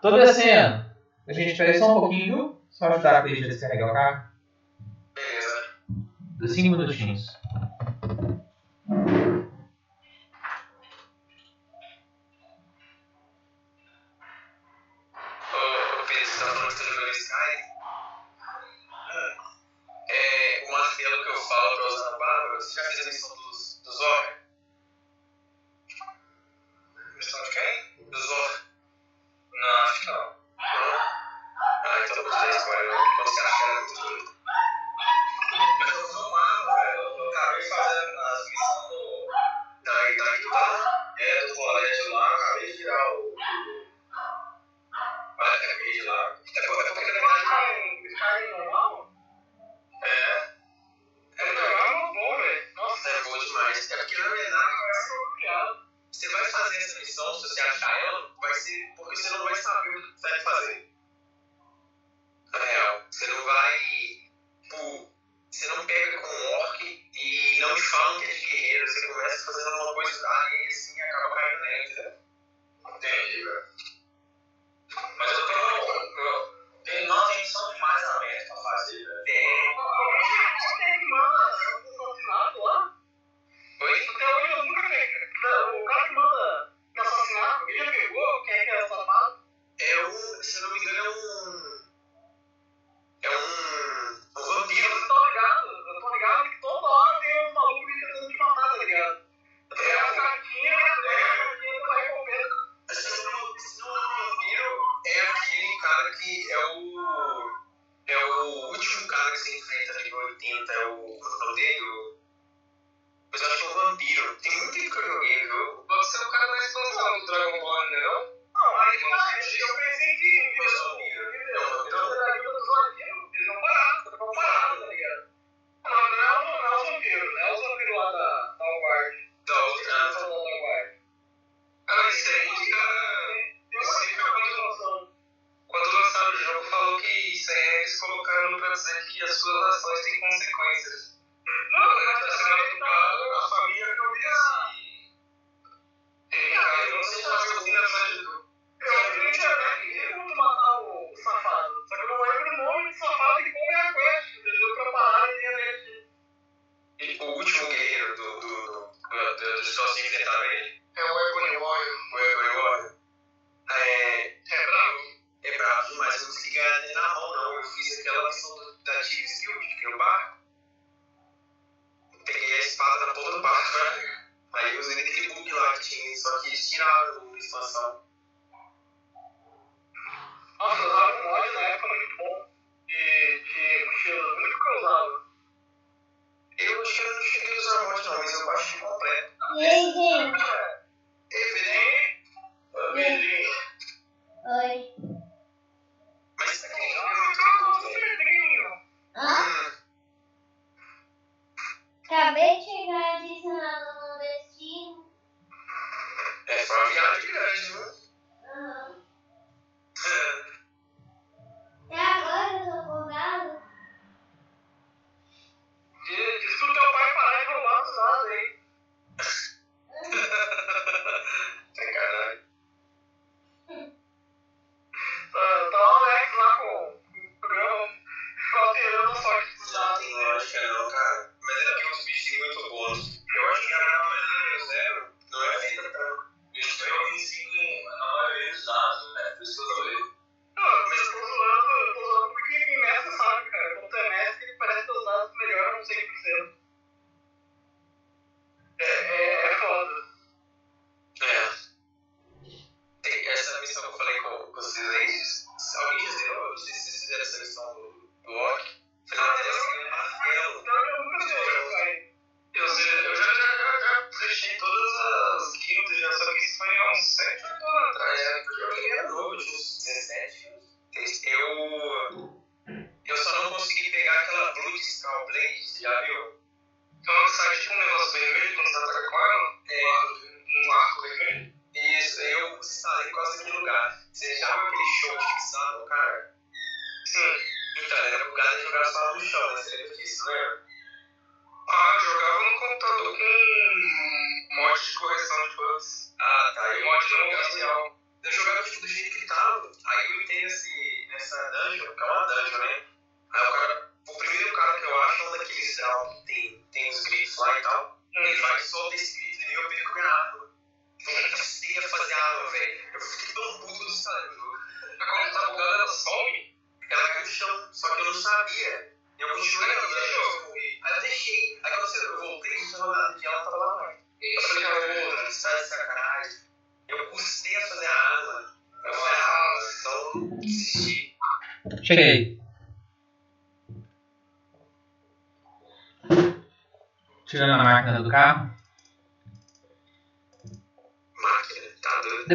Tô descendo. A gente espera só um pouquinho? Só ajudar a Cris a descarregar o carro. Beleza. Dos 5 minutinhos. Ô,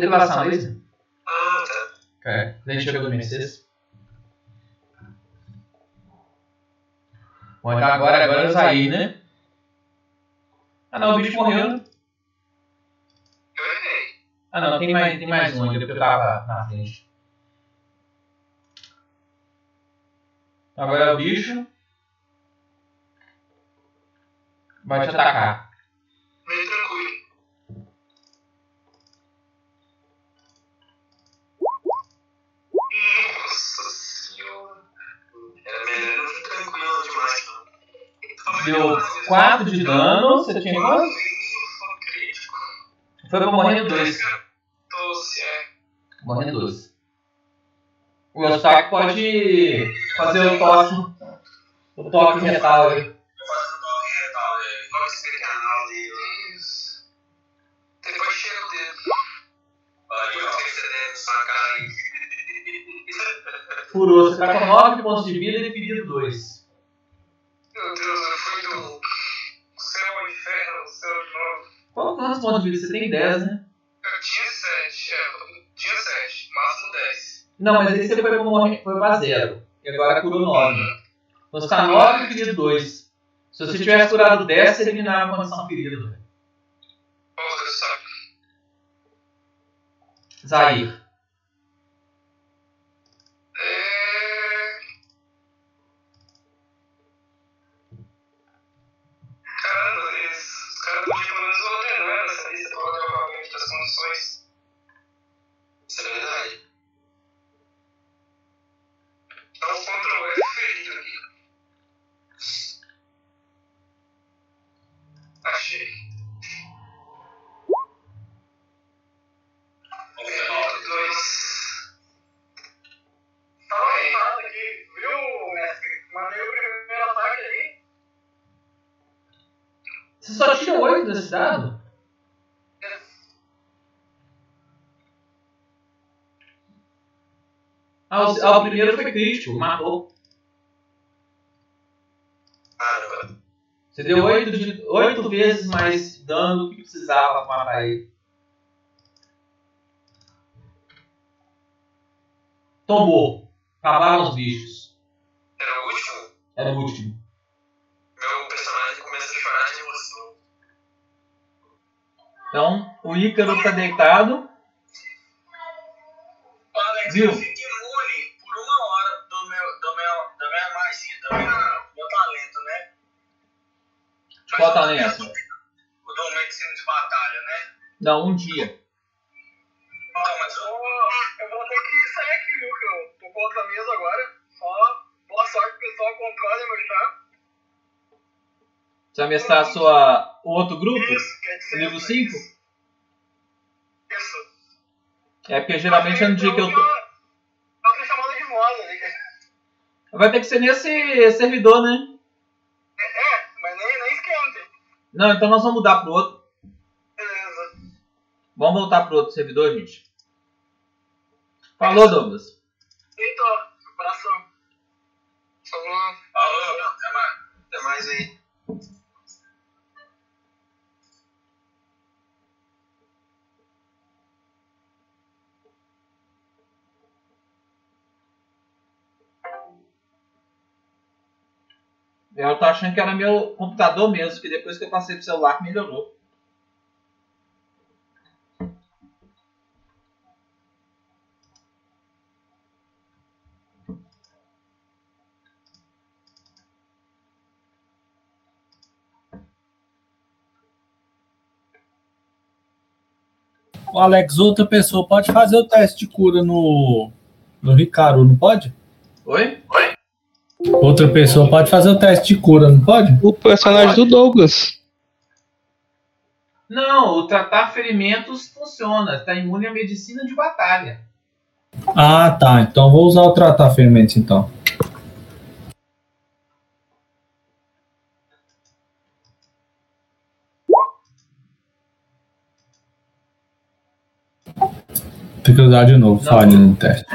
depilação a laser. Ah, tá. É, a gente chegou no Mercedes. Bom, então agora, agora eu saí, né? você tinha quanto? Foi pra morrendo 2. 12, é. Morrendo 12. O Eustáquio pode fazer o toque. O toque retal aí. Eu faço o toque retal, ele pode ser canal dele. Isso. Depois chega o dedo. Aí eu tenho CD, saca aí. Furou, você tá com 9 pontos de vida e ferido 2. Quantos pontos de vida você tem? 10, né? Eu tinha 7, é, eu tinha 7, máximo 10. Não, mas aí você foi foi pra zero. E agora curou 9. Então você tá 9 ferido 2. Se você tivesse curado 10, você eliminava a condição ferida. Porra, saco. Zair. É... Caramba, eles, os caras podiam pelo menos ordenar essa lista pra botar o realmente das condições. Isso é verdade. Dá um Ctrl F ferido aqui. Achei. Ferido 2. Tava errado aqui, viu, mestre? Mandei o primeiro ataque ali. Você só tira 8 desse dado? Ah, o, ah, o primeiro foi crítico, matou. Caramba. Você deu 8, de, 8 vezes mais dano do que precisava pra matar ele. Tomou. Acabaram os bichos. Era o último? Era o último. Meu personagem começa a chorar de emoção. Então, o Ícaro tá deitado. Viu? Talento? O do medicina de batalha, né? Não, um dia. Então, mas eu, eu vou ter que sair aqui, viu? Que eu tô com outra mesa agora. Só boa sorte, pessoal. Controle meu chá. Você vai mestrar a sua, o outro grupo? Isso, quer dizer. Nível 5? Isso. É porque geralmente é no dia que eu tô. Eu tenho chamada de voz ali. Vai ter que ser nesse servidor, né? É, mas nem, nem esquenta. Não, então nós vamos mudar pro outro. Beleza. Vamos voltar pro outro servidor, gente. Falou, Douglas. Eita, abração. Falou. Falou, até mais. Até mais aí. Eu tô achando que era meu computador mesmo, que depois que eu passei pro celular melhorou. O Alex, outra pessoa pode fazer o teste de cura no, no Ricardo, não pode? Oi? Outra pessoa pode fazer o teste de cura, não pode? O personagem do Douglas. Não, o tratar ferimentos funciona. Está imune à medicina de batalha. Ah, tá. Então vou usar o tratar ferimentos, então. Tem que usar de novo, falha no teste.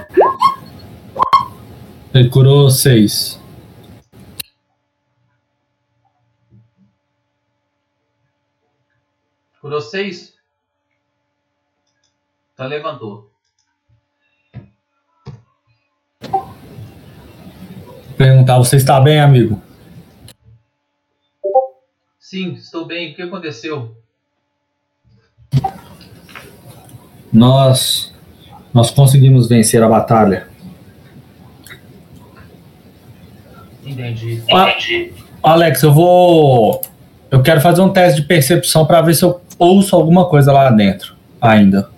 Ele curou 6. Curou 6? Então levantou. Perguntar, você está bem, amigo? Sim, estou bem. O que aconteceu? Nós nós conseguimos vencer a batalha. Entendi. Ah, Alex, eu vou eu quero fazer um teste de percepção para ver se eu ouço alguma coisa lá dentro ainda.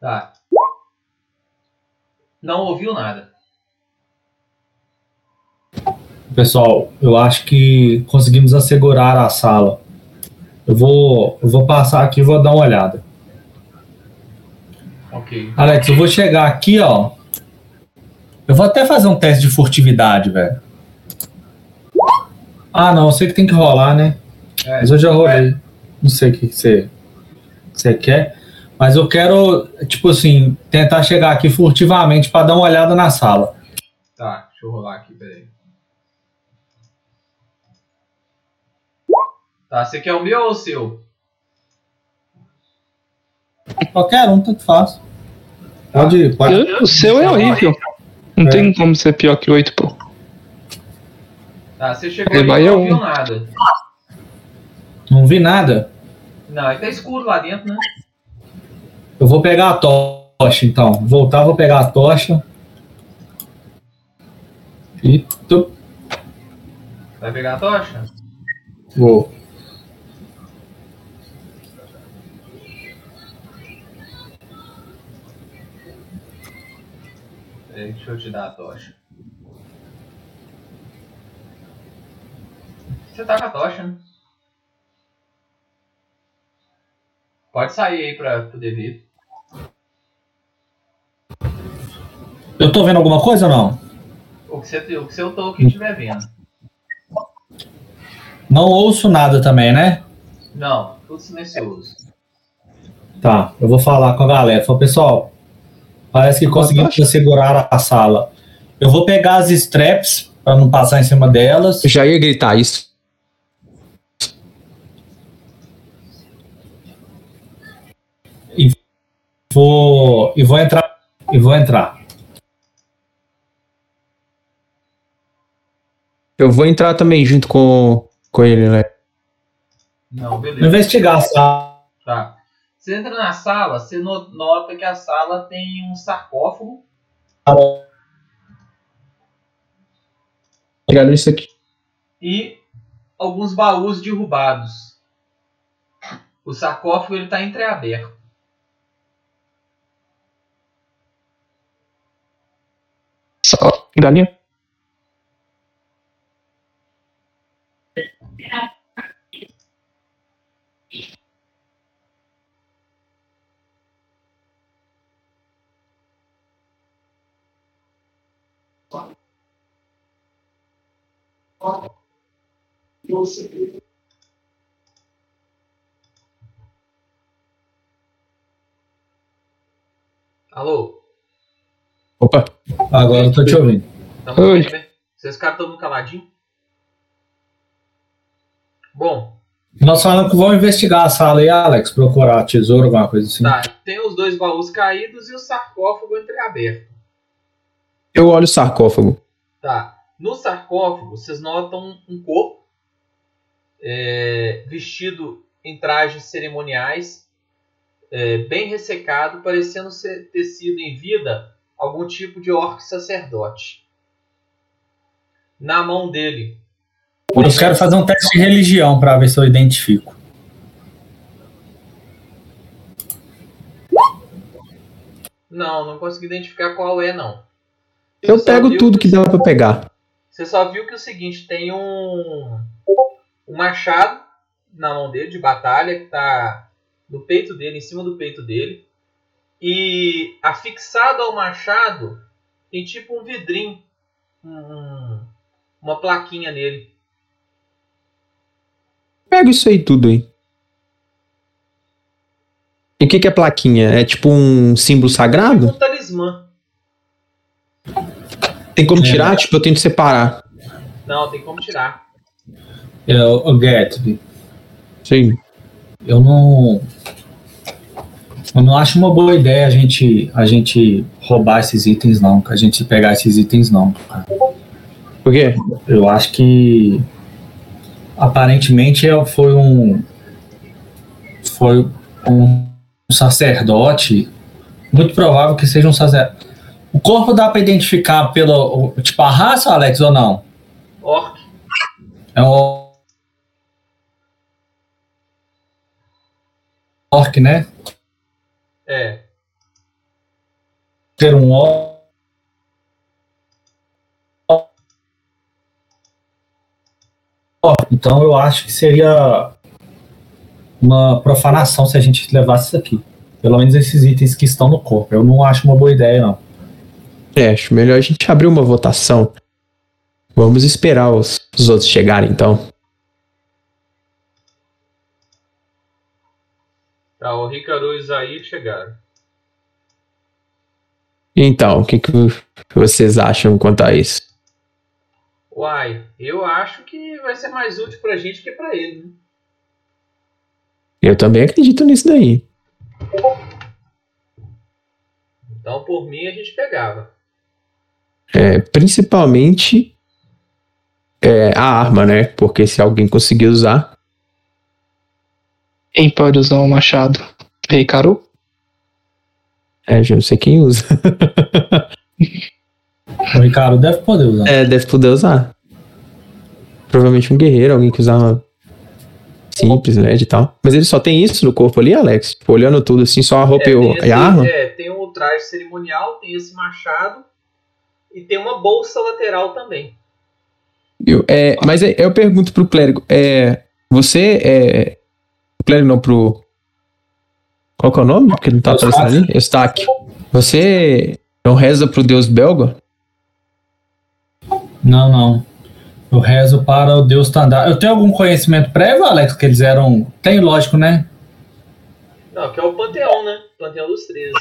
Tá. Não ouviu nada. Pessoal, eu acho que conseguimos assegurar a sala. Eu vou eu vou passar aqui e vou dar uma olhada. Ok. Alex, eu vou chegar aqui, ó. Eu vou até fazer um teste de furtividade, velho. Ah, não, eu sei que tem que rolar, né? É. Mas eu já rolei. Não sei o que que você, que você quer. Mas eu quero, tipo assim, tentar chegar aqui furtivamente para dar uma olhada na sala. Tá, deixa eu rolar aqui, peraí. Tá, você quer o meu ou o seu? Qualquer um, tanto faz. Pode, pode. Eu- o seu é horrível. Não É. tem como ser pior que 8, pô. Tá, você chegou aí e não viu nada. Não vi nada. Não, é que tá escuro lá dentro, né? Eu vou pegar a tocha, então. Voltar, vou pegar a tocha. E tu... Vai pegar a tocha? vou. Peraí, deixa eu te dar a tocha. Você tá com a tocha, né? Pode sair aí pra poder ver. Eu tô vendo alguma coisa ou não? O que você, o que seu token estiver vendo. Não ouço nada também, né? Não, tudo silencioso. Tá, eu vou falar com a galera. Fala, pessoal, parece que conseguimos segurar a sala. Eu vou pegar as straps para não passar em cima delas. Eu já ia gritar isso. Vou e vou entrar e vou entrar. Eu vou entrar também junto com, com ele, né? Não, beleza. Investigar a sala. Tá. Você entra na sala, você no- nota que a sala tem um sarcófago Pegaram isso aqui. e alguns baús derrubados. O sarcófago ele tá entreaberto. Só. Galinha? Alô? Opa. Agora eu tô te ouvindo. Tá Oi. Vocês caras estão caladinho? Bom, Nós falamos que vamos investigar a sala aí, Alex, procurar tesouro, alguma coisa assim. tá. Tem os dois baús caídos e o sarcófago entreaberto. Eu olho o sarcófago. Tá. No sarcófago, vocês notam um corpo é, vestido em trajes cerimoniais, é, bem ressecado, parecendo ser, ter sido em vida algum tipo de orc sacerdote. Na mão dele, Eu quero fazer um teste de religião para ver se eu identifico. não, não consegui identificar qual é, não. Eu Você só pego tudo que dá pra pegar. Você só viu que é o seguinte, tem um, um machado na mão dele, de batalha, que tá no peito dele, em cima do peito dele. E afixado ao machado tem tipo um vidrinho, um- uma plaquinha nele. Pego isso aí tudo aí. E o que, que é plaquinha? É tipo um símbolo sagrado? Um talismã. Tem como tirar? Tipo, eu tento separar. Não, tem como tirar. Eu, o Gatsby, Sim. eu não. Eu não acho uma boa ideia a gente, a gente roubar esses itens, não. A gente pegar esses itens, não. cara. Por quê? Eu acho que. Aparentemente é- foi um. Foi um sacerdote. Muito provável que seja um sacerdote. O corpo dá para identificar pelo. Tipo, a raça, Alex, ou não? Orc. É um. Orc, né? É. Ter um orc. Então eu acho que seria uma profanação se a gente levasse isso aqui. Pelo menos esses itens que estão no corpo. Eu não acho uma boa ideia, não. É, acho melhor a gente abrir uma votação. Vamos esperar os, os outros chegarem, então. Tá, o Ricardo e o Isaí chegaram. Então, o que, que vocês acham quanto a isso? Uai, eu acho que vai ser mais útil pra gente que pra ele, né? Eu também acredito nisso daí. Então, por mim, a gente pegava. É, principalmente é, a arma, né? Porque se alguém conseguir usar. Quem pode usar um machado? Rei Caru? É, já não sei quem usa. O Ricardo deve poder usar. É, deve poder usar. Provavelmente um guerreiro, alguém que usar uma simples, né, e tal. Mas ele só tem isso no corpo ali, Alex? Tipo, olhando tudo assim, só a roupa e, o- tem e a arma? é, tem o traje cerimonial, tem esse machado e tem uma bolsa lateral também. Eu- é, mas é- eu pergunto pro clérigo, é, você é... O clérigo não, pro... Qual que é o nome? Porque não tá aparecendo ali? Eustáquio. Você não reza pro deus belga? Não, não. Eu rezo para o Deus Tandar. Eu tenho algum conhecimento prévio, Alex, que eles eram. Tem, lógico, né? Não, que é o Panteão, né? Panteão dos 13.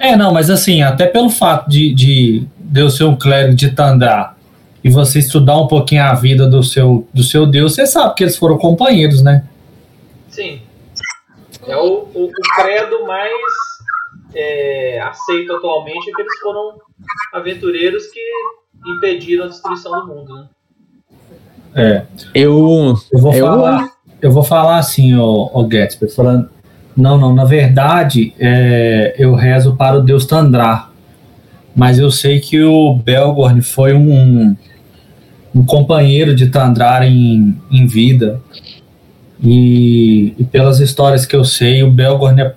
É, não, mas assim, até pelo fato de, de, de eu ser um clérigo de Tandar e você estudar um pouquinho a vida do seu, do seu Deus, você sabe que eles foram companheiros, né? Sim. É o, o, o credo mais é, aceito atualmente, é que eles foram aventureiros que impediram a destruição do mundo, né? É. Eu. Eu vou eu- falar. Eu vou falar assim, ô, ô Gatsby, falando. Não, não, na verdade, é, eu rezo para o Deus Tandrar. Mas eu sei que o Belgorn foi um, um companheiro de Tandrar em, em vida. E, e pelas histórias que eu sei, o Belgorn é,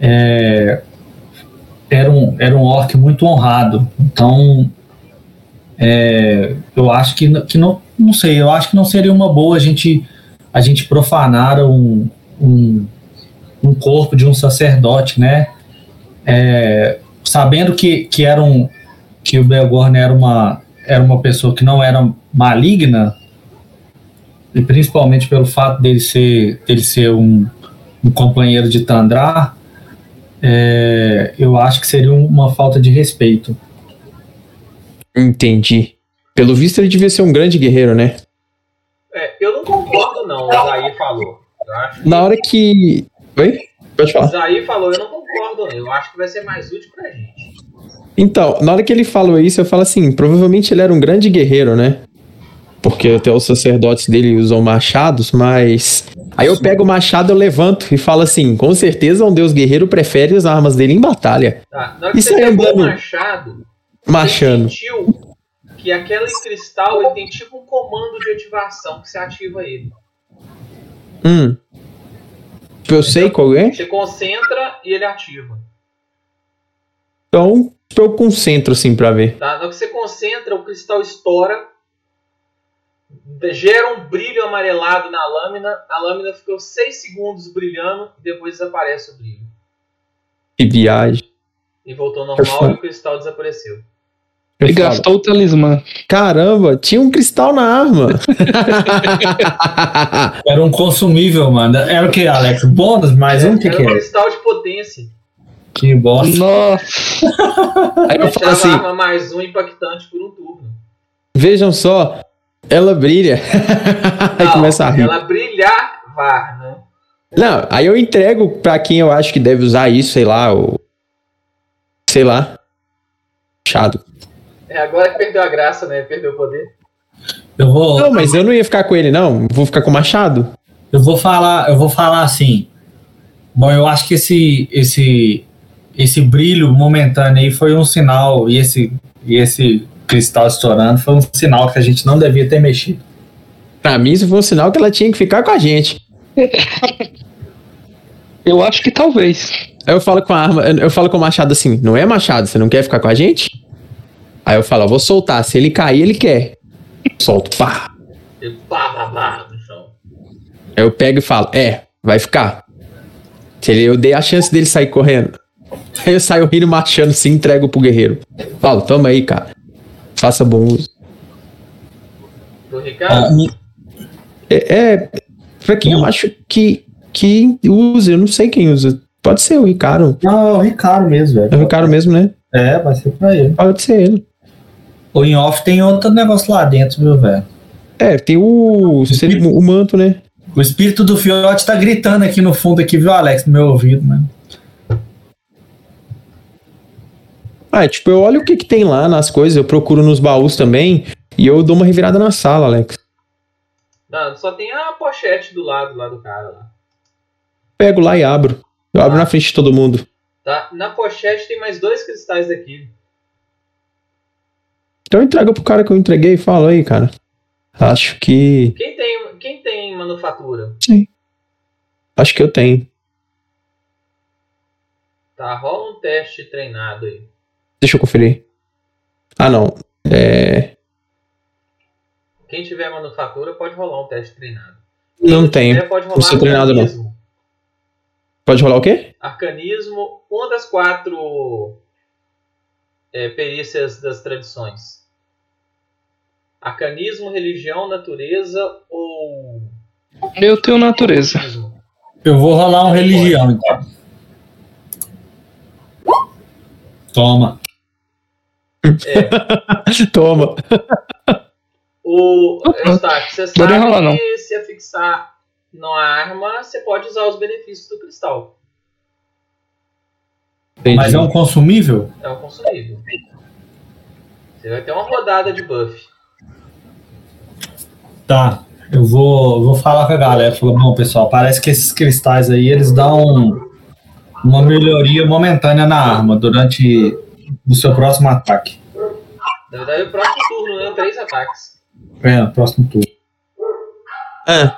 é, era, um, era um orc muito honrado. Então, é, eu acho que, que não, não sei, eu acho que não seria uma boa a gente, a gente profanar um, um, um corpo de um sacerdote, né? É, sabendo que, que, era um, que o Belgorn era uma, era uma pessoa que não era maligna, e principalmente pelo fato dele ser, dele ser um, um companheiro de Tandrar, é, eu acho que seria uma falta de respeito. Entendi. Pelo visto, ele devia ser um grande guerreiro, né? É, eu não concordo não, o Zair falou. Que- Na hora que. Oi? Pode O falar. Zair falou, eu não concordo. Eu acho que vai ser mais útil pra gente. Então, na hora que ele falou isso, eu falo assim: provavelmente ele era um grande guerreiro, né? Porque até os sacerdotes dele usam machados, mas. Aí eu pego o machado, eu levanto e falo assim: com certeza um deus guerreiro prefere as armas dele em batalha. Tá, na hora que você pegou o machado, Machando. você sentiu que aquele cristal ele tem tipo um comando de ativação que você ativa ele. Hum. Eu sei qual é. Você concentra e ele ativa. Então, eu concentro assim pra ver. Tá? Na hora que você concentra, o cristal estoura, gera um brilho amarelado na lâmina, a lâmina ficou 6 segundos brilhando e depois desaparece o brilho. Que viagem. E voltou ao normal e o cristal desapareceu. Eu Ele falo, gastou o talismã. Caramba, tinha um cristal na arma. Era um consumível, mano. Era o que, Alex? Bônus? Mais um? O que, Era que um é? cristal de potência. Que bosta. Nossa. Aí eu falo assim: mais um impactante por um turno. vejam só, ela brilha. Aí Não, começa a rir. Ela brilhava, né? Não, aí eu entrego pra quem eu acho que deve usar isso, sei lá, ou. Sei lá. Chado. É, agora que perdeu a graça, né? Perdeu o poder. Eu vou, Não, mas eu não ia ficar com ele, não. Vou ficar com o machado. eu vou falar, eu vou falar assim. Bom, eu acho que esse, esse, esse brilho momentâneo aí foi um sinal, e esse, e esse cristal estourando foi um sinal que a gente não devia ter mexido. Pra mim, isso foi um sinal que ela tinha que ficar com a gente. Eu acho que talvez. Aí eu falo com a arma, eu falo com o machado assim: não é machado, você não quer ficar com a gente? Aí eu falo: ó, vou soltar. Se ele cair, ele quer. Solto, pá. Pá, pá, pá, no chão. Aí eu pego e falo: é, vai ficar. Se ele, eu dei a chance dele sair correndo. Aí eu saio rindo, marchando, se entrego pro guerreiro. Falo: toma aí, cara. Faça bom uso. Ah, Ricardo, me- É, é pra quem eu acho que, que usa, eu não sei quem usa. Pode ser o Ricardo. Não, é o Ricardo mesmo, É o velho. Ricardo mesmo, né? É, vai ser pra ele. Pode ser ele. O in-off tem outro negócio lá dentro, viu, velho? É, tem o, o manto, né? O espírito do fiote tá gritando aqui no fundo, aqui, viu, Alex, no meu ouvido, né? Ah, é, tipo, eu olho o que, que tem lá nas coisas, eu procuro nos baús também, e eu dou uma revirada na sala, Alex. Não, só tem a pochete do lado lá do cara lá. Pego lá e abro. Eu abro na frente de todo mundo. Tá? Na pochete tem mais dois cristais daqui. Então entrega pro cara que eu entreguei e fala aí, cara. Acho que. Quem tem, quem tem manufatura? Sim. Acho que eu tenho. Tá, rola um teste treinado aí. Deixa eu conferir. Ah, não. É. Quem tiver manufatura pode rolar um teste treinado. Não tenho. tiver, pode Não sou treinado, não. Pode rolar o quê? Arcanismo, uma das quatro é, perícias das tradições. Arcanismo, religião, natureza ou. Eu tenho natureza. Eu vou rolar um religião, então. Toma. Toma. O Eustáquio, você Pode sabe não. que se afixar numa arma, você pode usar os benefícios do cristal. Mas é um consumível? É um consumível. Você vai ter uma rodada de buff. Tá. Eu vou, vou falar com a galera. Falar, bom, pessoal, parece que esses cristais aí, eles dão uma melhoria momentânea na arma durante o seu próximo ataque. Na verdade, o próximo turno, né? Três ataques. É, próximo turno. É.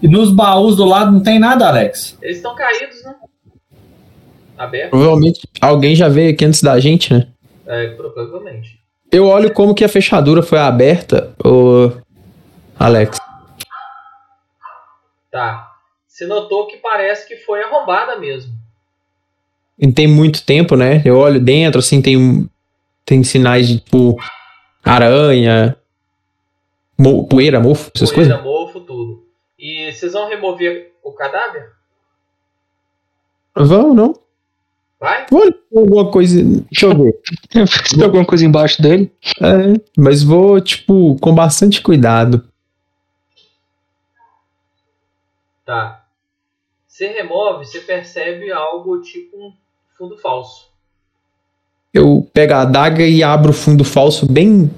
E nos baús do lado não tem nada, Alex? Eles estão caídos, né? Abertos. Provavelmente alguém já veio aqui antes da gente, né? É, provavelmente. Eu olho como que a fechadura foi aberta, ô. Alex. Tá. Você notou que parece que foi arrombada mesmo. E tem muito tempo, né? Eu olho dentro, assim, tem, tem sinais de, tipo, aranha, mo- poeira, mofo, essas Poeira, coisas. mofo, tudo. E vocês vão remover o cadáver? Vão, não? Vai? Vou olhar alguma coisa. Deixa eu ver. Tem alguma coisa embaixo dele? É, mas vou, tipo, com bastante cuidado. Tá. Você remove, você percebe algo tipo um fundo falso. Eu pego a adaga e abro o fundo falso bem.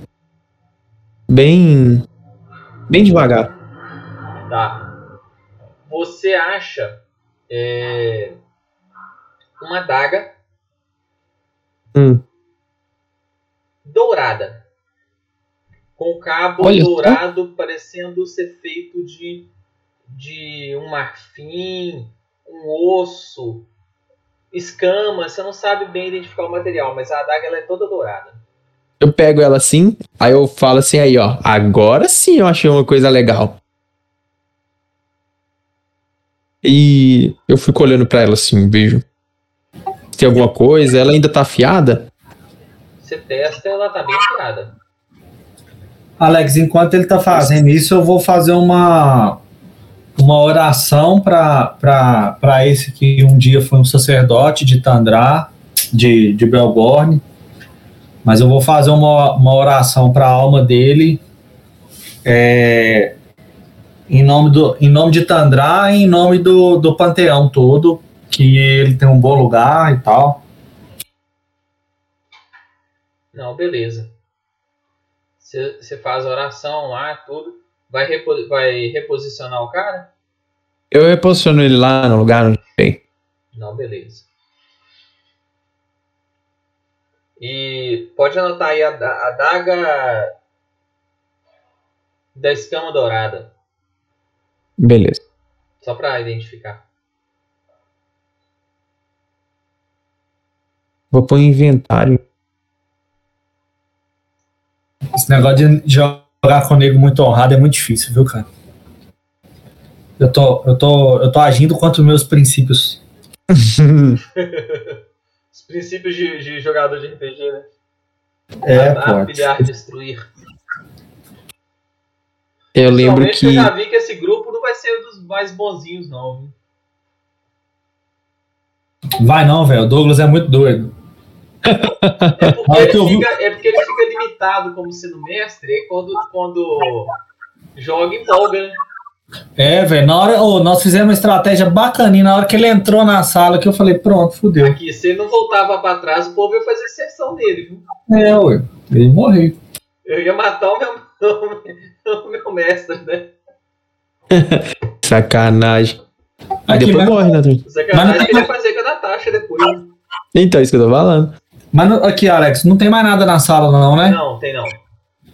Bem. Bem devagar. Tá. Você acha é, uma daga Hum. dourada. Com cabo Olha dourado parecendo ser feito de, de um marfim, um osso, escama. Você não sabe bem identificar o material, mas a adaga ela é toda dourada. Eu pego ela assim, aí eu falo assim, aí, ó. Agora sim eu achei uma coisa legal. E eu fico olhando pra ela assim, vejo. Se tem alguma coisa, ela ainda tá afiada? Você testa ela tá bem afiada. Alex, enquanto ele tá fazendo isso, eu vou fazer uma uma oração para esse que um dia foi um sacerdote de Tandrá, de, de Belgorne. Mas eu vou fazer uma, uma oração para a alma dele, é, em, nome do, em nome de Tandrá e em nome do, do panteão todo, que ele tem um bom lugar e tal. Não, beleza. Você faz a oração lá, tudo. Vai, repo- vai reposicionar o cara? Eu reposiciono ele lá no lugar onde tem. Não, beleza. E pode anotar aí a, a daga da escama dourada, Beleza. só pra identificar. Vou pôr em inventário. Esse negócio de jogar com nego muito honrado é muito difícil, viu, cara? Eu tô, eu tô, eu tô agindo contra os meus princípios. Os princípios de, de jogador de RPG, né? É, pode. pilhar, destruir. Eu lembro que. Eu já vi que esse grupo não vai ser um dos mais bonzinhos, não. viu? Vai não, velho. O Douglas é muito doido. É porque, Ah, ele vi- fica, é porque ele fica limitado como sendo mestre, e quando, quando joga empolga, né? É, velho, na hora. ô, nós fizemos uma estratégia bacaninha. Na hora que ele entrou na sala, que eu falei, pronto, fudeu. Aqui, se ele não voltava pra trás, o povo ia fazer exceção dele, viu? É, ué. Ele morreu. Eu ia matar o meu, o meu mestre, né? Sacanagem. Aí Aqui, depois mas- morre, né? Sacanagem Mas- que ele ia fazer com a Natasha depois. né? Então, isso que eu tô falando. Mas no- aqui, Alex, não tem mais nada na sala, não, né? Não, tem não.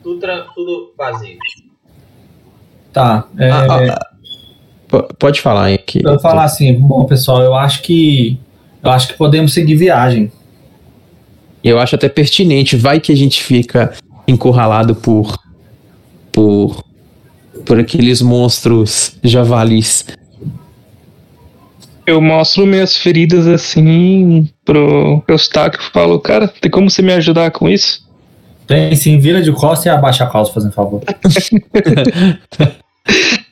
Tudo, tudo vazio. Tá. É, Ah, ah, Pode falar eu vou falar assim, bom, pessoal, eu acho que. Eu acho que podemos seguir viagem. Eu acho até pertinente. Vai que a gente fica encurralado por. por. por aqueles monstros javalis. Eu mostro minhas feridas assim pro Eustáquio e falo, cara, tem como você me ajudar com isso? Tem sim, vira de costa e abaixa a calça, fazendo favor.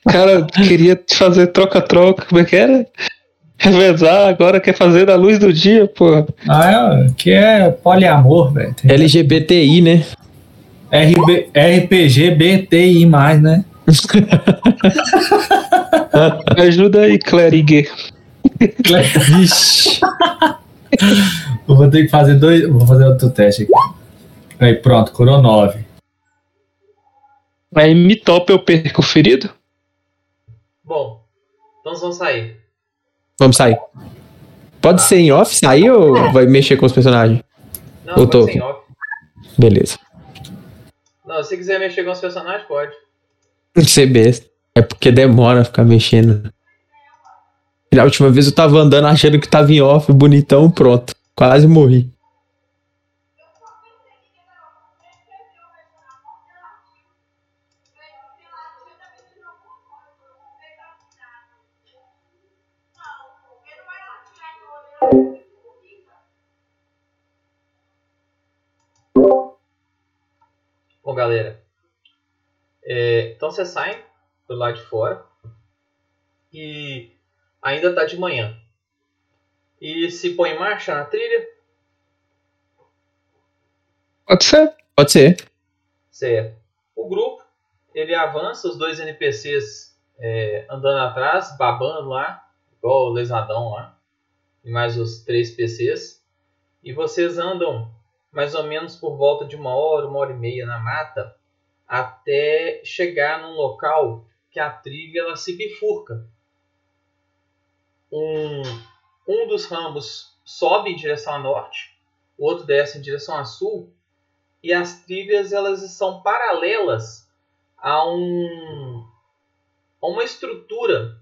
Cara, queria te fazer troca-troca, como é que era? Revezar, agora quer fazer na luz do dia, pô. Ah, é, que é poliamor, velho. LGBTI, né? RB, RPG BTI, né? Me ajuda aí, Clerigue. Vixe. Eu vou ter que fazer dois. Vou fazer outro teste aqui. Aí, pronto, curou 9. Aí me topa eu perco o ferido? Bom, então vamos sair. Vamos sair. Pode ser em off sair ou vai mexer com os personagens? Não, Eu pode tô. ser em off. Beleza. Não, se quiser mexer com os personagens, pode. Ser besta. É porque demora ficar mexendo. Na última vez eu tava andando achando que tava em off, bonitão, pronto. Quase morri. Bom, galera. é, então você sai do lado de fora. E ainda tá de manhã. E se põe em marcha na trilha. Pode ser. Pode ser. Certo. O grupo, ele avança, os dois NPCs é, andando atrás, babando lá, igual o lesadão lá, e mais os três PCs. E vocês andam mais ou menos por volta de uma hora, uma hora e meia na mata, até chegar num local que a trilha ela se bifurca. Um, um dos ramos sobe em direção a norte, o outro desce em direção a sul, e as trilhas elas são paralelas a um a uma estrutura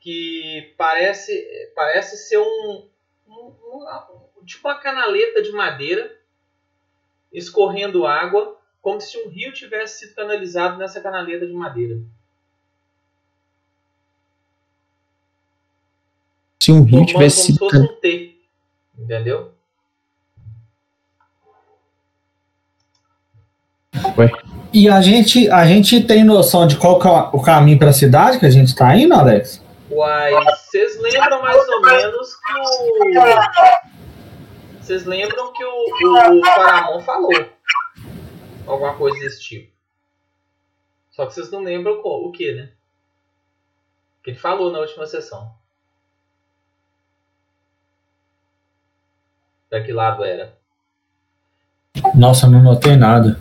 que parece parece ser um, um- um- tipo uma canaleta de madeira escorrendo água como se um rio tivesse sido canalizado nessa canaleta de madeira Se um rio tivesse como se sido. fosse um T entendeu E a gente, a gente tem noção de qual que é o caminho pra cidade que a gente tá indo, Alex? Uai, vocês lembram mais ou menos que o. Vocês lembram que o, o Paramon falou? Alguma coisa desse tipo. Só que vocês não lembram qual- o que, né? Que ele falou na última sessão. Pra que lado era? Nossa, não notei nada.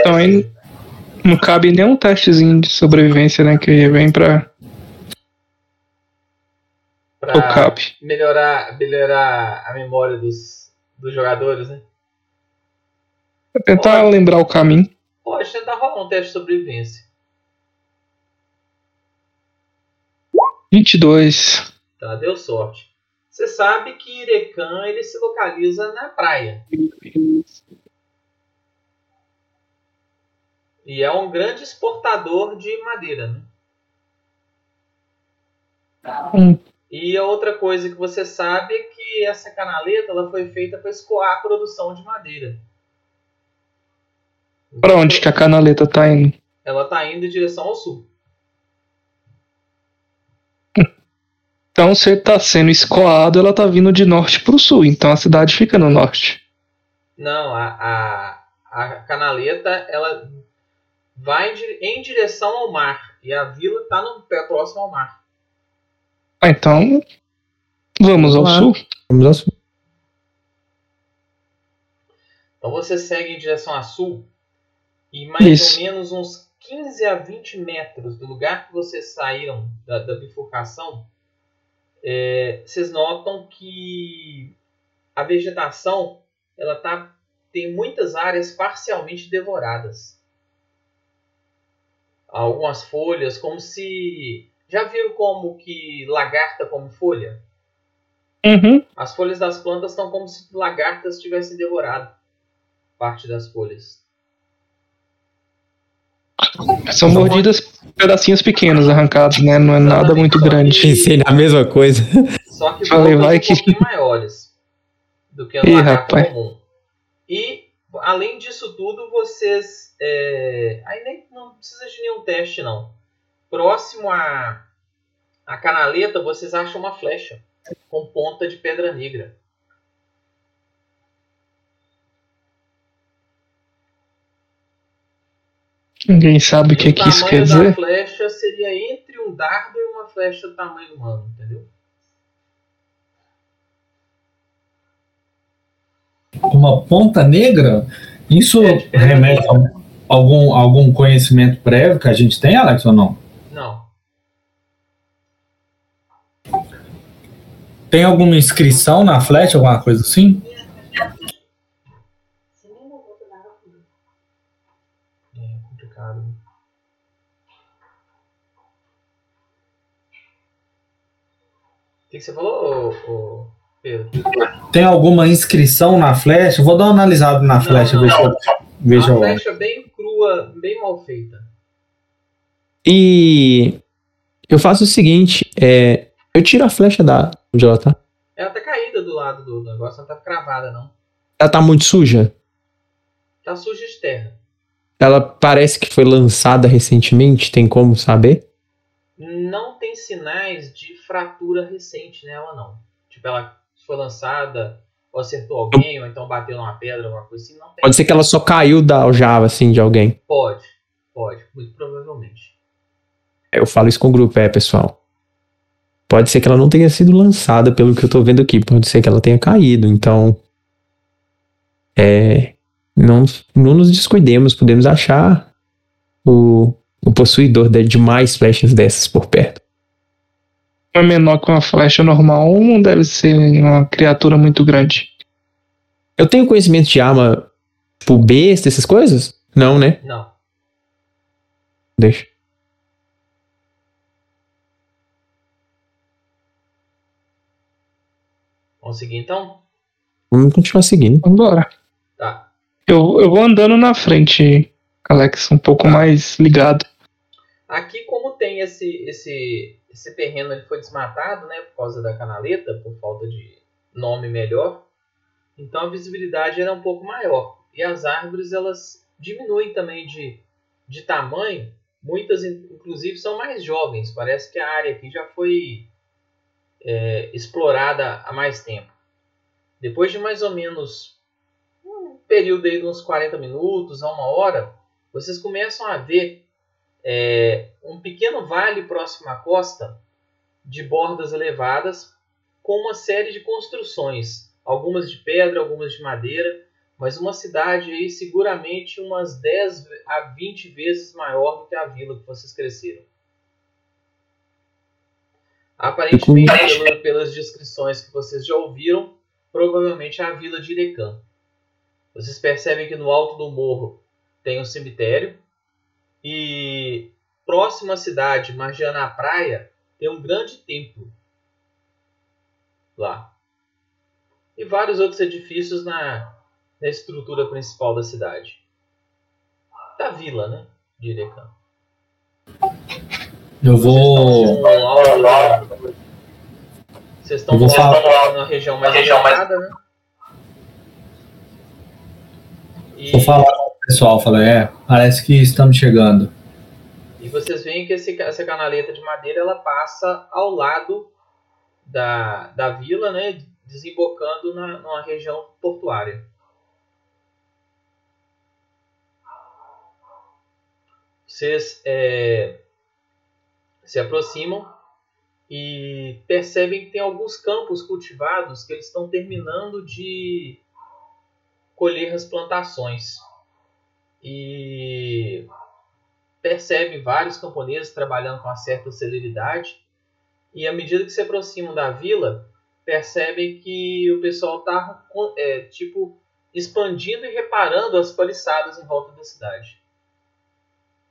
Então aí não cabe nenhum testezinho de sobrevivência, né? Que vem pra. pra melhorar, melhorar a memória dos, dos jogadores, né? Pra tentar lembrar o caminho. Pode tentar rolar um teste de sobrevivência. 22. Tá, deu sorte. Você sabe que Irecan ele se localiza na praia. E é um grande exportador de madeira, né? E a outra coisa que você sabe é que essa canaleta ela foi feita para escoar a produção de madeira. Pra onde que a canaleta tá indo? Ela está indo em direção ao sul. Então, se tá sendo escoado, ela tá vindo de norte pro sul. Então a cidade fica no norte. Não, a, a, a canaleta, ela vai em dire- em direção ao mar. E a vila está no pé próximo ao mar. Ah, então. Vamos ao sul. Vamos ao sul. Então você segue em direção a sul e mais Isso. ou menos uns 15 a 20 metros do lugar que vocês saíram da, da bifurcação, é, vocês notam que a vegetação ela tá, tem muitas áreas parcialmente devoradas. Algumas folhas, como se. Já viram como que lagarta come folha? Uhum. As folhas das plantas estão como se lagartas tivessem devorado parte das folhas. São mordidas pedacinhos pequenos arrancados, né? Não é nada muito grande. Pensei na mesma coisa. Só que Falei, vai um que- pouquinho maiores do que a Ih, rapaz. comum. E, além disso tudo, vocês... é, Aí nem não precisa de nenhum teste, não. Próximo à, à canaleta, vocês acham uma flecha com ponta de pedra negra. Ninguém sabe o que, que isso tamanho quer da dizer. flecha seria entre um dardo e uma flecha do tamanho humano, entendeu? Uma ponta negra? Isso É, remete a algum, algum conhecimento prévio que a gente tem, Alex, ou não? Não. Tem alguma inscrição na flecha, alguma coisa assim? É complicado. né? O que, que você falou, ô, ô, Pedro? Tem alguma inscrição na flecha? Vou dar uma analisada na flecha, não. ver se eu vejo. Uma flecha bem crua, bem mal feita. E eu faço o seguinte, é, eu tiro a flecha da onde ela tá. Ela tá caída do lado do negócio, não tá cravada, não. Ela tá muito suja. Tá suja de terra. Ela parece que foi lançada recentemente, tem como saber? Não tem sinais de fratura recente nela, não. Tipo, ela foi lançada, ou acertou alguém, ou então bateu numa pedra, alguma coisa assim. Não tem. Pode ser que ela só caiu da aljava, assim, de alguém. Pode, pode, muito provavelmente. Eu falo isso com o grupo, é, pessoal. Pode ser que ela não tenha sido lançada pelo que eu tô vendo aqui. Pode ser que ela tenha caído. Então. É. Não, não nos descuidemos. Podemos achar o, o possuidor de de mais flechas dessas por perto. Uma menor que uma flecha normal não deve ser uma criatura muito grande. Eu tenho conhecimento de arma, tipo, besta, essas coisas? Não, né? Não. Deixa. Vamos seguir então? Vamos continuar seguindo. Vambora. Tá. Eu, eu vou andando na frente, Alex, um pouco mais ligado. Aqui, como tem esse, esse, esse terreno, ele foi desmatado, né, por causa da canaleta, por falta de nome melhor. Então a visibilidade era um pouco maior. E as árvores, elas diminuem também de, de tamanho. Muitas, in- inclusive, são mais jovens. Parece que a área aqui já foi é, explorada há mais tempo. Depois de mais ou menos um período aí de uns 40 minutos a uma hora, vocês começam a ver é, um pequeno vale próximo à costa, de bordas elevadas, com uma série de construções, algumas de pedra, algumas de madeira, mas uma cidade aí seguramente umas 10 a 20 vezes maior do que a vila que vocês cresceram. Aparentemente, pela- pelas descrições que vocês já ouviram, provavelmente é a vila de Irecã. Vocês percebem que no alto do morro tem um cemitério, e próximo à cidade, margeando a praia, tem um grande templo lá. E vários outros edifícios na, na estrutura principal da cidade. Da vila, né? De Irecã. Eu vou. Vocês estão vocês falar- numa região mais elevada, né? E, Vou falar pessoal, falei, é, parece que estamos chegando. e vocês veem que esse- essa canaleta de madeira ela passa ao lado da, da vila, né? Desembocando na, numa região portuária. Vocês é, se aproximam e percebem que tem alguns campos cultivados que eles estão terminando de colher as plantações. E percebe vários camponeses trabalhando com uma certa celeridade. E à medida que se aproximam da vila, percebem que o pessoal está é, tipo expandindo e reparando as paliçadas em volta da cidade.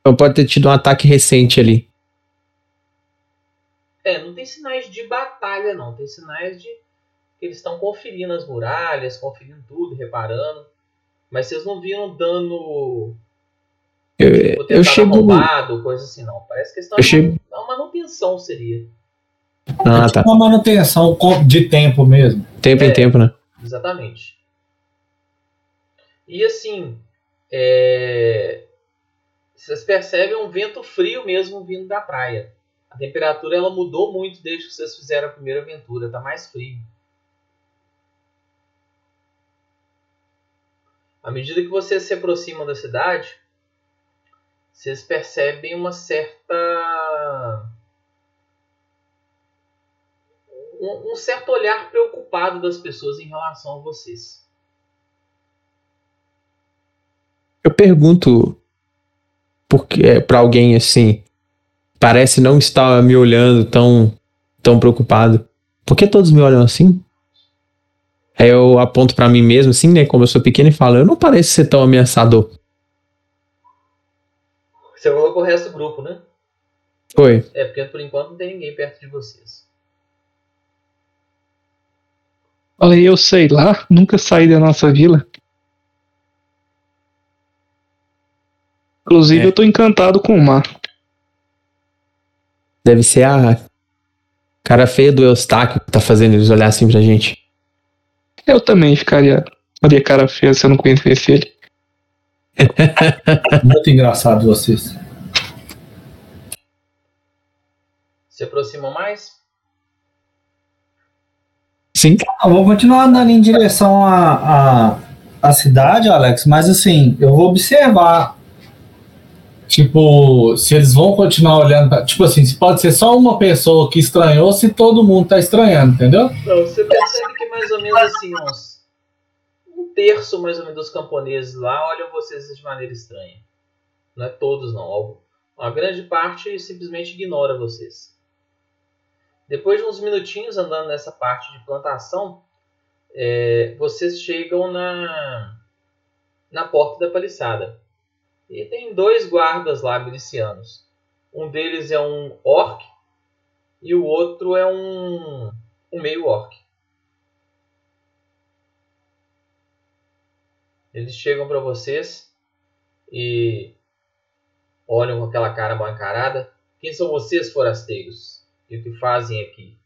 Então pode ter tido um ataque recente ali. É, não tem sinais de batalha, não. Tem sinais de que eles estão conferindo as muralhas, conferindo tudo, reparando. Mas vocês não viram dano. Eu, tipo, eu chego. Arrombado, coisa assim, não. Parece que eles estão. Eu chego... Uma manutenção seria. Ah, tá. Uma manutenção de tempo mesmo. Tempo É. em tempo, né? Exatamente. E assim, é, vocês percebem um vento frio mesmo vindo da praia. A temperatura ela mudou muito desde que vocês fizeram a primeira aventura, tá mais frio. À medida que vocês se aproximam da cidade, vocês percebem uma certa um, um certo olhar preocupado das pessoas em relação a vocês. Eu pergunto porque para alguém assim parece não estar me olhando tão tão preocupado. Por que todos me olham assim? Aí eu aponto pra mim mesmo assim, né, como eu sou pequeno e falo, eu não pareço ser tão ameaçador. Você colocou o resto do grupo, né? Foi. É, porque por enquanto não tem ninguém perto de vocês. Olha, eu sei lá, nunca saí da nossa vila. Inclusive, É. eu tô encantado com o mar. Deve ser a cara feia do Eustáquio que tá fazendo eles olhar assim pra gente. Eu também ficaria. Faria cara feia se eu não conhecesse ele. Muito engraçado vocês. Se aproximam mais? Sim. Eu vou continuar andando em direção à, à, à cidade, Alex, mas assim, eu vou observar. Tipo, se eles vão continuar olhando. Pra, tipo assim, se pode ser só uma pessoa que estranhou, se todo mundo tá estranhando, entendeu? Não, você percebe que mais ou menos assim, uns um terço mais ou menos dos camponeses lá olham vocês de maneira estranha. Não é todos não. Uma grande parte simplesmente ignora vocês. Depois de uns minutinhos andando nessa parte de plantação, é, vocês chegam na, na porta da paliçada. E tem dois guardas lá milicianos. Um deles é um orc e o outro é um, um meio orc. Eles chegam para vocês e olham com aquela cara mal encarada. Quem são vocês, forasteiros? E o que fazem aqui?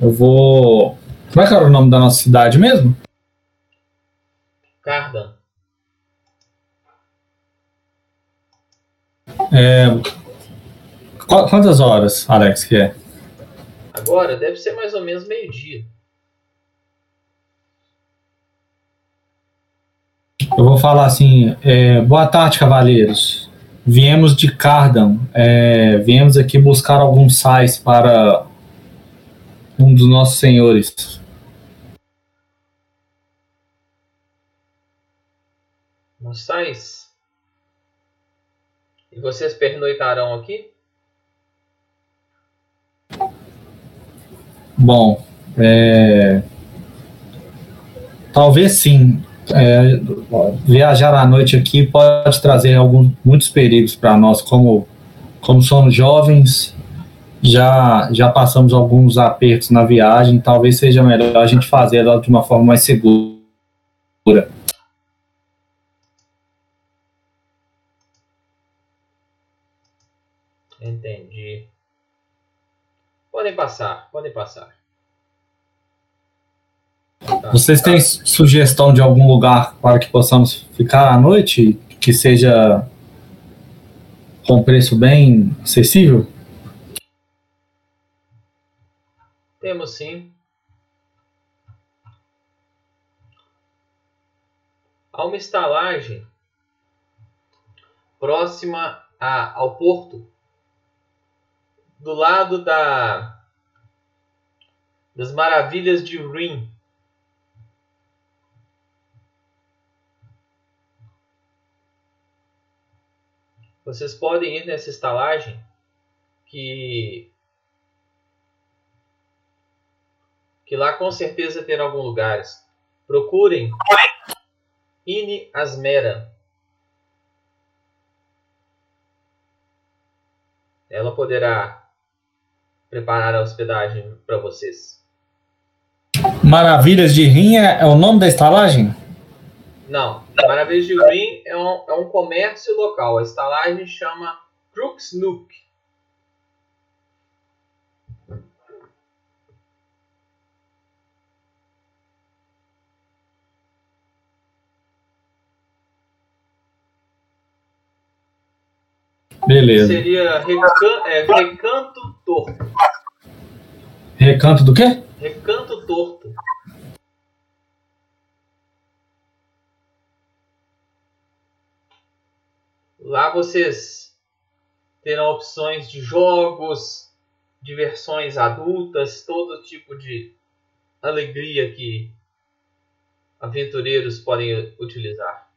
Eu vou. Como é que era o nome da nossa cidade mesmo? Cardan. É, qu- quantas horas, Alex, que é? Agora deve ser mais ou menos meio-dia. Eu vou falar assim: é, boa tarde, cavaleiros. Viemos de Cardan. é, viemos aqui buscar alguns sais para um dos nossos senhores. Não sais? Vocês pernoitarão aqui? Bom, é, talvez sim. É, viajar à noite aqui pode trazer alguns, muitos perigos para nós, como, como somos jovens, já, já passamos alguns apertos na viagem, talvez seja melhor a gente fazer ela de uma forma mais segura. Entendi. Podem passar, podem passar. Tá. Vocês têm sugestão de algum lugar para que possamos ficar à noite que seja com preço bem acessível? Temos sim. Há uma estalagem próxima a- ao porto, do lado da das maravilhas de Rin. Vocês podem ir nessa estalagem que que lá com certeza terá algum lugares. Procurem Ine Asmera. Ela poderá preparar a hospedagem para vocês. Maravilhas de Rim é, é o nome da estalagem? Não, Maravilhas de Green é um, é um comércio local. A estalagem chama Crooks Nook. Beleza. Seria recan- é, Recanto Torto. Recanto do quê? Recanto Torto. Lá vocês terão opções de jogos, diversões adultas, todo tipo de alegria que aventureiros podem utilizar.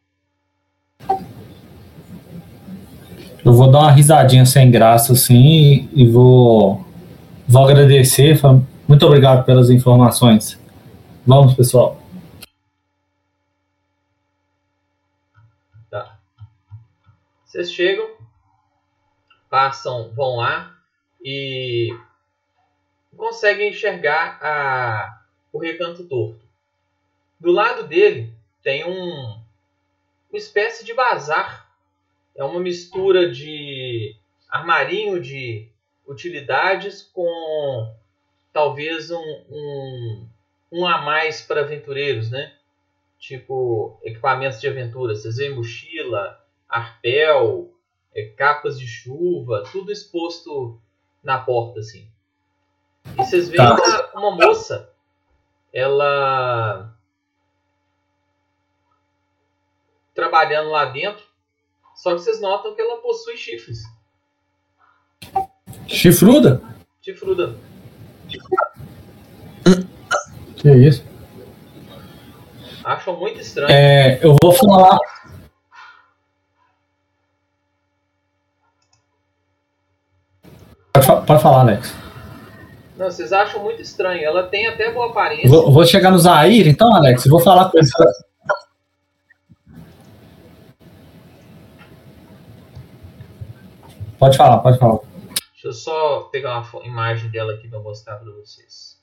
Eu vou dar uma risadinha sem graça assim e, vou, vou agradecer. Muito obrigado pelas informações. Vamos, pessoal. Tá. Vocês chegam, passam, vão lá e conseguem enxergar a, o recanto torto. Do lado dele tem um, uma espécie de bazar. É uma mistura de armarinho de utilidades com talvez um, um, um a mais para aventureiros, né? tipo equipamentos de aventura. Vocês veem mochila, arpel, eh, capas de chuva, tudo exposto na porta assim. E vocês veem Tá. uma, uma moça, ela trabalhando lá dentro, só que vocês notam que ela possui chifres, Chifruda? chifruda. Que isso? Acham muito estranho. É, eu vou falar. Pode, fa- pode falar, Alex. Não, vocês acham muito estranho. Ela tem até boa aparência. Vou, vou chegar no Zaire, então, Alex. eu Vou falar com ele. Pode falar, pode falar. Deixa eu só pegar uma imagem dela aqui para mostrar para vocês.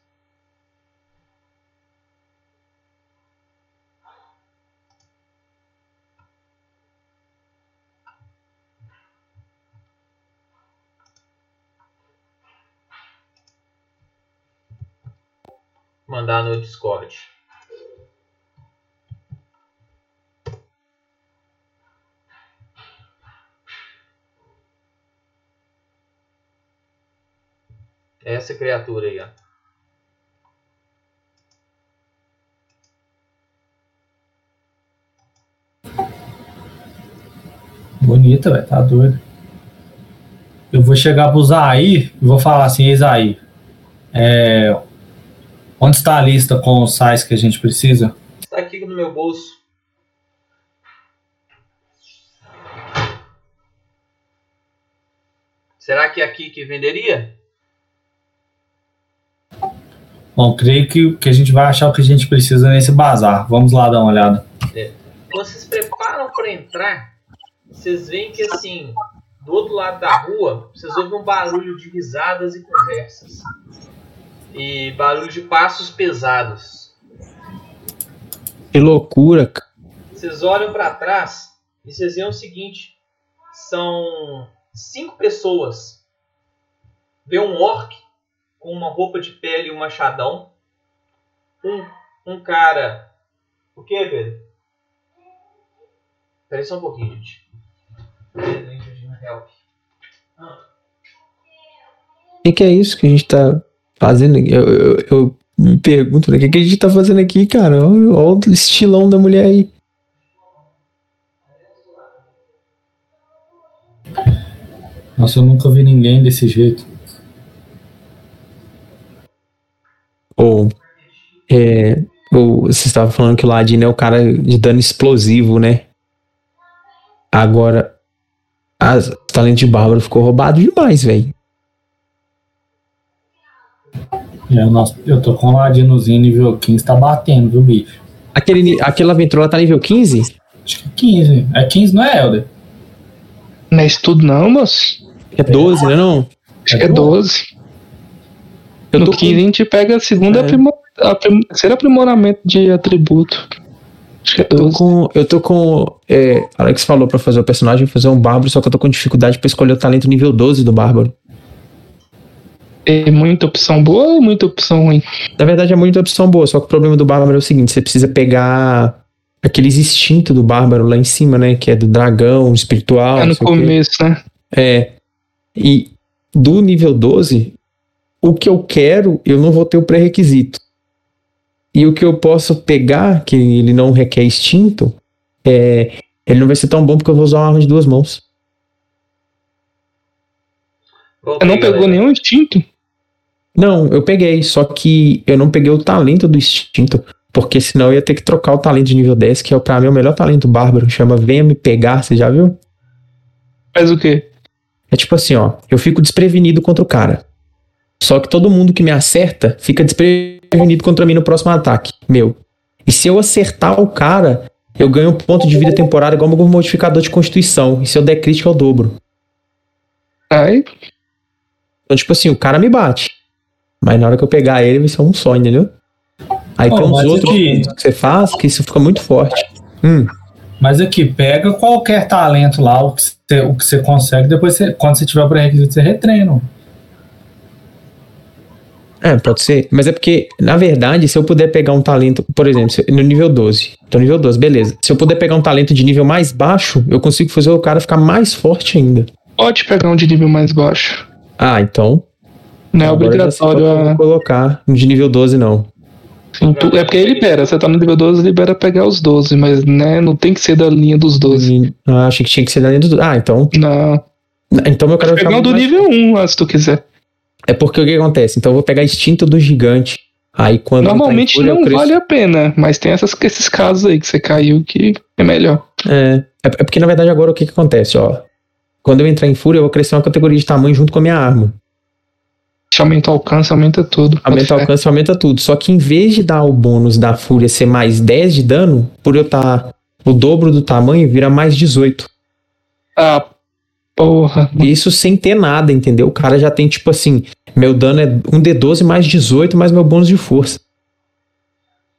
Mandar no Discord. Essa criatura aí, ó. Bonita, velho, tá doido. Eu vou chegar pro Zaire e vou falar assim, Zaire, é, onde está a lista com os sites que a gente precisa? Está aqui no meu bolso. Será que é aqui que venderia? Bom, creio que, que a gente vai achar o que a gente precisa nesse bazar. Vamos lá dar uma olhada. Quando vocês preparam para entrar, vocês veem que assim, do outro lado da rua, vocês ouvem um barulho de risadas e conversas. E barulho de passos pesados. Que loucura, cara. Vocês olham para trás e vocês veem o seguinte: são cinco pessoas. Vê um orc com uma roupa de pele e um machadão. Um, um cara. O que, velho? Peraí só um pouquinho, gente. O que, que é isso que a gente tá fazendo aqui? Eu, eu, eu me pergunto, né? O que, que a gente tá fazendo aqui, cara? Olha, olha o estilão da mulher aí. Nossa, eu nunca vi ninguém desse jeito. Ou. É, ou você estava falando que o Ladino é o cara de dano explosivo, né? Agora. As, o talento de Bárbaro ficou roubado demais, velho. É, nossa, eu tô com o Ladinozinho nível 15, tá batendo, viu, bicho? Aquele, aquela aventura tá nível 15? Acho que é 15. É 15, não é, Helder? Não é isso tudo não, moço. É 12, né? Não? Acho que é 12. Eu no tô 15 a gente pega a segunda É. aprimor... aprim- terceiro aprimoramento de atributo. Acho que é Eu tô 12. com. Eu tô com. É, Alex falou pra fazer o personagem, fazer um bárbaro, só que eu tô com dificuldade pra escolher o talento nível 12 do bárbaro. É muita opção boa ou muita opção ruim? Na verdade é muita opção boa, só que o problema do bárbaro é o seguinte: você precisa pegar aqueles instintos do bárbaro lá em cima, né? Que é do dragão, espiritual. é no começo, né? É. E do nível 12, o que eu quero, eu não vou ter o pré-requisito. E o que eu posso pegar, que ele não requer instinto, é. Ele não vai ser tão bom porque eu vou usar uma arma de duas mãos. Você não pegou nenhum instinto? Não, eu peguei, só que eu não peguei o talento do instinto, porque senão eu ia ter que trocar o talento de nível 10, que é pra mim o melhor talento bárbaro, chama Venha Me Pegar, você já viu? Faz o quê? É tipo assim, ó, eu fico desprevenido contra o cara. Só que todo mundo que me acerta fica desprevenido contra mim no próximo ataque, meu. E se eu acertar o cara, eu ganho um ponto de vida temporário igual meu modificador de constituição. E se eu der crítico, eu dobro. Aí, Então, tipo assim, o cara me bate. Mas na hora que eu pegar ele, vai ser um só, entendeu? Aí Ó, tem uns outros aqui- que você faz que isso fica muito forte. Hum, Mas aqui, pega qualquer talento lá, o que você, o que você consegue, depois você, quando você tiver o pré-requisito, você retreina. É, pode ser. Mas é porque, na verdade, se eu puder pegar um talento, por exemplo, no nível 12. Tô no nível 12, beleza. Se eu puder pegar um talento de nível mais baixo, eu consigo fazer o cara ficar mais forte ainda. pode pegar um de nível mais baixo. Ah, então. Não é obrigatório. a- colocar de nível 12, não. Sim, É porque ele libera, você tá no nível 12, libera pegar os 12, mas né, não tem que ser da linha dos 12. Ah, achei que tinha que ser da linha do. Ah, então. Não. Então meu cara vai ficar Pegar um do mais nível 1 lá, se tu quiser. É porque o que acontece? Então eu vou pegar instinto do gigante. Aí quando ele tá Normalmente fúria, não cresço- vale a pena, mas tem essas, esses casos aí que você caiu que é melhor. É, é é porque na verdade agora o que que acontece, ó. Quando eu entrar em fúria, eu vou crescer uma categoria de tamanho junto com a minha arma. Se aumenta o alcance, aumenta tudo. Aumenta o alcance, aumenta tudo. Só que em vez de dar o bônus da fúria ser mais 10 de dano, por eu estar o dobro do tamanho, vira mais 18. Ah, porra. Isso sem ter nada, entendeu? O cara já tem tipo assim, meu dano é um D12 mais 18 mais meu bônus de força.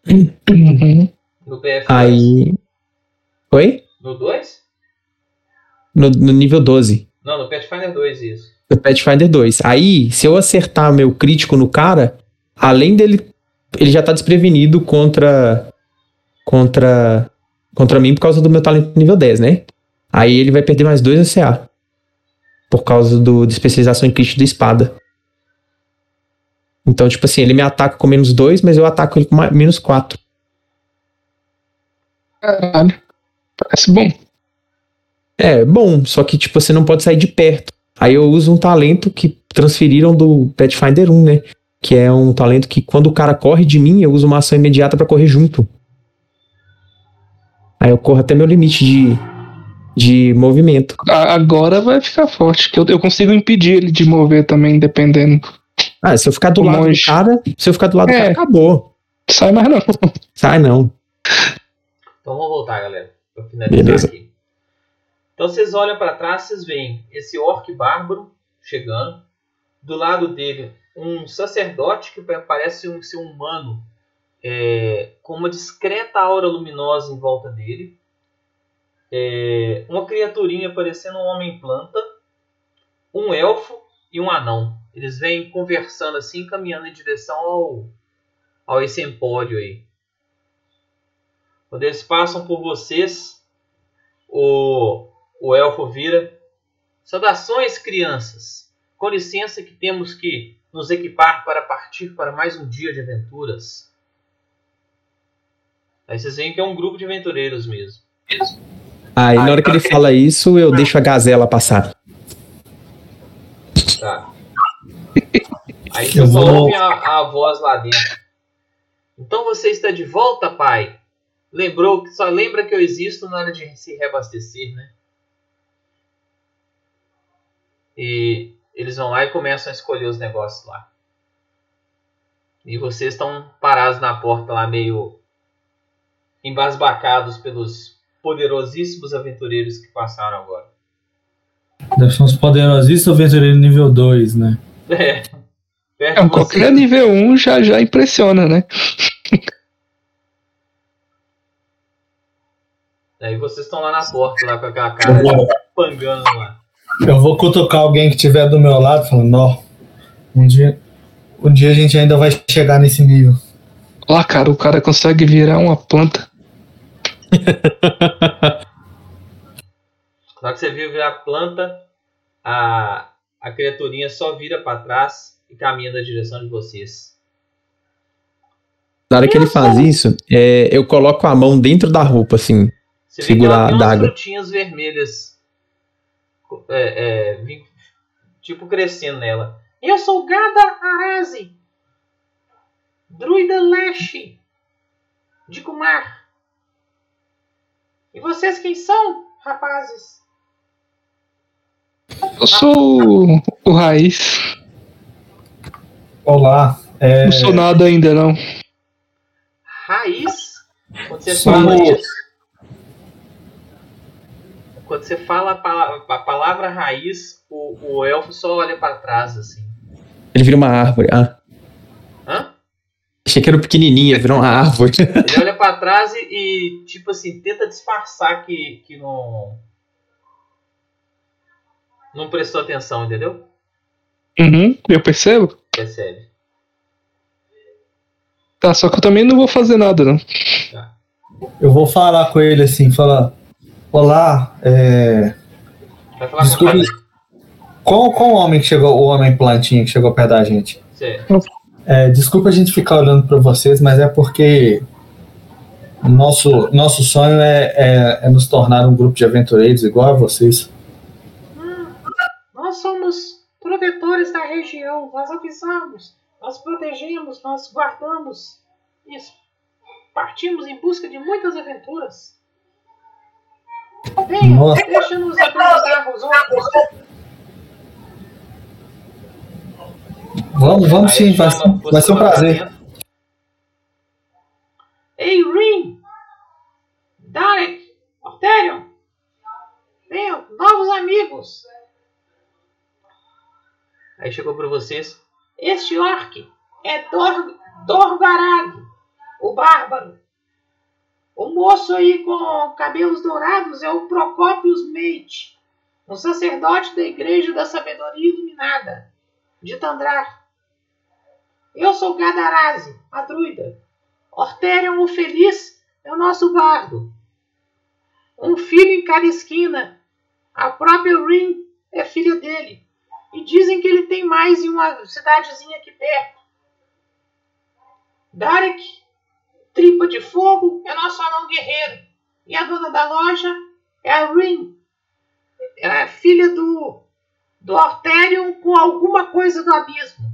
Uhum. No PF. Aí. Oi? No 2? No, no nível 12. Não, no Pathfinder 2 isso. do Pathfinder 2. Aí, se eu acertar meu crítico no cara, além dele, ele já tá desprevenido contra contra contra mim por causa do meu talento nível 10, né? Aí ele vai perder mais 2 ACA. Por causa do, de especialização em crítico da espada. Então, tipo assim, ele me ataca com menos 2, mas eu ataco ele com menos 4. Caralho. Parece bom. É, bom, só que tipo, você não pode sair de perto. Aí eu uso um talento que transferiram do Pathfinder 1, né? Que é um talento que quando o cara corre de mim, eu uso uma ação imediata pra correr junto. Aí eu corro até meu limite de, de movimento. Agora vai ficar forte, que eu, eu consigo impedir ele de mover também, dependendo. Ah, se eu ficar do O lado do cara, se eu ficar do lado do É. cara, acabou. Sai mais não. Sai não. Então vamos voltar, galera. Pra finalizar Beleza. aqui. Então vocês olham pra trás, vocês veem esse orc bárbaro chegando. Do lado dele, um sacerdote que parece um, ser um humano é, com uma discreta aura luminosa em volta dele. É, uma criaturinha parecendo um homem-planta. Um elfo e um anão. Eles vêm conversando assim, caminhando em direção ao, ao esse empório aí. Quando eles passam por vocês, o, o elfo vira. Saudações, crianças! Com licença que temos que nos equipar para partir para mais um dia de aventuras. Aí vocês veem que é um grupo de aventureiros mesmo. Aí na hora que ele fala isso, eu deixo a gazela passar. Aí você Eu só vou- ouve a, a voz lá dentro. Então você está de volta, pai. Lembrou que só lembra que eu existo na hora de se reabastecer, né? E eles vão lá e começam a escolher os negócios lá. E vocês estão parados na porta lá, meio embasbacados pelos poderosíssimos aventureiros que passaram agora. Deve ser uns poderosíssimos aventureiros nível 2, né? É. Vocês. qualquer nível 1 já, já impressiona, né? Aí vocês estão lá na porta, lá com aquela cara Eu vou, pangando lá. eu vou cutucar alguém que estiver do meu lado, falando, ó, um dia, um dia a gente ainda vai chegar nesse nível. Lá, cara, o cara consegue virar uma planta. Na hora que você viu virar a planta, a, a criaturinha só vira pra trás e caminha na direção de vocês. Na hora que ele faz isso, é, eu coloco a mão dentro da roupa, assim. Você vê que Segurar ela tem a umas daga. frutinhas vermelhas. é, é, vim- tipo crescendo nela. Eu sou Gada Arazi, druida Lesh, de Kumar. E vocês quem são, rapazes? Eu sou o, o Raiz. Olá, é, Não sou nada ainda, não. Raiz? Quando você fala isso. Quando você fala a pala- a palavra raiz, o, o elfo só olha pra trás assim. Ele vira uma árvore. Ah? Achei que era pequenininha, virou uma árvore. Ele olha pra trás e, e, tipo assim, tenta disfarçar que, que não. Não prestou atenção, entendeu? Uhum, eu percebo. Percebe? Tá, só que eu também não vou fazer nada, não. eu vou falar com ele assim, falar, olá, é, Vai falar Desculpe. com ele. qual, qual homem que chegou, o homem plantinha que chegou perto da gente? Certo. É, desculpa a gente ficar olhando para vocês, mas é porque nosso, nosso sonho é, é, é nos tornar um grupo de aventureiros igual a vocês. Nós somos protetores da região, nós avisamos, nós protegemos, nós guardamos e partimos em busca de muitas aventuras. Venha, Nossa. deixa-nos apresentar os outros. Vamos, vamos sim, vai, ser- vai ser um prazer. Ei, Rin! Darek! Orterion! Venham, novos amigos! Aí chegou pra vocês. Este orc é Dor Dorgarag, o bárbaro. O moço aí com cabelos dourados é o Procópios Mate, um sacerdote da Igreja da Sabedoria Iluminada, de Tandrar. Eu sou Gadarazi, a druida. Orterion o Feliz é o nosso bardo. Um filho em cada esquina. A própria Rin é filha dele. E dizem que ele tem mais em uma cidadezinha aqui perto. Darek, tripa de fogo, é nosso anão guerreiro. E a dona da loja é a Rin. É filha do, do Orterion com alguma coisa do abismo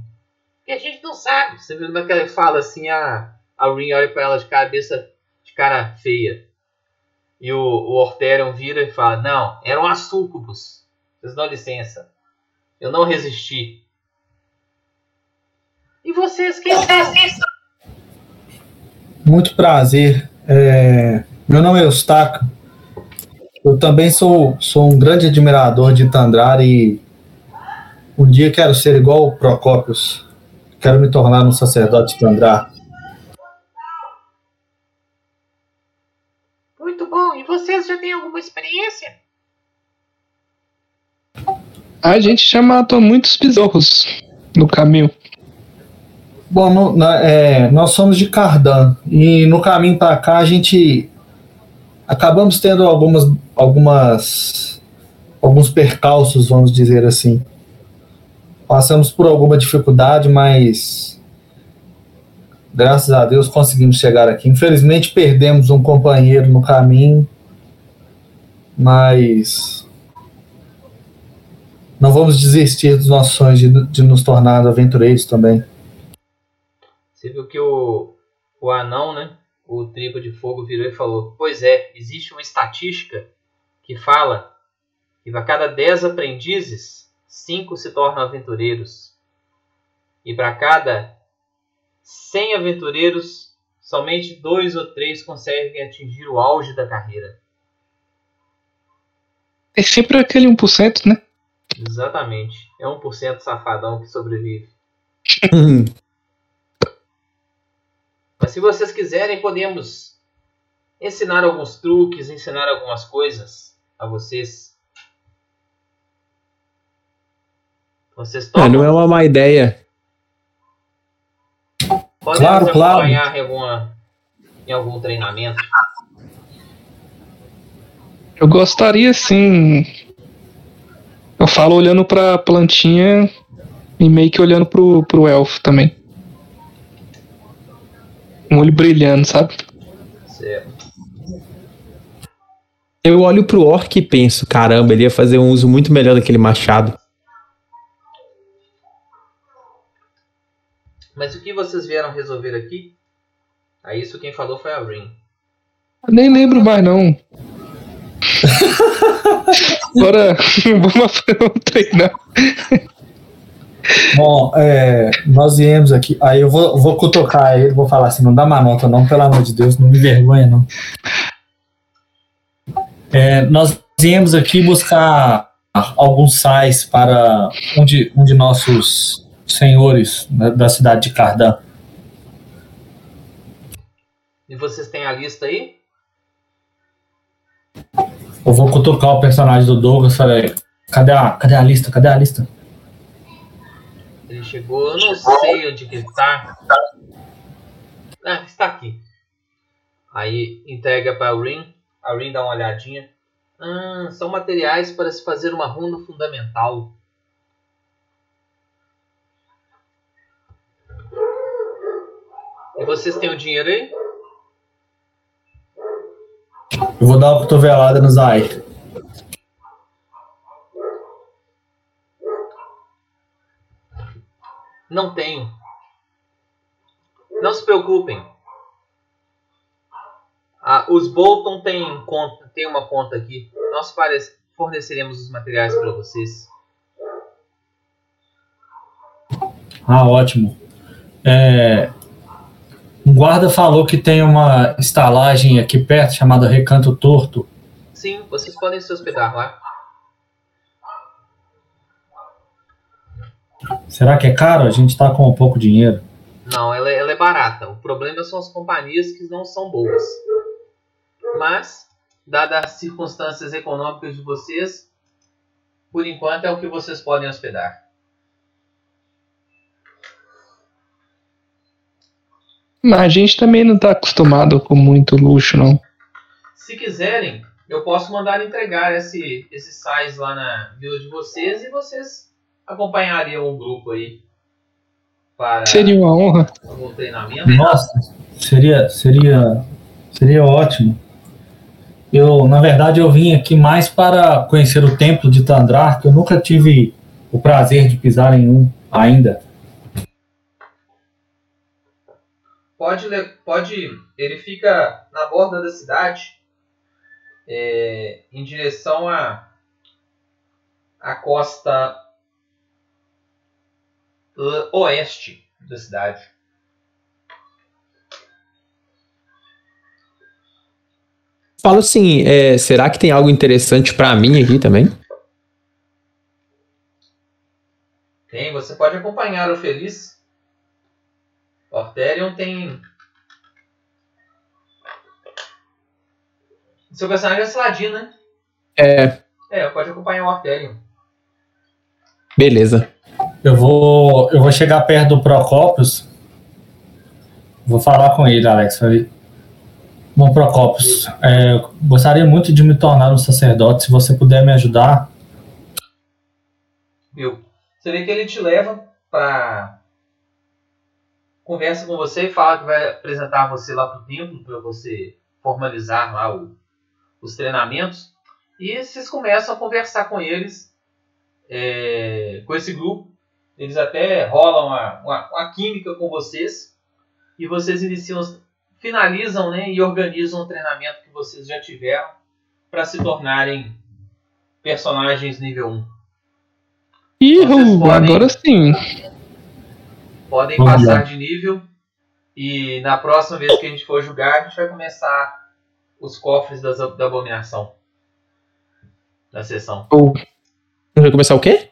que a gente não sabe. Você viu como é que ela fala assim, a, a Rin olha pra ela de cabeça, de cara feia. E o, o Orterion vira e fala, não, eram as súcubos. Vocês dão licença. Eu não resisti. E vocês, quem são? Muito prazer. É, meu nome é Eustáquio. Eu também sou, sou um grande admirador de Tandrar e um dia quero ser igual o Procópios. Quero me tornar um sacerdote de Tandrar. Muito bom. E vocês já têm alguma experiência? A gente já matou muitos besouros no caminho. Bom, no- na- é, nós somos de Cardan e no caminho para cá a gente acabamos tendo algumas, algumas, alguns percalços, vamos dizer assim. Passamos por alguma dificuldade, mas graças a Deus conseguimos chegar aqui. Infelizmente perdemos um companheiro no caminho, mas não vamos desistir dos nossos sonhos de, de nos tornar aventureiros também. Você viu que o, o anão, né? O tribo de fogo virou e falou: Pois é, existe uma estatística que fala que a cada 10 aprendizes, 5 se tornam aventureiros. E para cada 100 aventureiros, somente dois ou três conseguem atingir o auge da carreira. É sempre aquele 1%, né? Exatamente. É 1% safadão que sobrevive. Mas se vocês quiserem, podemos ensinar alguns truques, ensinar algumas coisas a vocês. Vocês É, topam? não é uma má ideia. Podemos Claro, claro. acompanhar em, alguma, em algum treinamento. Eu gostaria sim. Eu falo olhando pra plantinha e meio que olhando pro, pro elfo também. Um olho brilhando, sabe? Certo. Eu olho pro orc e penso, caramba, ele ia fazer um uso muito melhor daquele machado. Mas o que vocês vieram resolver aqui? A isso quem falou foi a Rin. Eu nem lembro mais não. Bora, vamos treinar. Bom, é, nós viemos aqui. Aí eu vou, vou cutucar ele, vou falar assim: não dá má nota, não, pelo amor de Deus, não me vergonha, não. É, nós viemos aqui buscar alguns sais para um de, um de nossos senhores né, da cidade de Cardan. E vocês têm a lista aí? Eu vou cutucar o personagem do Douglas e falei: cadê a, cadê a lista? Cadê a lista? Ele chegou, eu não sei onde que ele tá. Ah, está aqui. Aí entrega para a Rin. A Rin dá uma olhadinha. Ah, são materiais para se fazer uma runa fundamental. Vocês têm o dinheiro aí? Eu vou dar uma cotovelada no Zay. Não tenho. Não se preocupem. Ah, os Bolton têm conta, tem uma conta aqui. Nós forneceremos os materiais para vocês. Ah, ótimo. É, um guarda falou que tem uma estalagem aqui perto chamada Recanto Torto. Sim, vocês podem se hospedar lá. Será que é caro? A gente tá com pouco dinheiro. Não, ela, é- ela é barata. O problema são as companhias que não são boas. Mas, dadas as circunstâncias econômicas de vocês, por enquanto é o que vocês podem hospedar. Mas a gente também não tá acostumado com muito luxo, não. Se quiserem, eu posso mandar entregar esse, esses sais lá na vila de vocês e vocês acompanhariam o grupo aí para Seria uma honra. algum treinamento. Nossa, seria, seria, seria ótimo. Eu, na verdade, eu vim aqui mais para conhecer o templo de Tandrar, que eu nunca tive o prazer de pisar em um ainda. Pode, pode. Ele fica na borda da cidade, é, em direção à à costa uh, oeste da cidade. Falo assim, é, será que tem algo interessante pra mim aqui também? Tem, você pode acompanhar o Feliz. Orterion tem. Seu personagem é Saladin, né? É, É, pode acompanhar o Orterion. beleza. Eu vou, eu vou chegar perto do Procópios. Vou falar com ele, Alex. Falei, Bom, Procópios, é, gostaria muito de me tornar um sacerdote. Se você puder me ajudar, Viu? Você vê que ele te leva pra. Conversa com você e fala que vai apresentar você lá pro templo para você formalizar lá o- os treinamentos. E vocês começam a conversar com eles é, com esse grupo. Eles até rolam uma, uma, uma química com vocês e vocês iniciam, finalizam né, e organizam o treinamento que vocês já tiveram para se tornarem personagens nível 1. Ihu, podem- agora sim. Podem Vamos passar lá. de nível e na próxima vez que a gente for jogar, a gente vai começar os cofres das, da abominação da sessão. Ou Vai começar o quê?